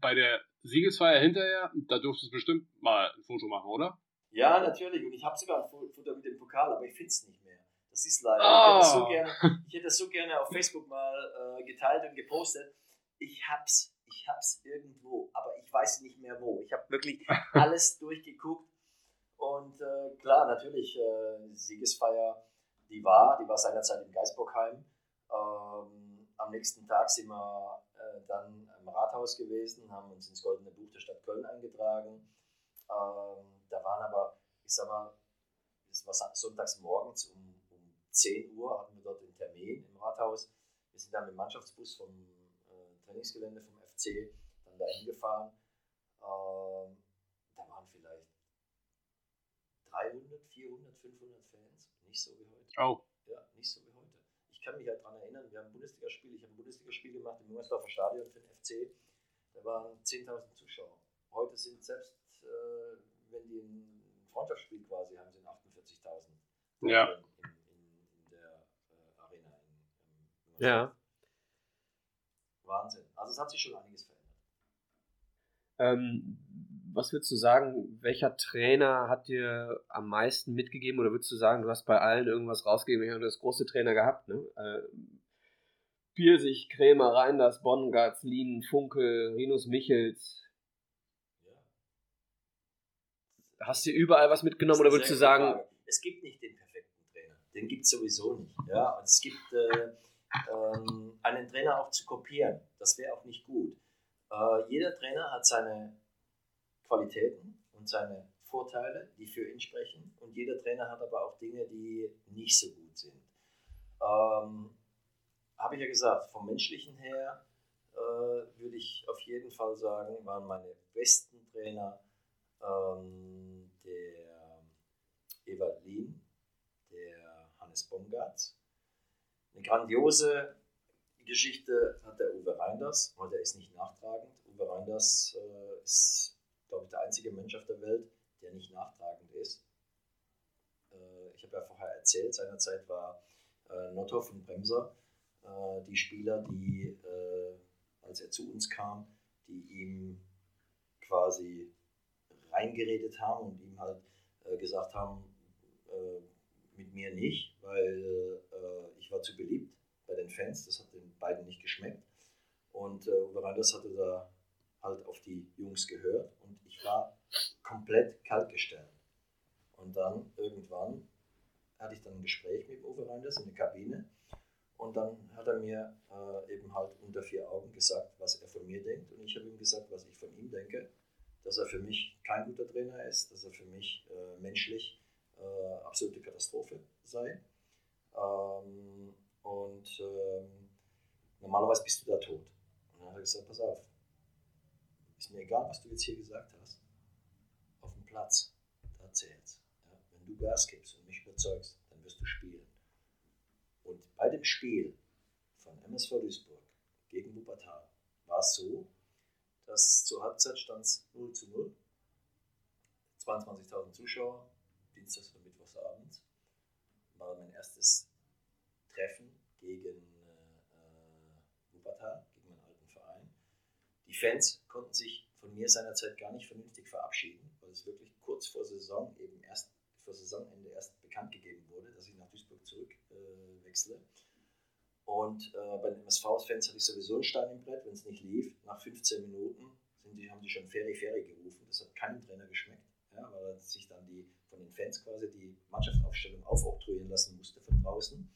bei der Siegesfeier hinterher, da durftest du bestimmt mal ein Foto machen, oder? Ja, natürlich. Und ich habe sogar ein Foto mit dem Pokal, aber ich finde es nicht mehr. Das ist leider. Oh. Ich, hätte das so ah. gerne, ich hätte das so gerne auf Facebook mal äh, geteilt und gepostet. Ich hab's ich habe es irgendwo, aber ich weiß nicht mehr wo. Ich habe wirklich alles durchgeguckt und äh, klar, natürlich, äh, Siegesfeier, die war, die war seinerzeit in Geisbockheim. Ähm, am nächsten Tag sind wir äh, dann im Rathaus gewesen, haben uns ins Goldene Buch der Stadt Köln eingetragen. Ähm, da waren aber, ich sag mal, es war sonntags morgens um, um 10 Uhr, hatten wir dort den Termin im Rathaus. Wir sind dann mit dem Mannschaftsbus vom äh, Trainingsgelände vom FC dann dahin gefahren. Ähm, da waren vielleicht 300, 400, 500 Fans. Nicht so wie heute. Oh. Ja, nicht so wie heute. Ich kann mich halt daran erinnern, wir haben ein Bundesligaspiel, ich habe ein Bundesligaspiel gemacht im Jungersdorfer Stadion für den FC. Da waren 10.000 Zuschauer. Heute sind selbst, äh, wenn die ein Freundschaftsspiel quasi haben, sind 48.000 ja. in, in, in, der äh, Arena. In, ja. Wahnsinn. Also es hat sich schon einiges verändert. Ähm, was würdest du sagen, welcher Trainer hat dir am meisten mitgegeben oder würdest du sagen, du hast bei allen irgendwas rausgegeben? Wir haben das große Trainer gehabt, ne? Äh, Pirsig, Krämer, Reinders, Bongartz, Lien, Funke, Rinus Michels. Ja. Hast du überall was mitgenommen oder würdest du sagen. Frage. Es gibt nicht den perfekten Trainer. Den gibt es sowieso nicht. Ja? Und es gibt äh, ähm, einen Trainer auch zu kopieren. Das wäre auch nicht gut. Äh, jeder Trainer hat seine Qualitäten und seine Vorteile, die für ihn sprechen. Und jeder Trainer hat aber auch Dinge, die nicht so gut sind. Ähm, Habe ich ja gesagt, vom menschlichen her äh, würde ich auf jeden Fall sagen, waren meine besten Trainer ähm, der Berlin, der Hannes Bongard. Eine grandiose Geschichte hat der Uwe Reinders, aber der ist nicht nachtragend. Uwe Reinders äh, ist, glaube ich, der einzige Mensch auf der Welt, der nicht nachtragend ist. Äh, ich habe ja vorher erzählt, seinerzeit war äh, Nothoff und Bremser äh, die Spieler, die, äh, als er zu uns kam, die ihm quasi reingeredet haben und ihm halt äh, gesagt haben, äh, mit mir nicht, weil ich war zu beliebt bei den Fans, das hat den beiden nicht geschmeckt. Und äh, Uwe Reinders hatte da halt auf die Jungs gehört und ich war komplett kaltgestellt. Und dann irgendwann hatte ich dann ein Gespräch mit Uwe Reinders in der Kabine und dann hat er mir äh, eben halt unter vier Augen gesagt, was er von mir denkt und ich habe ihm gesagt, was ich von ihm denke, dass er für mich kein guter Trainer ist, dass er für mich äh, menschlich äh, absolute Katastrophe sei. Ähm, und ähm, normalerweise bist du da tot. Und dann hat er gesagt, pass auf, ist mir egal, was du jetzt hier gesagt hast, auf dem Platz, da zählt's. Ja? Wenn du Gas gibst und mich überzeugst, dann wirst du spielen. Und bei dem Spiel von MSV Duisburg gegen Wuppertal war es so, dass zur Halbzeit stand es 0 zu 0. 22.000 Zuschauer, Dienstags oder Mittwochsabend, war mein erstes Treffen gegen äh, Wuppertal, gegen meinen alten Verein. Die Fans konnten sich von mir seinerzeit gar nicht vernünftig verabschieden, weil es wirklich kurz vor Saison eben erst vor Saisonende erst bekannt gegeben wurde, dass ich nach Duisburg zurückwechsle. Äh, und äh, bei den MSV-Fans hatte ich sowieso einen Stein im Brett, wenn es nicht lief. Nach 15 Minuten die, haben die schon Ferry Ferry gerufen. Das hat keinem Trainer geschmeckt, ja, weil sich dann die, von den Fans quasi die Mannschaftsaufstellung aufoktroyieren lassen musste von draußen.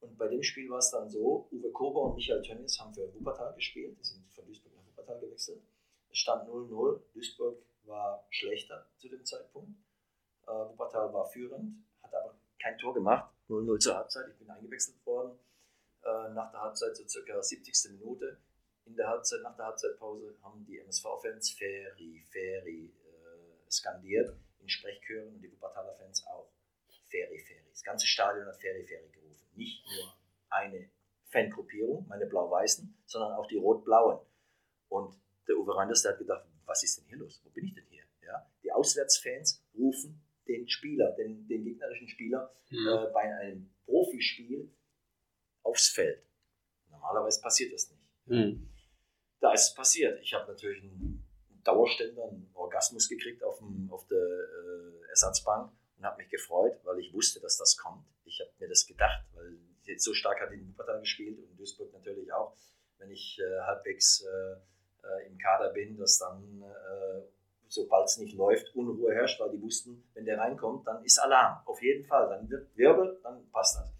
Und bei dem Spiel war es dann so, Uwe Kober und Michael Tönnies haben für Wuppertal gespielt, die sind von Duisburg Wuppertal gewechselt. Es stand 0-0, Duisburg war schlechter zu dem Zeitpunkt. Äh, Wuppertal war führend, hat aber kein Tor gemacht, 0-0 zur Halbzeit, ich bin eingewechselt worden. Äh, nach der Halbzeit, so circa 70. Minute, in der Halbzeit, nach der Halbzeitpause haben die MSV-Fans Ferry, Ferry äh, skandiert in Sprechchören und die Wuppertaler Fans auch. Ferry, Ferry. Das ganze Stadion hat Ferry, Ferry gerufen. Nicht nur eine Fangruppierung, meine Blau-Weißen, sondern auch die Rot-Blauen. Und der Uwe Reinders, der hat gedacht, was ist denn hier los? Wo bin ich denn hier? Ja? Die Auswärtsfans rufen den Spieler, den, den gegnerischen Spieler mhm. äh, bei einem Profispiel aufs Feld. Normalerweise passiert das nicht. Mhm. Da ist es passiert. Ich habe natürlich einen Dauerständer, einen Orgasmus gekriegt auf, dem, auf der äh, Ersatzbank und habe mich gefreut, weil ich wusste, dass das kommt. Ich habe mir das gedacht, weil so stark hat in Wuppertal gespielt und in Duisburg natürlich auch. Wenn ich äh, halbwegs äh, äh, im Kader bin, dass dann, äh, sobald es nicht läuft, Unruhe herrscht, weil die wussten, wenn der reinkommt, dann ist Alarm. Auf jeden Fall. Dann wird Wirbel, dann passt das.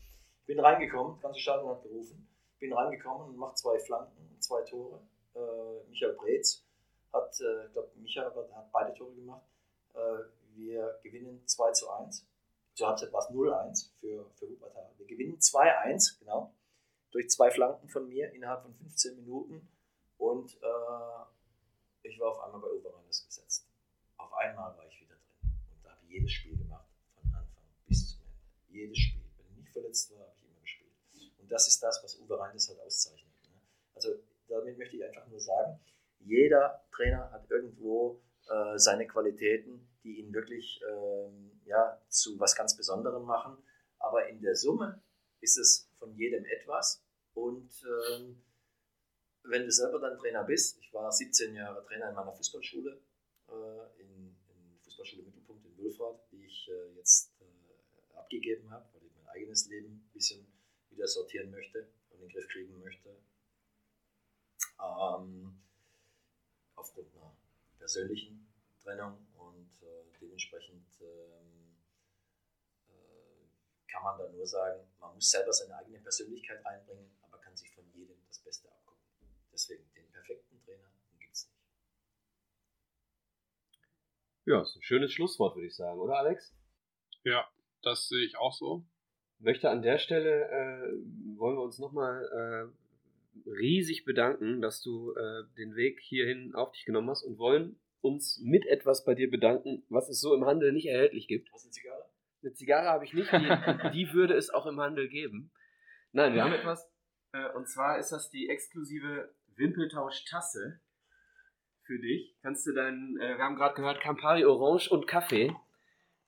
Bin reingekommen, ganze Stadion hat gerufen. Bin reingekommen und mache zwei Flanken, zwei Tore. Äh, Michael Breetz hat, äh, ich glaube, Michael hat beide Tore gemacht. Äh, wir gewinnen 2 zu 1. Zur Halbzeit war es 0-1 für, für Wuppertal. Wir gewinnen 2-1, genau, durch zwei Flanken von mir innerhalb von 15 Minuten. Und äh, ich war auf einmal bei Oberranders gesetzt. Auf einmal war ich wieder drin und habe jedes Spiel gemacht, von Anfang bis zum Ende. Jedes Spiel. Wenn ich nicht verletzt war, habe ich immer gespielt. Und das ist das, was Uwe Reinders halt auszeichnet. Ne? Also damit möchte ich einfach nur sagen, jeder Trainer hat irgendwo äh, seine Qualitäten, die ihn wirklich ähm, ja, zu was ganz Besonderem machen. Aber in der Summe ist es von jedem etwas. Und ähm, wenn du selber dann Trainer bist, ich war 17 Jahre Trainer in meiner Fußballschule, äh, in, in Fußballschule Mittelpunkt in Wülfrath, die ich äh, jetzt äh, abgegeben habe, weil ich mein eigenes Leben ein bisschen wieder sortieren möchte und in den Griff kriegen möchte. Ähm, aufgrund einer persönlichen Trennung und äh, dementsprechend ähm, äh, kann man da nur sagen, man muss selber seine eigene Persönlichkeit reinbringen, aber kann sich von jedem das Beste abgucken. Deswegen den perfekten Trainer gibt es nicht. Ja, ist ein schönes Schlusswort, würde ich sagen, oder Alex? Ja, das sehe ich auch so. Möchte an der Stelle, äh, wollen wir uns nochmal äh, riesig bedanken, dass du äh, den Weg hierhin auf dich genommen hast und wollen uns mit etwas bei dir bedanken, was es so im Handel nicht erhältlich gibt. Was eine Zigarre? Eine Zigarre habe ich nicht, die, die, würde es auch im Handel geben. Nein, wir haben etwas, äh, und zwar ist das die exklusive Wimpeltausch-Tasse für dich. Kannst du deinen, äh, wir haben gerade gehört, Campari Orange und Kaffee.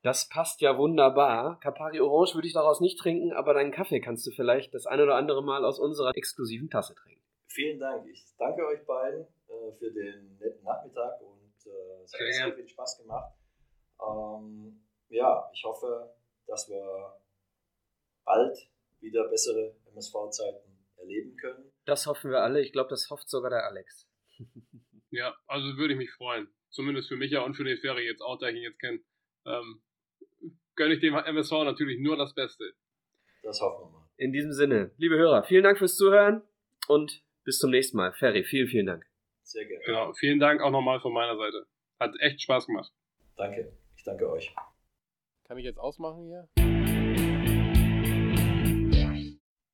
Das passt ja wunderbar. Campari Orange würde ich daraus nicht trinken, aber deinen Kaffee kannst du vielleicht das ein oder andere Mal aus unserer exklusiven Tasse trinken. Vielen Dank. Ich danke euch beiden äh, für den netten Nachmittag und äh, es hat sehr, sehr viel Spaß gemacht. Ähm, ja, ich hoffe, dass wir bald wieder bessere MSV-Zeiten erleben können. Das hoffen wir alle. Ich glaube, das hofft sogar der Alex. ja, also würde ich mich freuen. Zumindest für mich ja und für den Ferry jetzt auch, da ich ihn jetzt kenne. Ähm, gönne ich dem MSV natürlich nur das Beste. Das hoffen wir mal. In diesem Sinne, liebe Hörer, vielen Dank fürs Zuhören und bis zum nächsten Mal. Ferry, vielen, vielen Dank. Sehr gerne. Genau, vielen Dank auch nochmal von meiner Seite. Hat echt Spaß gemacht. Danke. Ich danke euch. Kann ich jetzt ausmachen hier?